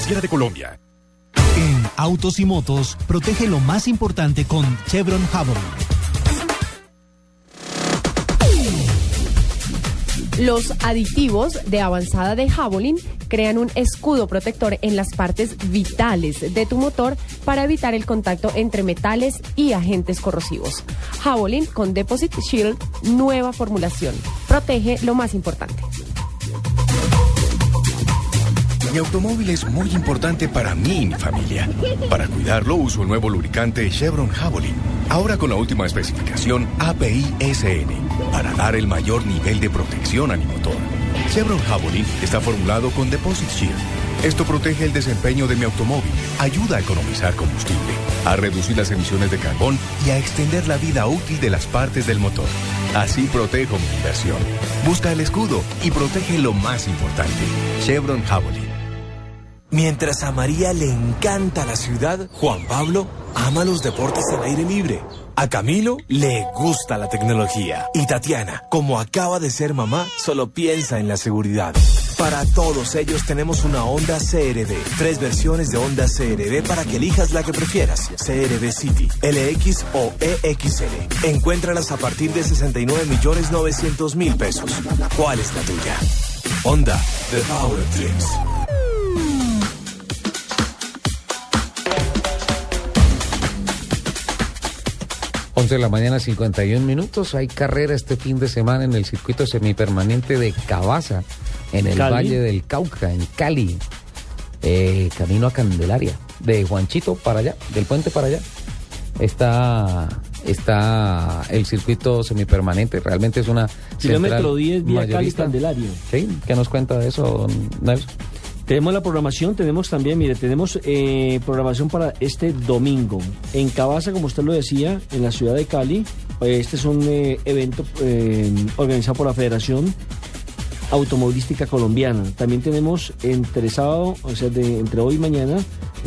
De Colombia. En Autos y Motos, protege lo más importante con Chevron Javelin. Los aditivos de avanzada de Javelin crean un escudo protector en las partes vitales de tu motor para evitar el contacto entre metales y agentes corrosivos. Javelin con Deposit Shield, nueva formulación. Protege lo más importante. Mi automóvil es muy importante para mí y mi familia. Para cuidarlo uso el nuevo lubricante Chevron Javelin. Ahora con la última especificación API-SN. Para dar el mayor nivel de protección a mi motor. Chevron Javelin está formulado con Deposit Shield. Esto protege el desempeño de mi automóvil, ayuda a economizar combustible, a reducir las emisiones de carbón y a extender la vida útil de las partes del motor. Así protejo mi inversión. Busca el escudo y protege lo más importante. Chevron Javelin. Mientras a María le encanta la ciudad, Juan Pablo ama los deportes al aire libre. A Camilo le gusta la tecnología. Y Tatiana, como acaba de ser mamá, solo piensa en la seguridad. Para todos ellos tenemos una Honda CRV. Tres versiones de Honda CRV para que elijas la que prefieras. CRV City, LX o EXL. Encuéntralas a partir de 69 millones 900 mil pesos. ¿Cuál es la tuya? Honda, The Power of 11 de la mañana, 51 minutos. Hay carrera este fin de semana en el circuito semipermanente de Cabaza, en el Cali. Valle del Cauca, en Cali. Eh, camino a Candelaria. De Juanchito para allá, del puente para allá. Está, está el circuito semipermanente. Realmente es una. Kilómetro central 10, vía Cali. Candelario. Sí, ¿qué nos cuenta de eso, Nelson? Tenemos la programación, tenemos también, mire, tenemos eh, programación para este domingo. En Cabaza, como usted lo decía, en la ciudad de Cali, eh, este es un eh, evento eh, organizado por la Federación Automovilística Colombiana. También tenemos entre sábado, o sea, de, entre hoy y mañana,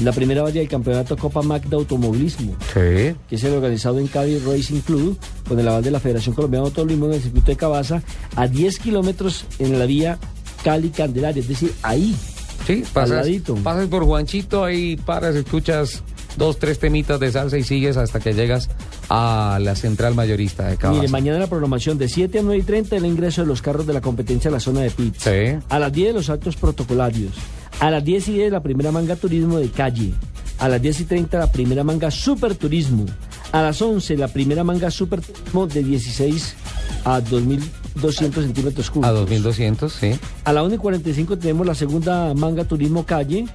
la primera valla del campeonato Copa Mac de Automovilismo. Sí. que es el organizado en Cali Racing Club, con el aval de la Federación Colombiana de Automovilismo en el circuito de Cabaza, a 10 kilómetros en la vía Cali-Candelaria, es decir, ahí. Sí, pasas, pasas por Juanchito, ahí paras, escuchas dos, tres temitas de salsa y sigues hasta que llegas a la central mayorista de Cabaza. Mire, mañana la programación de 7 a 9 y 30 el ingreso de los carros de la competencia a la zona de pits. A las 10 los actos protocolarios. A las 10 y 10 la primera manga turismo de calle. A las 10 y 30 la primera manga super turismo. A las 11 la primera manga super turismo de 16 a 2200 centímetros cúbicos. A 2200, sí. A la 1 y 45 tenemos la segunda manga turismo calle.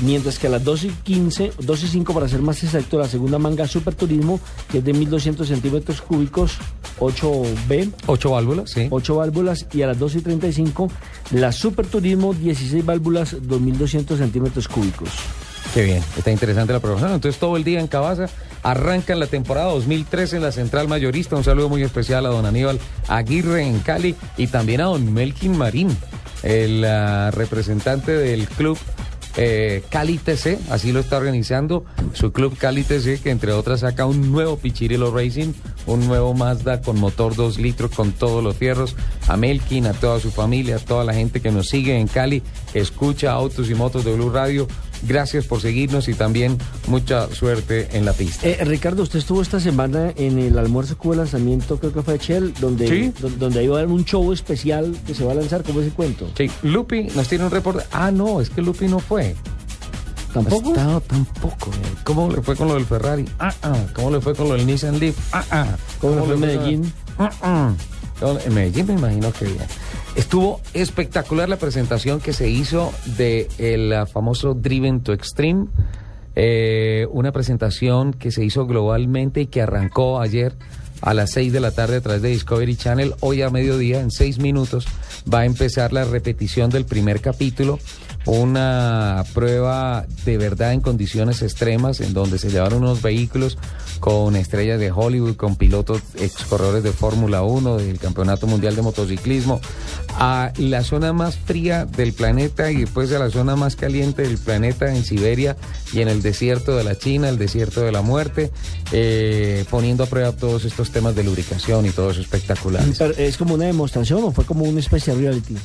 Mientras que a las 2 y 15, 2 y 5 para ser más exacto, la segunda manga super turismo, que es de 1200 centímetros cúbicos, 8B. 8 válvulas, sí. 8 válvulas. Y a las 2 y 35, la super turismo, 16 válvulas, 2200 centímetros cúbicos. Qué bien, está interesante la programación. Entonces todo el día en Cabaza arrancan la temporada 2013 en la central mayorista. Un saludo muy especial a don Aníbal Aguirre en Cali y también a don Melkin Marín, el ah, representante del club eh, Cali TC, así lo está organizando su club Cali TC, que entre otras saca un nuevo Pichirilo Racing, un nuevo Mazda con motor 2 litros con todos los fierros. A Melkin, a toda su familia, a toda la gente que nos sigue en Cali, escucha autos y motos de Blue Radio. Gracias por seguirnos y también mucha suerte en la pista. Eh, Ricardo, usted estuvo esta semana en el almuerzo que hubo lanzamiento, creo que fue de Shell, donde, Sí. do- donde iba a haber un show especial que se va a lanzar, ¿cómo es el cuento? Sí, Lupi nos tiene un reporte. Ah, no, es que Lupi no fue. ¿Tampoco? Estado tampoco. eh. ¿Cómo le fue con lo del Ferrari? Ah, ah. ¿Cómo le fue con lo del Nissan Leaf? Ah, ah. ¿Cómo le fue en Medellín? Ah, ah. ¿Cómo- En Medellín me imagino que bien. Estuvo espectacular la presentación que se hizo de el ah, famoso Driven to Extreme. Eh, una presentación que se hizo globalmente y que arrancó ayer a las 6 de la tarde a través de Discovery Channel. Hoy a mediodía, en 6 minutos, va a empezar la repetición del primer capítulo. Una prueba de verdad en condiciones extremas, en donde se llevaron unos vehículos con estrellas de Hollywood, con pilotos ex corredores de Fórmula 1, del Campeonato Mundial de Motociclismo, a la zona más fría del planeta y después a la zona más caliente del planeta en Siberia y en el desierto de la China, el desierto de la muerte, eh, poniendo a prueba todos estos temas de lubricación y todo eso espectacular. Pero, ¿Es como una demostración o fue como un especial reality?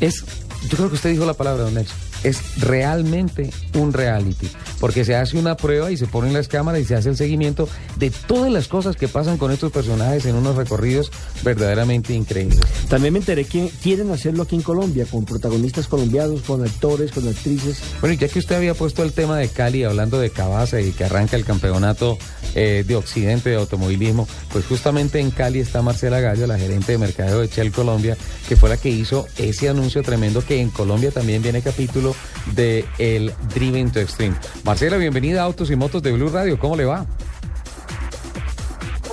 Es, yo creo que usted dijo la palabra, don Nelson, es realmente un reality, porque se hace una prueba y se ponen las cámaras y se hace el seguimiento de todas las cosas que pasan con estos personajes en unos recorridos verdaderamente increíbles. También me enteré que quieren hacerlo aquí en Colombia, con protagonistas colombianos, con actores, con actrices. Bueno, y ya que usted había puesto el tema de Cali, hablando de Cabaza y que arranca el campeonato eh, de Occidente de automovilismo, pues justamente en Cali está Marcela Gallo, la gerente de mercadeo de Shell Colombia, que fue la que hizo ese anuncio tremendo que en Colombia también viene capítulo de el Driven to Extreme. Marcela, bienvenida a Autos y Motos de Blue Radio, ¿cómo le va?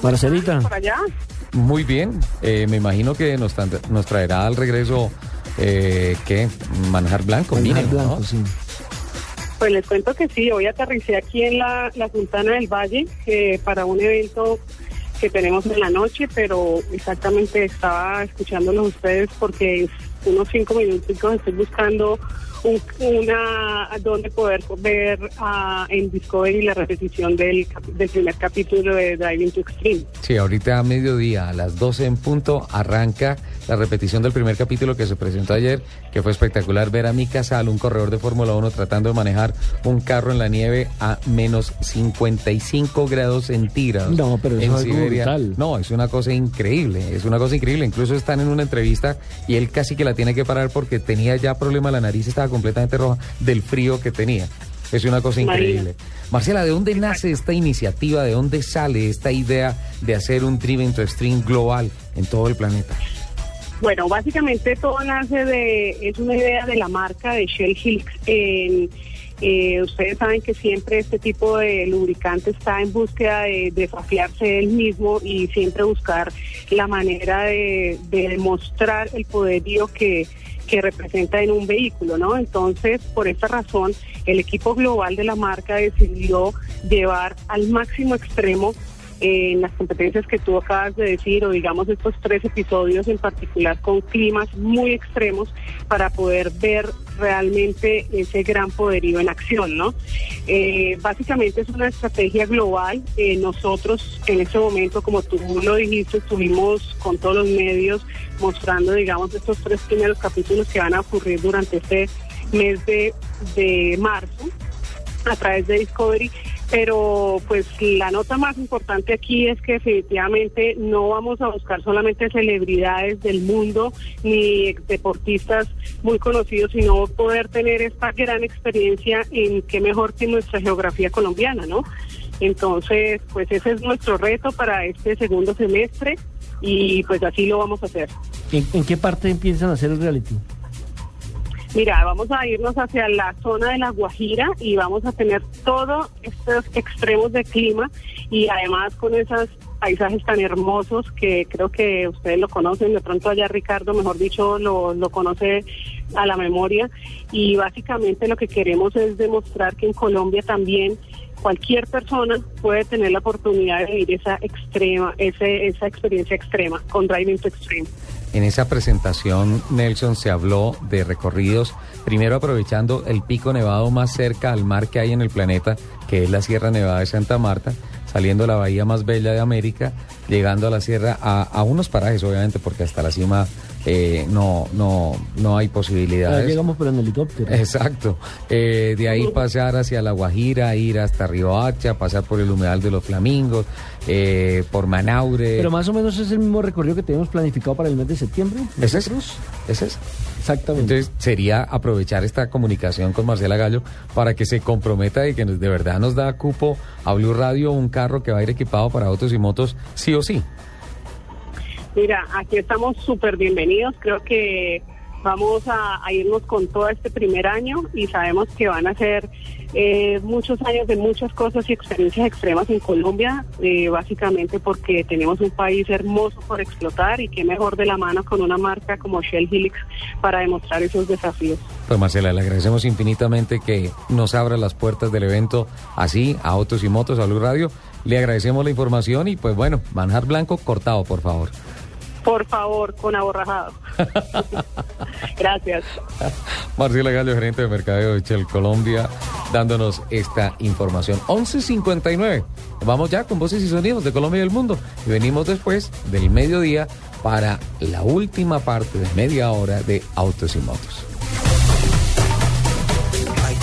Marcelita. Allá. Muy bien, eh, me imagino que nos, nos traerá al regreso, eh, ¿qué? Manjar blanco, Manjar mínimo, blanco, ¿no? sí. Pues les cuento que sí, hoy aterricé aquí en la, la Sultana del Valle eh, para un evento que tenemos en la noche, pero exactamente estaba escuchándolos ustedes porque unos cinco minutos estoy buscando un- una donde poder ver ah, en Discovery la repetición del, del primer capítulo de Driving to Extreme. Sí, ahorita a mediodía, a las 12 en punto, arranca la repetición del primer capítulo que se presentó ayer, que fue espectacular ver a Mika Sal, un corredor de Fórmula 1, tratando de manejar un carro en la nieve a menos 55 grados centígrados. No, pero eso en es algo brutal. No, es una cosa increíble, es una cosa increíble. Incluso están en una entrevista y él casi que la tiene que parar porque tenía ya problema, la nariz estaba completamente roja del frío que tenía. Es una cosa increíble. Marcela, ¿de dónde nace esta iniciativa? ¿De dónde sale esta idea de hacer un Driven to Extreme global en todo el planeta? Bueno, básicamente todo nace de, es una idea de la marca de Shell Hills. En, eh, ustedes saben que siempre este tipo de lubricante está en búsqueda de desafiarse él mismo y siempre buscar la manera de, de demostrar el poderío que, que representa en un vehículo, ¿no? Entonces, por esta razón, el equipo global de la marca decidió llevar al máximo extremo eh, en las competencias que tú acabas de decir, o digamos estos tres episodios en particular con climas muy extremos para poder ver realmente ese gran poderío en acción, ¿no? Eh, básicamente es una estrategia global. Eh, nosotros en este momento, como tú lo dijiste, estuvimos con todos los medios mostrando, digamos, estos tres primeros capítulos que van a ocurrir durante este mes de, de marzo a través de Discovery, pero pues la nota más importante aquí es que definitivamente no vamos a buscar solamente celebridades del mundo ni deportistas muy conocidos, sino poder tener esta gran experiencia en qué mejor que nuestra geografía colombiana, ¿no? Entonces, pues ese es nuestro reto para este segundo semestre y pues así lo vamos a hacer. ¿En, en qué parte empiezan a hacer el reality? Mira, vamos a irnos hacia la zona de la Guajira y vamos a tener todos estos extremos de clima y además con esos paisajes tan hermosos que creo que ustedes lo conocen, de pronto allá Ricardo, mejor dicho, lo, lo conoce a la memoria y básicamente lo que queremos es demostrar que en Colombia también cualquier persona puede tener la oportunidad de vivir esa extrema, ese, esa experiencia extrema con Driving to Extreme. En esa presentación, Nelson, se habló de recorridos, primero aprovechando el pico nevado más cerca al mar que hay en el planeta, que es la Sierra Nevada de Santa Marta, saliendo a la bahía más bella de América, llegando a la sierra, a, a unos parajes obviamente, porque hasta la cima eh, no, no, no hay posibilidades. llegamos por el helicóptero. Exacto. Eh, de ahí pasar hacia La Guajira, ir hasta Riohacha, pasar por el humedal de los Flamingos, eh, por Manaure. Pero más o menos es el mismo recorrido que tenemos planificado para el mes de septiembre. ¿Es ese? ¿Es ese? Exactamente. Entonces sería aprovechar esta comunicación con Marcela Gallo para que se comprometa y que de verdad nos da cupo a Blue Radio un carro que va a ir equipado para autos y motos sí o sí. Mira, aquí estamos súper bienvenidos. Creo que vamos a, irnos con todo este primer año y sabemos que van a ser eh, muchos años de muchas cosas y experiencias extremas en Colombia, eh, básicamente porque tenemos un país hermoso por explotar y qué mejor de la mano con una marca como Shell Helix para demostrar esos desafíos. Pues Marcela, le agradecemos infinitamente que nos abra las puertas del evento así, a Autos y Motos, a Blue Radio. Le agradecemos la información y pues bueno, manjar blanco cortado, por favor. Por favor, con aborrajado. [laughs] Gracias. Marcela Gallo, gerente de mercadeo de Shell Colombia, dándonos esta información. 11.59. Vamos ya con voces y sonidos de Colombia y del mundo. Y venimos después del mediodía para la última parte de media hora de Autos y Motos.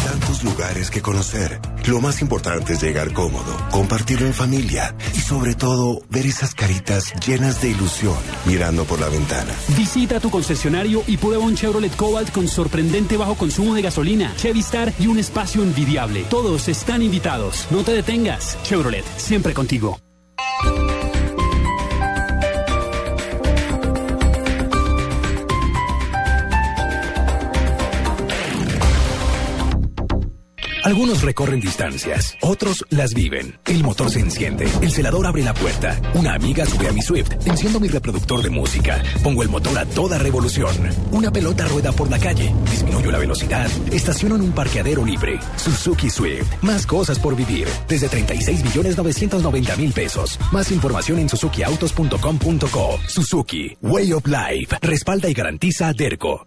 Tantos lugares que conocer. Lo más importante es llegar cómodo, compartirlo en familia y sobre todo ver esas caritas llenas de ilusión mirando por la ventana. Visita tu concesionario y prueba un Chevrolet Cobalt con sorprendente bajo consumo de gasolina, Chevy Star y un espacio envidiable. Todos están invitados. No te detengas. Chevrolet, siempre contigo. Algunos recorren distancias, otros las viven. El motor se enciende, el celador abre la puerta, una amiga sube a mi Swift, enciendo mi reproductor de música, pongo el motor a toda revolución, una pelota rueda por la calle, disminuyo la velocidad, estaciono en un parqueadero libre. Suzuki Swift, más cosas por vivir, desde 36 millones 990 mil pesos. Más información en suzukiautos.com.co. Suzuki, Way of Life, respalda y garantiza Derco.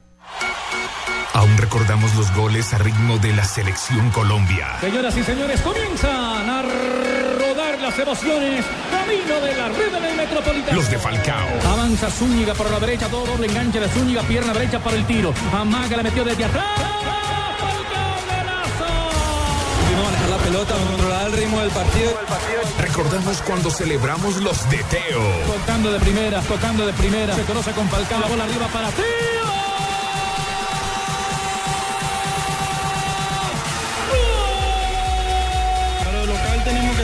Aún recordamos los goles a ritmo de la selección Colombia. Señoras y señores, comienzan a rodar las emociones. Camino de la rueda del Metropolitano. Los de Falcao. Avanza Zúñiga por la derecha, todo doble enganche de Zúñiga, pierna derecha para el tiro. Amaga la metió desde atrás. Vino a manejar la pelota, controlar el ritmo del partido. Recordamos cuando celebramos los de Teo. Tocando de primera, tocando de primera. Se conoce con Falcao. La bola arriba para Teo.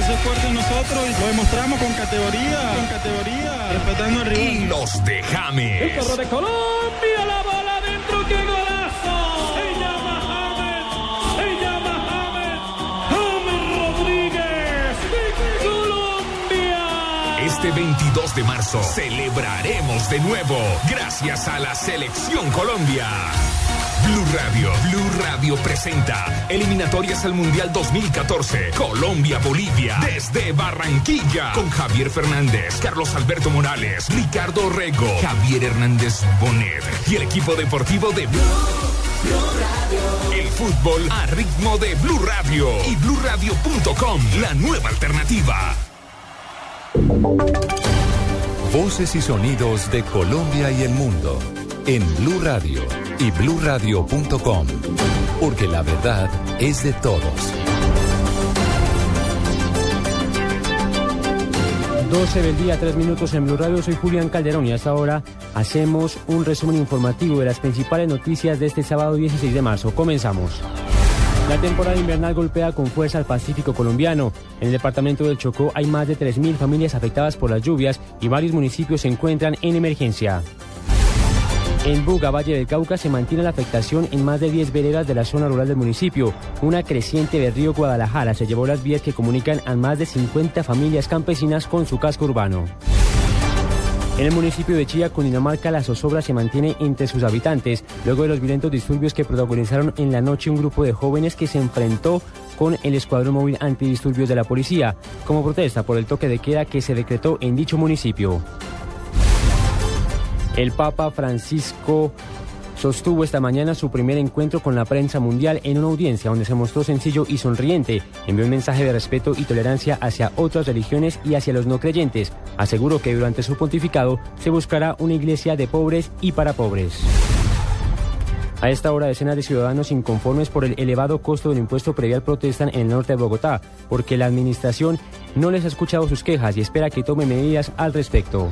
Ser fuertes nosotros y lo demostramos con categoría, con categoría, respetando al rival. Y los de El James. carro de Colombia, la bola dentro, qué golazo. Se llama James, se llama James, James Rodríguez de Colombia. Este 22 de marzo celebraremos de nuevo gracias a la selección Colombia. Blue Radio, Blue Radio presenta eliminatorias al Mundial 2014. Colombia-Bolivia desde Barranquilla con Javier Fernández, Carlos Alberto Morales, Ricardo Rego, Javier Hernández Bonet y el equipo deportivo de Blue. El fútbol a ritmo de Blue Radio y BlueRadio.com, la nueva alternativa. Voces y sonidos de Colombia y el mundo en Blue Radio y bluradio.com, porque la verdad es de todos. 12 del día, 3 minutos en Blue Radio. Soy Julián Calderón y hasta ahora hacemos un resumen informativo de las principales noticias de este sábado 16 de marzo. Comenzamos. La temporada invernal golpea con fuerza al Pacífico colombiano. En el departamento del Chocó hay más de 3.000 familias afectadas por las lluvias y varios municipios se encuentran en emergencia. En Buga, Valle del Cauca, se mantiene la afectación en más de 10 veredas de la zona rural del municipio. Una creciente del río Guadalajara se llevó las vías que comunican a más de 50 familias campesinas con su casco urbano. En el municipio de Chía, Cundinamarca, la zozobra se mantiene entre sus habitantes, luego de los violentos disturbios que protagonizaron en la noche un grupo de jóvenes que se enfrentó con el Escuadrón Móvil Antidisturbios de la Policía, como protesta por el toque de queda que se decretó en dicho municipio. El Papa Francisco sostuvo esta mañana su primer encuentro con la prensa mundial en una audiencia donde se mostró sencillo y sonriente. Envió un mensaje de respeto y tolerancia hacia otras religiones y hacia los no creyentes. Aseguró que durante su pontificado se buscará una iglesia de pobres y para pobres. A esta hora, decenas de ciudadanos inconformes por el elevado costo del impuesto predial protestan en el norte de Bogotá, porque la administración no les ha escuchado sus quejas y espera que tome medidas al respecto.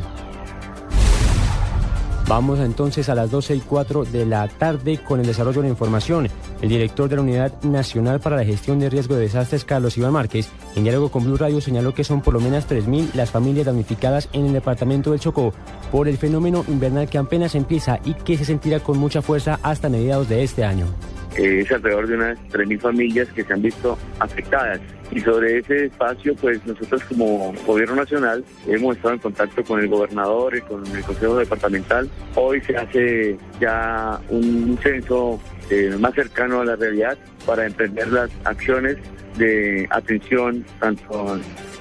Vamos entonces a las 12 y 4 de la tarde con el desarrollo de la información. El director de la Unidad Nacional para la Gestión de Riesgo de Desastres, Carlos Iván Márquez, en diálogo con Blue Radio señaló que son por lo menos 3.000 las familias damnificadas en el departamento del Chocó por el fenómeno invernal que apenas empieza y que se sentirá con mucha fuerza hasta mediados de este año. Es alrededor de unas 3.000 familias que se han visto afectadas. Y sobre ese espacio, pues nosotros como Gobierno Nacional hemos estado en contacto con el gobernador y con el Consejo Departamental. Hoy se hace ya un censo eh, más cercano a la realidad para emprender las acciones de atención tanto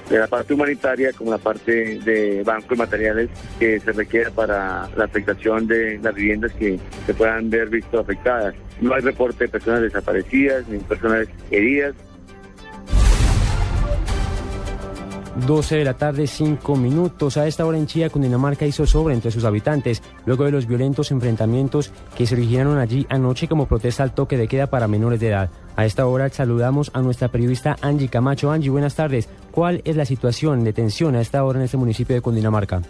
de la parte humanitaria como la parte de banco de materiales que se requiere para la afectación de las viviendas que se puedan ver visto afectadas. No hay reporte de personas desaparecidas ni personas heridas. 12 de la tarde, 5 minutos. A esta hora en Chía, Cundinamarca hizo sobra entre sus habitantes, luego de los violentos enfrentamientos que se originaron allí anoche como protesta al toque de queda para menores de edad. A esta hora saludamos a nuestra periodista Angie Camacho. Angie, buenas tardes. ¿Cuál es la situación de tensión a esta hora en este municipio de Cundinamarca?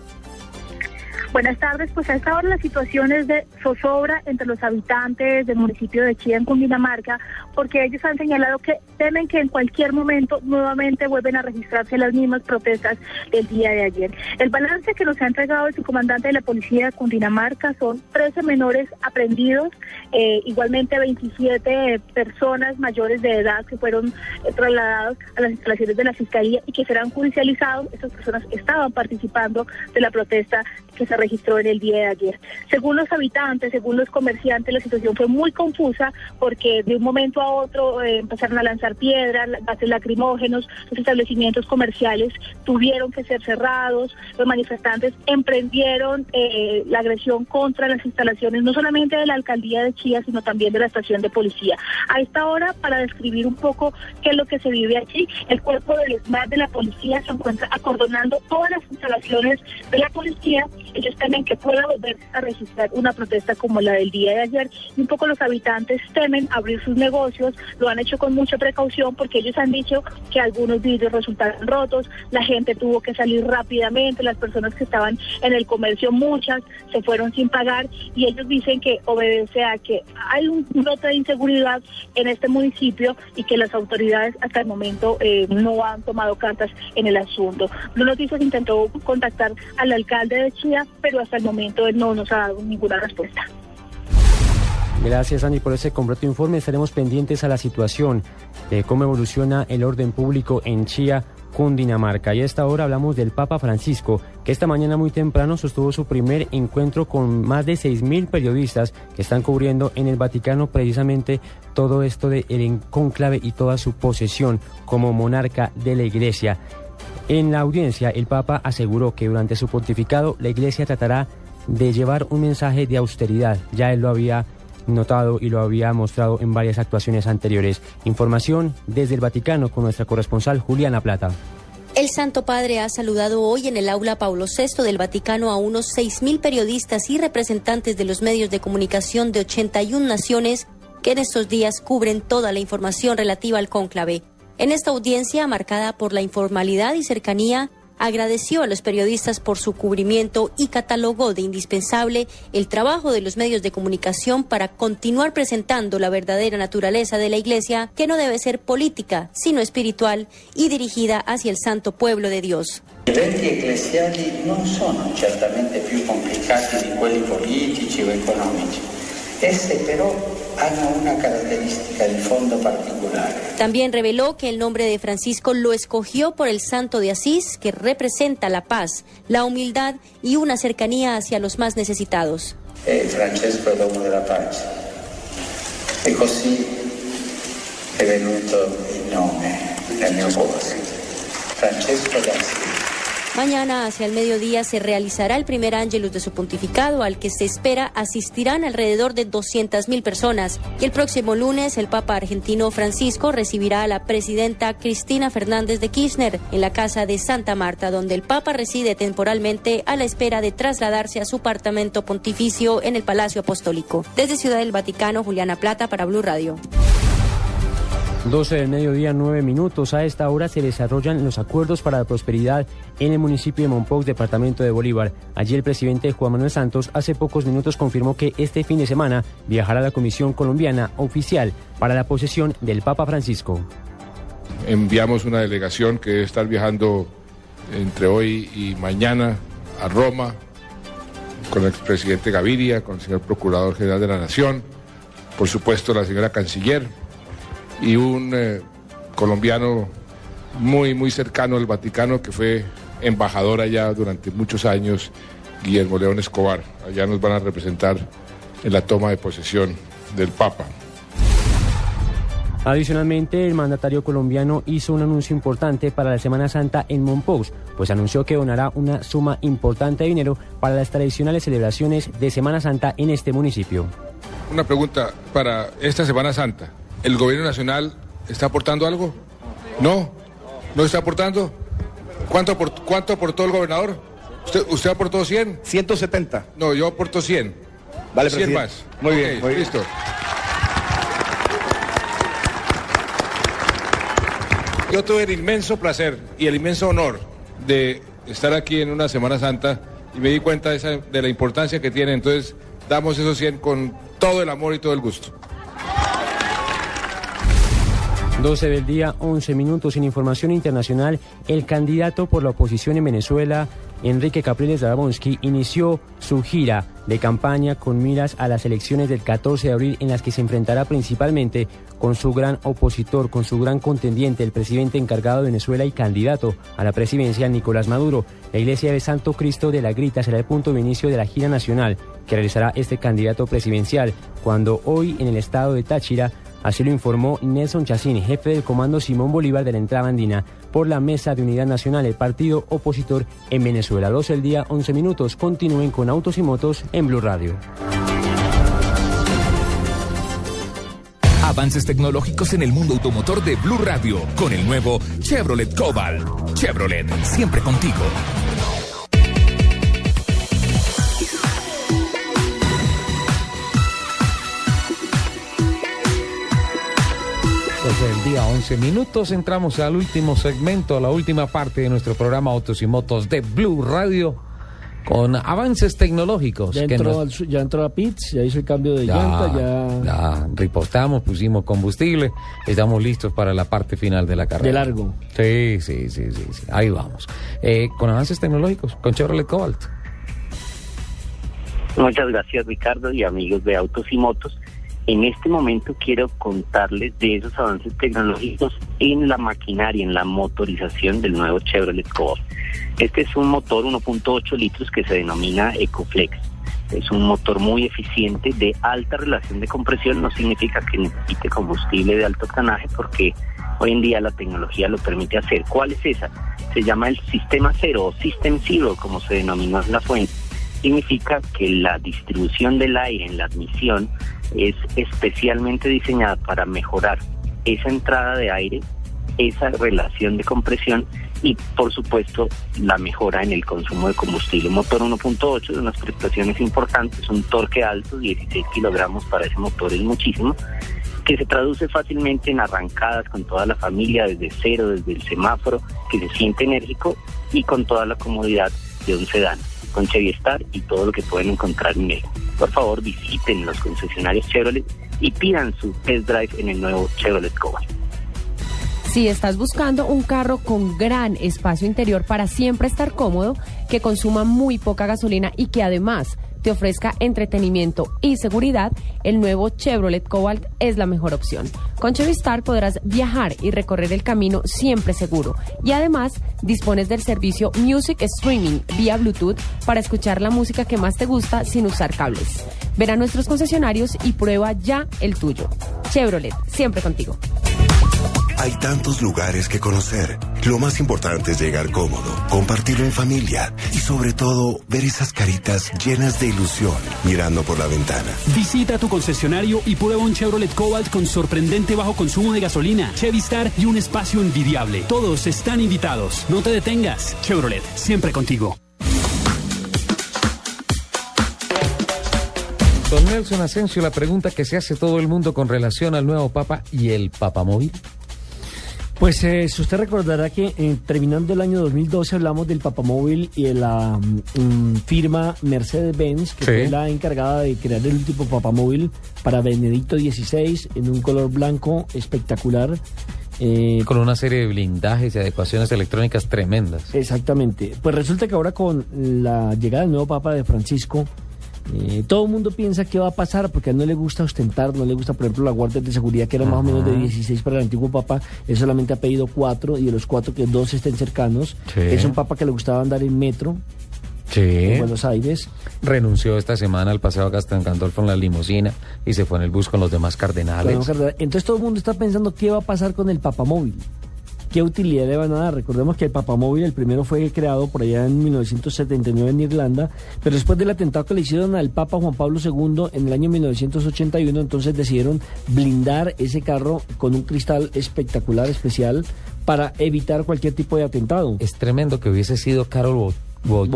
Buenas tardes, pues a esta hora la situación de zozobra entre los habitantes del municipio de Chía en Cundinamarca, porque ellos han señalado que temen que en cualquier momento nuevamente vuelven a registrarse las mismas protestas del día de ayer. El balance que nos ha entregado el subcomandante de la policía de Cundinamarca son 13 menores aprendidos, eh, igualmente 27 personas mayores de edad que fueron eh, trasladados a las instalaciones de la fiscalía y que serán judicializados. Estas personas estaban participando de la protesta que se registró en el día de ayer. Según los habitantes, según los comerciantes, la situación fue muy confusa porque de un momento a otro eh, empezaron a lanzar piedras, gases lacrimógenos, los establecimientos comerciales tuvieron que ser cerrados, los manifestantes emprendieron eh, la agresión contra las instalaciones no solamente de la alcaldía de Chía, sino también de la estación de policía. A esta hora, para describir un poco qué es lo que se vive allí, el cuerpo del ESMAD de la policía se encuentra acordonando todas las instalaciones de la policía. Ellos temen que pueda volver a registrar una protesta como la del día de ayer. Y un poco los habitantes temen abrir sus negocios, lo han hecho con mucha precaución porque ellos han dicho que algunos vidrios resultaron rotos, la gente tuvo que salir rápidamente, las personas que estaban en el comercio, muchas se fueron sin pagar. Y ellos dicen que obedece a que hay un brote de inseguridad en este municipio y que las autoridades hasta el momento eh, no han tomado cartas en el asunto. Blue Noticias intentó contactar al alcalde de Pero hasta el momento no nos ha dado ninguna respuesta. Gracias, Ani, por ese completo informe. Estaremos pendientes a la situación de cómo evoluciona el orden público en Chía, Cundinamarca. Y a esta hora hablamos del Papa Francisco, que esta mañana muy temprano sostuvo su primer encuentro con más de 6.000 periodistas que están cubriendo en el Vaticano precisamente todo esto del el conclave y toda su posesión como monarca de la Iglesia. En la audiencia, el Papa aseguró que durante su pontificado la Iglesia tratará de llevar un mensaje de austeridad. Ya él lo había notado y lo había mostrado en varias actuaciones anteriores. Información desde el Vaticano con nuestra corresponsal Juliana Plata. El Santo Padre ha saludado hoy en el aula Paulo VI del Vaticano a unos 6.000 periodistas y representantes de los medios de comunicación de 81 naciones que en estos días cubren toda la información relativa al cónclave. En esta audiencia, marcada por la informalidad y cercanía, agradeció a los periodistas por su cubrimiento y catalogó de indispensable el trabajo de los medios de comunicación para continuar presentando la verdadera naturaleza de la Iglesia, que no debe ser política, sino espiritual y dirigida hacia el santo pueblo de Dios. Hanno una caratteristica di fondo particolare. También reveló que el nombre de Francisco lo escogió por el santo de Asís, que representa la paz, la humildad y una cercanía hacia los más necesitados. E Francesco è l'uomo della pace. E così è venuto il nome del mio cuore. Francesco d'Assisi. Mañana hacia el mediodía se realizará el primer ángelus de su pontificado al que se espera asistirán alrededor de 200.000 personas y el próximo lunes el Papa argentino Francisco recibirá a la presidenta Cristina Fernández de Kirchner en la casa de Santa Marta donde el Papa reside temporalmente a la espera de trasladarse a su apartamento pontificio en el Palacio Apostólico. Desde Ciudad del Vaticano, Juliana Plata para Blue Radio. 12 del mediodía, 9 minutos. A esta hora se desarrollan los acuerdos para la prosperidad en el municipio de Monpós, departamento de Bolívar. Allí el presidente Juan Manuel Santos hace pocos minutos confirmó que este fin de semana viajará a la Comisión Colombiana Oficial para la posesión del Papa Francisco. Enviamos una delegación que debe estar viajando entre hoy y mañana a Roma con el expresidente Gaviria, con el señor Procurador General de la Nación, por supuesto la señora Canciller y un eh, colombiano muy, muy cercano al Vaticano que fue embajador allá durante muchos años, Guillermo León Escobar. Allá nos van a representar en la toma de posesión del Papa. Adicionalmente, el mandatario colombiano hizo un anuncio importante para la Semana Santa en Monpós, pues anunció que donará una suma importante de dinero para las tradicionales celebraciones de Semana Santa en este municipio. Una pregunta para esta Semana Santa. ¿El gobierno nacional está aportando algo? ¿No? ¿No está aportando? ¿Cuánto, aport- cuánto aportó el gobernador? ¿Usted, ¿Usted aportó 100? 170. No, yo aporto 100. Vale, 100 presidente. más. Muy bien, muy bien. Listo. Yo tuve el inmenso placer y el inmenso honor de estar aquí en una Semana Santa y me di cuenta de, esa- de la importancia que tiene. Entonces, damos esos 100 con todo el amor y todo el gusto. 12 del día, 11 minutos. En información internacional, el candidato por la oposición en Venezuela, Enrique Capriles Darabonsky, inició su gira de campaña con miras a las elecciones del 14 de abril en las que se enfrentará principalmente con su gran opositor, con su gran contendiente, el presidente encargado de Venezuela y candidato a la presidencia, Nicolás Maduro. La iglesia de Santo Cristo de la Grita será el punto de inicio de la gira nacional que realizará este candidato presidencial, cuando hoy en el estado de Táchira Así lo informó Nelson Chacín, jefe del Comando Simón Bolívar de la Entrada Andina, por la Mesa de Unidad Nacional, el partido opositor en Venezuela. 12 el día, 11 minutos. Continúen con Autos y Motos en Blue Radio. Avances tecnológicos en el mundo automotor de Blue Radio con el nuevo Chevrolet Cobalt. Chevrolet, siempre contigo. Pues el día 11 minutos entramos al último segmento, a la última parte de nuestro programa Autos y Motos de Blue Radio con avances tecnológicos. Ya que entró, nos- al su- ya entró a Pitts, ya hizo el cambio de Ya, llanta, ya ya ripostamos, pusimos combustible, estamos listos para la parte final de la carrera. de largo. Sí, sí, sí, sí, sí, ahí vamos. Eh, con avances tecnológicos, con Chevrolet Cobalt. Muchas gracias Ricardo y amigos de Autos y Motos. En este momento quiero contarles de esos avances tecnológicos en la maquinaria, en la motorización del nuevo Chevrolet Cobalt. Este es un motor 1.8 litros que se denomina EcoFlex. Es un motor muy eficiente de alta relación de compresión, no significa que necesite combustible de alto octanaje porque hoy en día la tecnología lo permite hacer. ¿Cuál es esa? Se llama el sistema cero o System Zero, como se denominó en la fuente significa que la distribución del aire en la admisión es especialmente diseñada para mejorar esa entrada de aire, esa relación de compresión y por supuesto la mejora en el consumo de combustible. Motor 1.8 de unas prestaciones importantes, un torque alto, 16 kilogramos para ese motor es muchísimo, que se traduce fácilmente en arrancadas con toda la familia desde cero, desde el semáforo, que se siente enérgico y con toda la comodidad de un sedán, con Chevy Star y todo lo que pueden encontrar en él. Por favor, visiten los concesionarios Chevrolet y pidan su test drive en el nuevo Chevrolet Cobalt. Si estás buscando un carro con gran espacio interior para siempre estar cómodo, que consuma muy poca gasolina y que además te ofrezca entretenimiento y seguridad, el nuevo Chevrolet Cobalt es la mejor opción. Con Chevistar podrás viajar y recorrer el camino siempre seguro. Y además dispones del servicio Music Streaming vía Bluetooth para escuchar la música que más te gusta sin usar cables. Ven a nuestros concesionarios y prueba ya el tuyo. Chevrolet, siempre contigo. Hay tantos lugares que conocer. Lo más importante es llegar cómodo, compartirlo en familia y sobre todo ver esas caritas llenas de ilusión mirando por la ventana. Visita tu concesionario y prueba un Chevrolet Cobalt con sorprendente bajo consumo de gasolina, Chevy Star y un espacio envidiable. Todos están invitados. No te detengas. Chevrolet, siempre contigo. Don Nelson Asensio, la pregunta que se hace todo el mundo con relación al nuevo Papa y el Papamóvil. Pues eh, si usted recordará que eh, terminando el año 2012 hablamos del papamóvil y de la mm, firma Mercedes-Benz, que Sí. fue la encargada de crear el último papamóvil para Benedicto XVI en un color blanco espectacular. Eh, Con una serie de blindajes y adecuaciones electrónicas tremendas. Exactamente. Pues resulta que ahora con la llegada del nuevo Papa de Francisco, eh, todo el mundo piensa qué va a pasar porque a él no le gusta ostentar, no le gusta, por ejemplo, la guardia de seguridad que era más o menos de Ajá. 16 para el antiguo Papa, él solamente ha pedido cuatro y de los cuatro que dos estén cercanos. Sí. Es un Papa que le gustaba andar en metro Sí. en Buenos Aires. Renunció esta semana al paseo a Gastón Gandolfo en la limusina y se fue en el bus con los demás cardenales. Entonces todo el mundo está pensando qué va a pasar con el papamóvil. ¿Qué utilidad le van a dar? Recordemos que el papamóvil, el primero fue creado por allá en 1979 en Irlanda, pero después del atentado que le hicieron al Papa Juan Pablo II en el año 1981, entonces decidieron blindar ese carro con un cristal espectacular, especial, para evitar cualquier tipo de atentado. Es tremendo que hubiese sido Carol Bo- Boutila,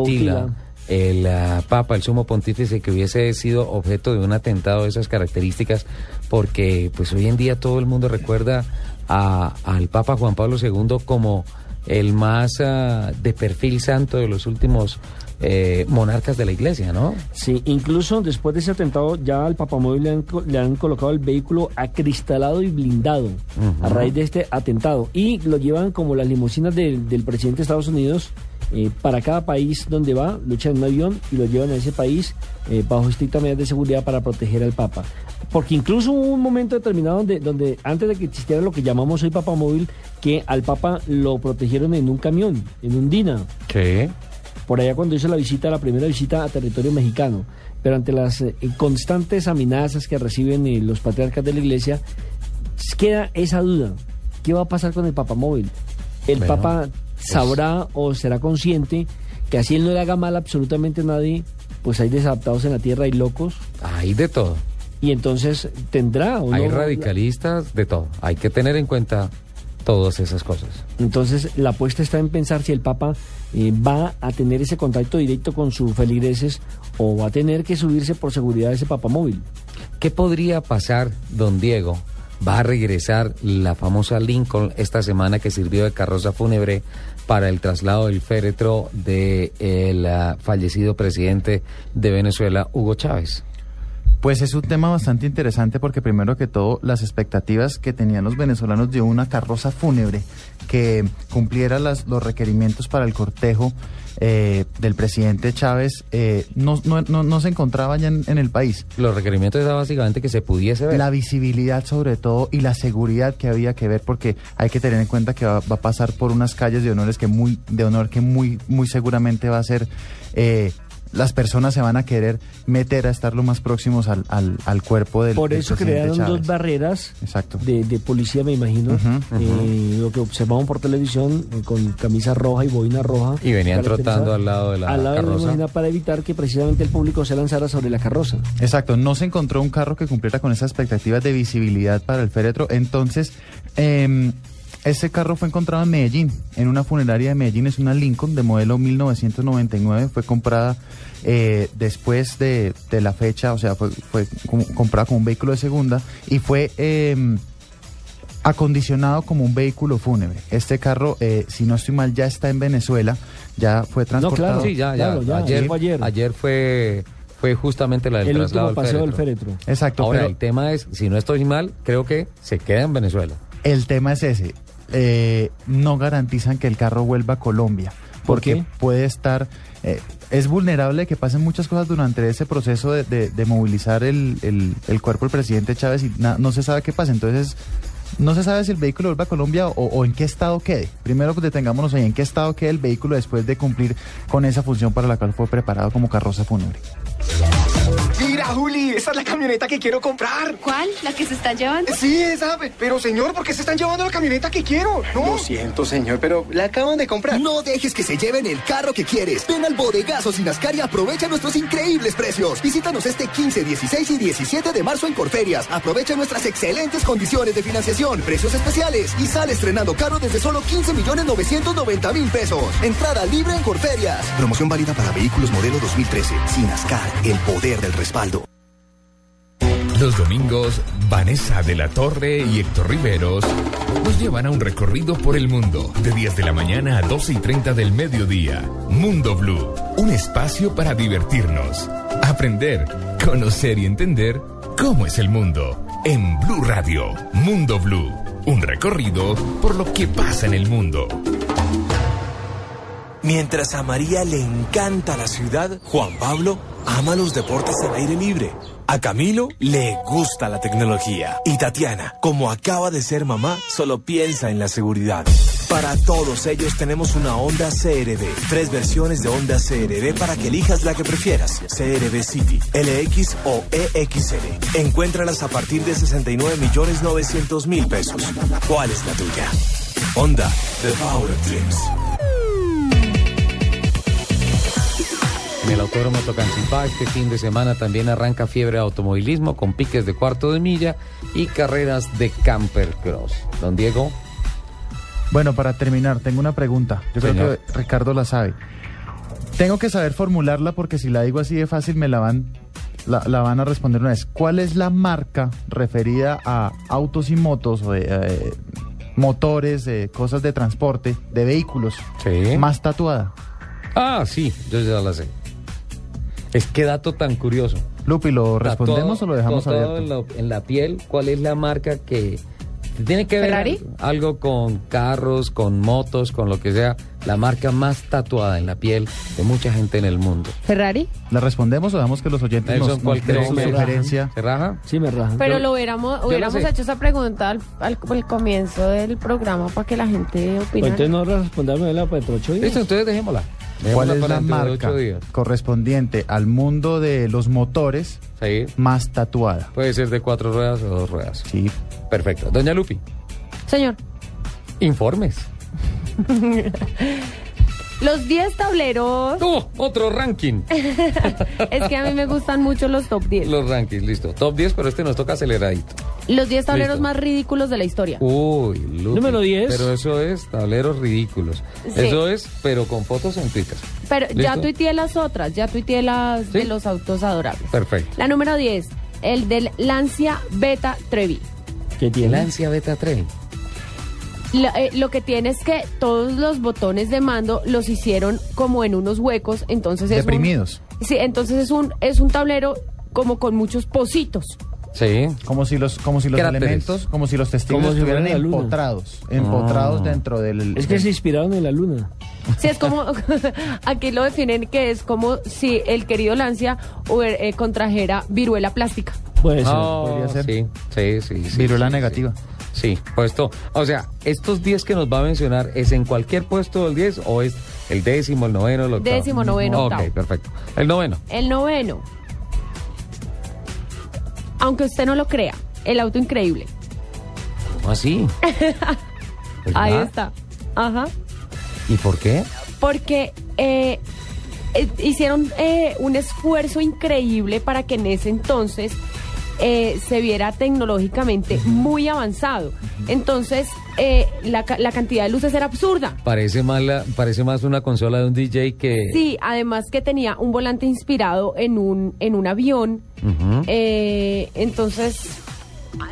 Boutila. el ah, Papa, el sumo pontífice, que hubiese sido objeto de un atentado de esas características, porque pues hoy en día todo el mundo recuerda a- al Papa Juan Pablo II como el más ah, de perfil santo de los últimos eh, monarcas de la iglesia, ¿no? Sí, incluso después de ese atentado ya al papamóvil le han, le han colocado el vehículo acristalado y blindado a raíz de este atentado y lo llevan como las limusinas del, del presidente de Estados Unidos eh, para cada país donde va, lo echan en un avión y lo llevan a ese país eh, bajo estrictas medidas de seguridad para proteger al Papa. Porque incluso hubo un momento determinado donde, donde antes de que existiera lo que llamamos hoy papamóvil, que al Papa lo protegieron en un camión, en un Dina Sí. por allá cuando hizo la visita, la primera visita a territorio mexicano. Pero ante las eh, constantes amenazas que reciben eh, los patriarcas de la iglesia, queda esa duda. ¿Qué va a pasar con el papamóvil? ¿El Bueno, papa pues- sabrá o será consciente que así él no le haga mal absolutamente a nadie? Pues hay desadaptados en la tierra, hay locos. Hay de todo. Y entonces tendrá o Hay no- radicalistas, de todo. Hay que tener en cuenta todas esas cosas. Entonces, la apuesta está en pensar si el Papa eh, va a tener ese contacto directo con sus feligreses o va a tener que subirse por seguridad a ese papamóvil. ¿Qué podría pasar, don Diego? Va a regresar la famosa Lincoln esta semana que sirvió de carroza fúnebre para el traslado del féretro del fallecido presidente de Venezuela, Hugo Chávez. Pues es un tema bastante interesante porque primero que todo las expectativas que tenían los venezolanos de una carroza fúnebre que cumpliera las, los requerimientos para el cortejo eh, del presidente Chávez eh, no, no, no, no se encontraba ya en, en el país. Los requerimientos era básicamente que se pudiese ver. La visibilidad sobre todo y la seguridad que había que ver porque hay que tener en cuenta que va, va a pasar por unas calles de honores que muy de honor que muy muy seguramente va a ser eh, las personas se van a querer meter a estar lo más próximos al, al, al cuerpo del Por eso crearon Chávez. dos barreras Exacto. de, de policía, me imagino. Eh, lo que observamos por televisión eh, con camisa roja y boina roja. Y venían trotando al lado de la al lado de la para evitar que precisamente el público se lanzara sobre la carroza. Exacto, no se encontró un carro que cumpliera con esas expectativas de visibilidad para el féretro. Entonces, eh, ese carro fue encontrado en Medellín, en una funeraria de Medellín. Es una Lincoln de modelo 1999. Fue comprada eh, después de, de la fecha, o sea, fue, comprada como un vehículo de segunda y fue... eh, acondicionado como un vehículo fúnebre. Este carro, eh, si no estoy mal, ya está en Venezuela, ya fue transportado. Sí, ya, ya. claro, ya, ayer, fue ayer. ayer fue, fue justamente la del El traslado último paseo del féretro. féretro. Exacto, Ahora, pero el tema es, si no estoy mal, creo que se queda en Venezuela. el tema es ese. Eh, no garantizan que el carro vuelva a Colombia. ¿Por Porque qué? puede estar... eh, es vulnerable que pasen muchas cosas durante ese proceso de, de- de movilizar el, el- el cuerpo del presidente Chávez y na- no se sabe qué pasa. Entonces, no se sabe si el vehículo vuelve a Colombia o, o en qué estado quede. Primero pues, detengámonos ahí, en qué estado quede el vehículo después de cumplir con esa función para la cual fue preparado como carroza fúnebre. Mira, Juli, esa es la camioneta que quiero comprar. ¿Cuál? ¿La que se están llevando? Sí, esa. Pero, señor, ¿por qué se están llevando la camioneta que quiero? No. Lo siento, señor, pero la acaban de comprar. No dejes que se lleven el carro que quieres. Ven al bodegazo Sinascar y aprovecha nuestros increíbles precios. Visítanos este 15, 16 y 17 de marzo en Corferias. Aprovecha nuestras excelentes condiciones de financiación, precios especiales y sale estrenando carro desde solo 15 millones 990 mil pesos. Entrada libre en Corferias. Promoción válida para vehículos modelo 2013. Sinascar, el poder del respaldo. Los domingos, Vanessa de la Torre y Héctor Riveros nos llevan a un recorrido por el mundo de 10 de la mañana a 12 y 30 del mediodía. Mundo Blue, un espacio para divertirnos, aprender, conocer y entender cómo es el mundo. En Blue Radio, Mundo Blue, un recorrido por lo que pasa en el mundo. Mientras a María le encanta la ciudad, Juan Pablo ama los deportes al aire libre. A Camilo le gusta la tecnología. Y Tatiana, como acaba de ser mamá, solo piensa en la seguridad. Para todos ellos tenemos una Honda CRV. Tres versiones de Honda CRV para que elijas la que prefieras. CRV City, LX o EXL. Encuéntralas a partir de 69 millones 900 mil pesos. ¿Cuál es la tuya? Honda, The Power of Dreams. En el Autódromo Tocancipá este fin de semana también arranca fiebre de automovilismo con piques de cuarto de milla y carreras de camper cross. Don Diego. Bueno, para terminar, tengo una pregunta. Yo creo que Ricardo la sabe. Tengo que saber formularla porque si la digo así de fácil me la van, la, la van a responder una vez. ¿Cuál es la marca referida a autos y motos, o de, eh, motores, eh, cosas de transporte, de vehículos, más tatuada? Ah, sí, yo ya la sé. Es que dato tan curioso. Lupi, ¿lo respondemos o lo dejamos abierto? En la, en la piel, ¿cuál es la marca que tiene que ver ¿Ferrari? algo con carros, con motos, con lo que sea? La marca más tatuada en la piel de mucha gente en el mundo. ¿Ferrari? ¿La respondemos o dejamos que los oyentes Nelson, nos, ¿cuál su sugerencia? ¿Se raja? Sí, me rajan. Pero Yo- lo hubiéramos, hubiéramos hecho esa pregunta al, al- al comienzo del programa para que la gente Pues opinara. entonces no responderme la para ocho días. Listo, entonces dejémosla. ¿Cuál es la marca correspondiente al mundo de los motores Sí. más tatuada? Puede ser de cuatro ruedas o dos ruedas. Sí. Perfecto. Doña Lupi, Señor, informes. [laughs] los 10 tableros. ¡Oh! Otro ranking. [laughs] es que a mí me gustan mucho los top 10. Los rankings, listo. Top 10, pero este nos toca aceleradito. Los 10 tableros Listo. más ridículos de la historia. Uy, Lupi. Número 10. Pero eso es tableros ridículos. Sí. Eso es, pero con fotos en Twitter. Pero ya tuiteé las otras, ya tuiteé las de los autos adorables. Perfecto. La número 10, el del Lancia Beta Trevi. ¿Qué tiene? Lancia Beta 3. La- eh, lo que tiene es que todos los botones de mando los hicieron como en unos huecos, entonces es un- Deprimidos. sí, entonces es un es un tablero como con muchos pocitos. Sí. Como si los, como si los Cráteres. elementos, como si los testigos Como estuvieran empotrados, empotrados Ah. dentro del... Es que del- se inspiraron en la luna. Sí, es como [laughs] aquí lo definen que es como si el querido Lancia hubiera- eh, contrajera viruela plástica. Puede ser. Oh, podría ser. Sí, sí, sí. sí, Viruela sí, negativa. Sí, sí, puesto. O sea, estos 10 que nos va a mencionar, ¿es en cualquier puesto del 10 o es el décimo, el noveno, el octavo? Décimo, noveno, Ok, perfecto. El noveno. El noveno. Aunque usted no lo crea, el auto increíble. ¿Cómo así? [laughs] Ahí está. Ajá. ¿Y por qué? Porque eh, eh, hicieron eh, un esfuerzo increíble para que en ese entonces eh, se viera tecnológicamente muy avanzado. Entonces, eh, la, la cantidad de luces era absurda. Parece más, la- parece más una consola de un DJ que... Sí, además que tenía un volante inspirado en un, en un avión. Eh, entonces,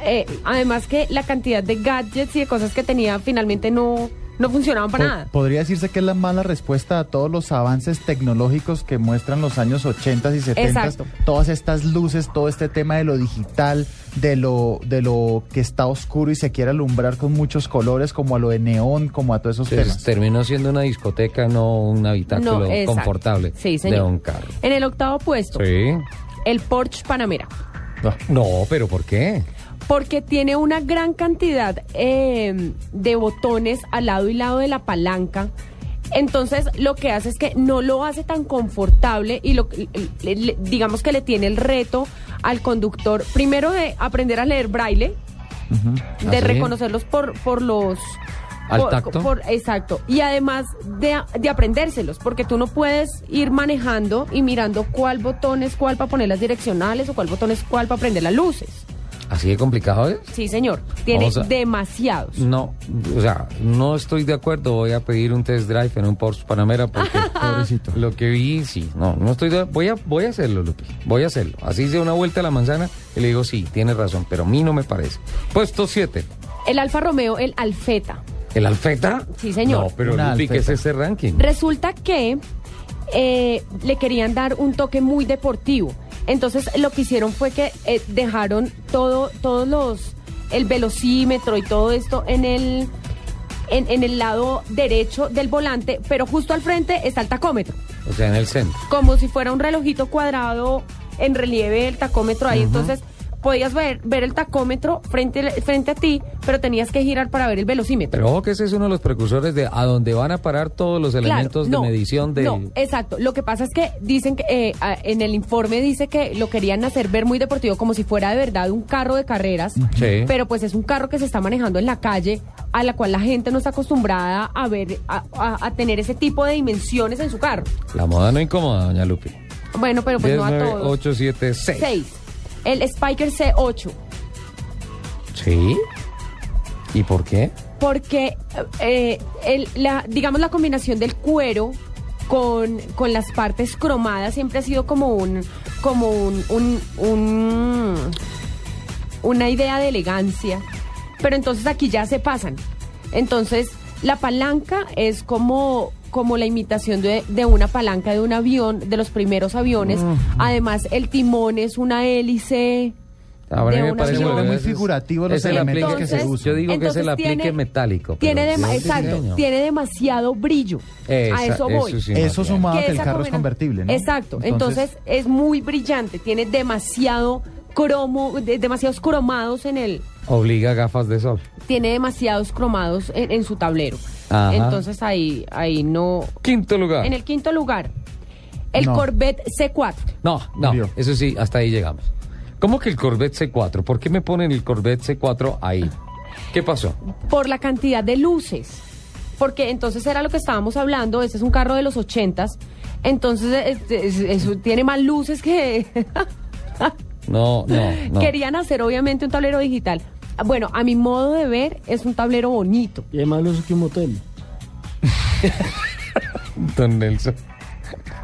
eh, además que la cantidad de gadgets y de cosas que tenía finalmente no, no funcionaban para Po- nada. Podría decirse que es la mala respuesta a todos los avances tecnológicos que muestran los años 80 y 70. Exacto. Todas estas luces, todo este tema de lo digital, de lo, de lo que está oscuro y se quiere alumbrar con muchos colores, como a lo de neón, como a todos esos Entonces, temas. terminó siendo una discoteca, no un habitáculo No, confortable Sí, señor. de un carro. En el octavo puesto, Sí. el Porsche Panamera. No, pero ¿por qué? Porque tiene una gran cantidad eh, de botones al lado y lado de la palanca. Entonces lo que hace es que no lo hace tan confortable y lo, le- le- digamos que le tiene el reto al conductor primero de aprender a leer braille, de reconocerlos por, por los... ¿Al por- tacto? por- exacto. Y además de, de aprendérselos, porque tú no puedes ir manejando y mirando cuál botón es cuál para poner las direccionales o cuál botón es cuál para prender las luces. ¿Así de complicado es? Sí, señor. Tiene a- demasiados. No, o sea, no estoy de acuerdo. Voy a pedir un test drive en un Porsche Panamera porque [laughs] lo que vi, sí, no, no estoy de voy a voy a hacerlo, Lupi. Voy a hacerlo. Así hice una vuelta a la manzana y le digo, sí, tiene razón, pero a mí no me parece. Puesto 7. El Alfa Romeo, el Alfeta. ¿El Alfeta? Sí, señor. No, pero Una Lupi, ¿qué es ese ranking? Resulta que eh, le querían dar un toque muy deportivo. Entonces lo que hicieron fue que eh, dejaron todo, todos los, el velocímetro y todo esto en el, en, en el lado derecho del volante, pero justo al frente está el tacómetro. O sea, en el centro. como si fuera un relojito cuadrado en relieve el tacómetro ahí. Entonces podías ver, ver el tacómetro frente, frente a ti, pero tenías que girar para ver el velocímetro. Pero ojo que ese es uno de los precursores de a donde van a parar todos los Claro, elementos no, de medición del... No, exacto. Lo que pasa es que dicen que eh, en el informe dice que lo querían hacer ver muy deportivo, como si fuera de verdad un carro de carreras. Sí. Pero pues es un carro que se está manejando en la calle, a la cual la gente no está acostumbrada a ver, a, a- a tener ese tipo de dimensiones en su carro. La moda no incomoda, doña Lupi. Bueno, pero pues 10, no a 9, todos. 8, 7, 6. 6. El Spiker C8. ¿Sí? ¿Y por qué? porque eh, el- la, digamos la combinación del cuero con, con las partes cromadas siempre ha sido como un como un, un- un- una idea de elegancia pero entonces aquí ya se pasan entonces la palanca es como como la imitación de, de una palanca de un avión de los primeros aviones además el timón es una hélice Ahora de me parece muy figurativo los es el elementos aplique- que se usan. Yo digo que es el aplique tiene- metálico. Tiene, exacto, tiene demasiado brillo. a eso voy. eso sí, Eso sumado que el carro es convertible, ¿no? Exacto. Entonces, es muy brillante. Tiene demasiado cromo, de- demasiados cromados en el. Obliga gafas de sol. Tiene demasiados cromados en, en su tablero. Ajá. Entonces ahí, ahí no. Quinto lugar. En el quinto lugar, el No. Corvette C4. No, no, eso sí, hasta ahí llegamos. ¿Cómo que el Corvette C4? ¿Por qué me ponen el Corvette C4 ahí? ¿Qué pasó? por la cantidad de luces. Porque entonces era lo que estábamos hablando, este es un carro de los ochentas, entonces es- es- eso tiene más luces que... [laughs] No, no, no. Querían hacer obviamente un tablero digital. Bueno, a mi modo de ver es un tablero bonito. Y además luces que un motel. [laughs] Don Nelson.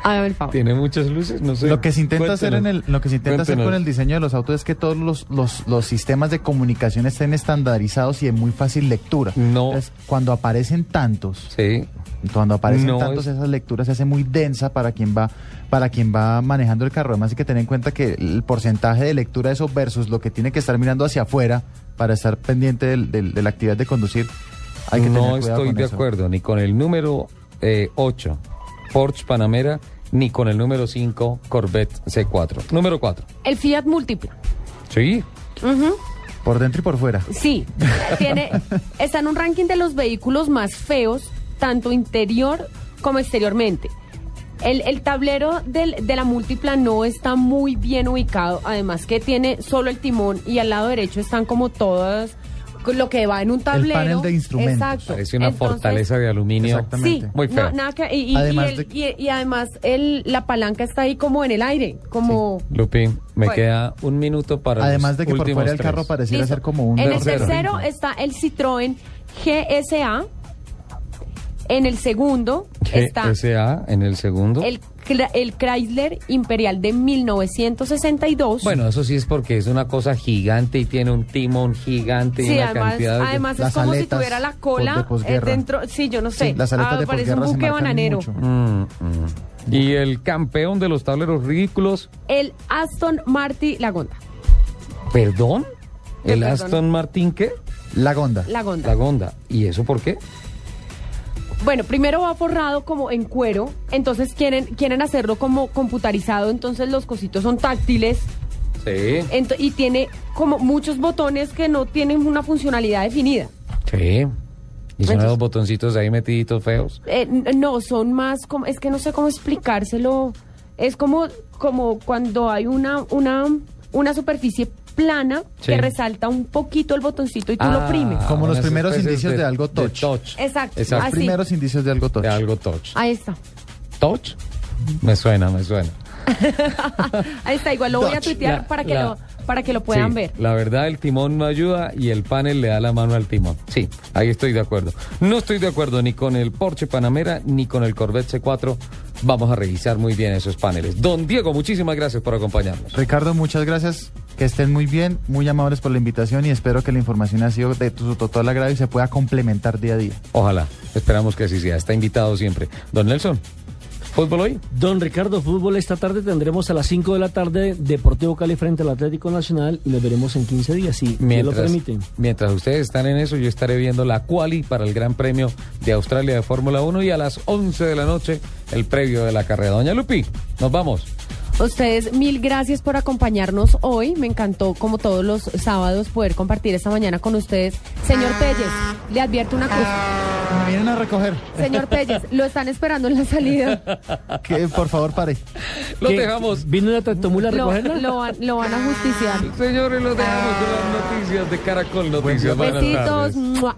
Hágame el favor. ¿Tiene muchas luces? No sé. Lo que se intenta hacer en el, lo que se intenta hacer con el diseño de los autos es que todos los, los, los sistemas de comunicación estén estandarizados y de muy fácil lectura. No. Entonces, cuando aparecen tantos, sí. cuando aparecen No tantos, es- esas lecturas se hace muy densa para quien va, para quien va manejando el carro. Además hay que tener en cuenta que el porcentaje de lectura de eso versus lo que tiene que estar mirando hacia afuera para estar pendiente del- del- de la actividad de conducir. Hay que no tener cuidado estoy con de eso. acuerdo ni con el número 8, Porsche Panamera, ni con el número 5, Corvette C4. Número 4. El Fiat Múltipla. Sí. Por dentro y por fuera. Sí, tiene, está en un ranking de los vehículos más feos, tanto interior como exteriormente. El, el tablero del- de la múltipla no está muy bien ubicado, además que tiene solo el timón y al lado derecho están como todas lo que va en un tablero. panel de instrumentos. Exacto. Parece una Entonces, fortaleza de aluminio. Sí, Muy no, fea. nada que- y, y- Además y el- de- y- y además el, la palanca está ahí como en el aire, como... Lupín, me Bueno. queda un minuto para Además de que por fuera el carro pareciera Listo. ser como un En el tercero. tercero está el Citroën GSA En el segundo está GSA en el segundo. el, el Chrysler Imperial de 1962. Bueno, eso sí es porque es una cosa gigante y tiene un timón gigante y una además, cantidad de... además es Las como si aletas tuviera la de cola eh, dentro. Sí, yo no sé. Sí, las aletas Ah, de parece un buque bananero. Mm, mm. Y el campeón de los tableros ridículos, El Aston Martin Lagonda. perdón, ¿Qué el perdón? Aston Martin qué? La Gonda. Lagonda. La Gonda. ¿Y eso por qué? Bueno, primero va forrado como en cuero, entonces quieren quieren hacerlo como computarizado, entonces los cositos son táctiles Sí. ento- y tiene como muchos botones que no tienen una funcionalidad definida. Sí. Y son Entonces- esos botoncitos ahí metiditos feos. Eh, n- no, son más como, es que no sé cómo explicárselo. Es como, como cuando hay una, una, una superficie plana Sí. que resalta un poquito el botoncito y tú lo oprimes. Como los primeros indicios de, de- algo de touch. touch. Exacto, Los primeros indicios de algo touch. De algo touch. Ahí está. ¿Touch? Me suena, me suena. [laughs] Ahí está, igual lo voy a tuitear La- para que la- lo para que lo puedan Sí, ver. La verdad, el timón no ayuda y el panel le da la mano al timón. Sí, ahí estoy de acuerdo. No estoy de acuerdo ni con el Porsche Panamera ni con el Corvette C4. Vamos a revisar muy bien esos paneles. Don Diego, muchísimas gracias por acompañarnos. Ricardo, muchas gracias. Que estén muy bien, muy amables por la invitación y espero que la información ha sido de tu total agrado y se pueda complementar día a día. Ojalá, esperamos que así sea. Está invitado siempre. Don Nelson, ¿fútbol hoy? Don Ricardo, fútbol esta tarde tendremos a las 5 de la tarde Deportivo Cali frente al Atlético Nacional y nos veremos en 15 días, si Dios lo Mientras, permite. mientras ustedes están en eso, yo estaré viendo la quali para el Gran Premio de Australia de Fórmula 1 y a las 11 de la noche el previo de la carrera. Doña Lupi, nos vamos. Ustedes, mil gracias por acompañarnos hoy. Me encantó, como todos los sábados, poder compartir esta mañana con ustedes. Señor Telles, le advierto una cosa. Me vienen a recoger. Señor Telles, lo están esperando en la salida. [laughs] Que por favor pare. Lo ¿Qué? dejamos. ¿Vino una tractomula a Lo, recogerla? lo van, lo van a justiciar. Señores, los dejamos con las noticias de Caracol Noticias. Buenas tardes. Besitos.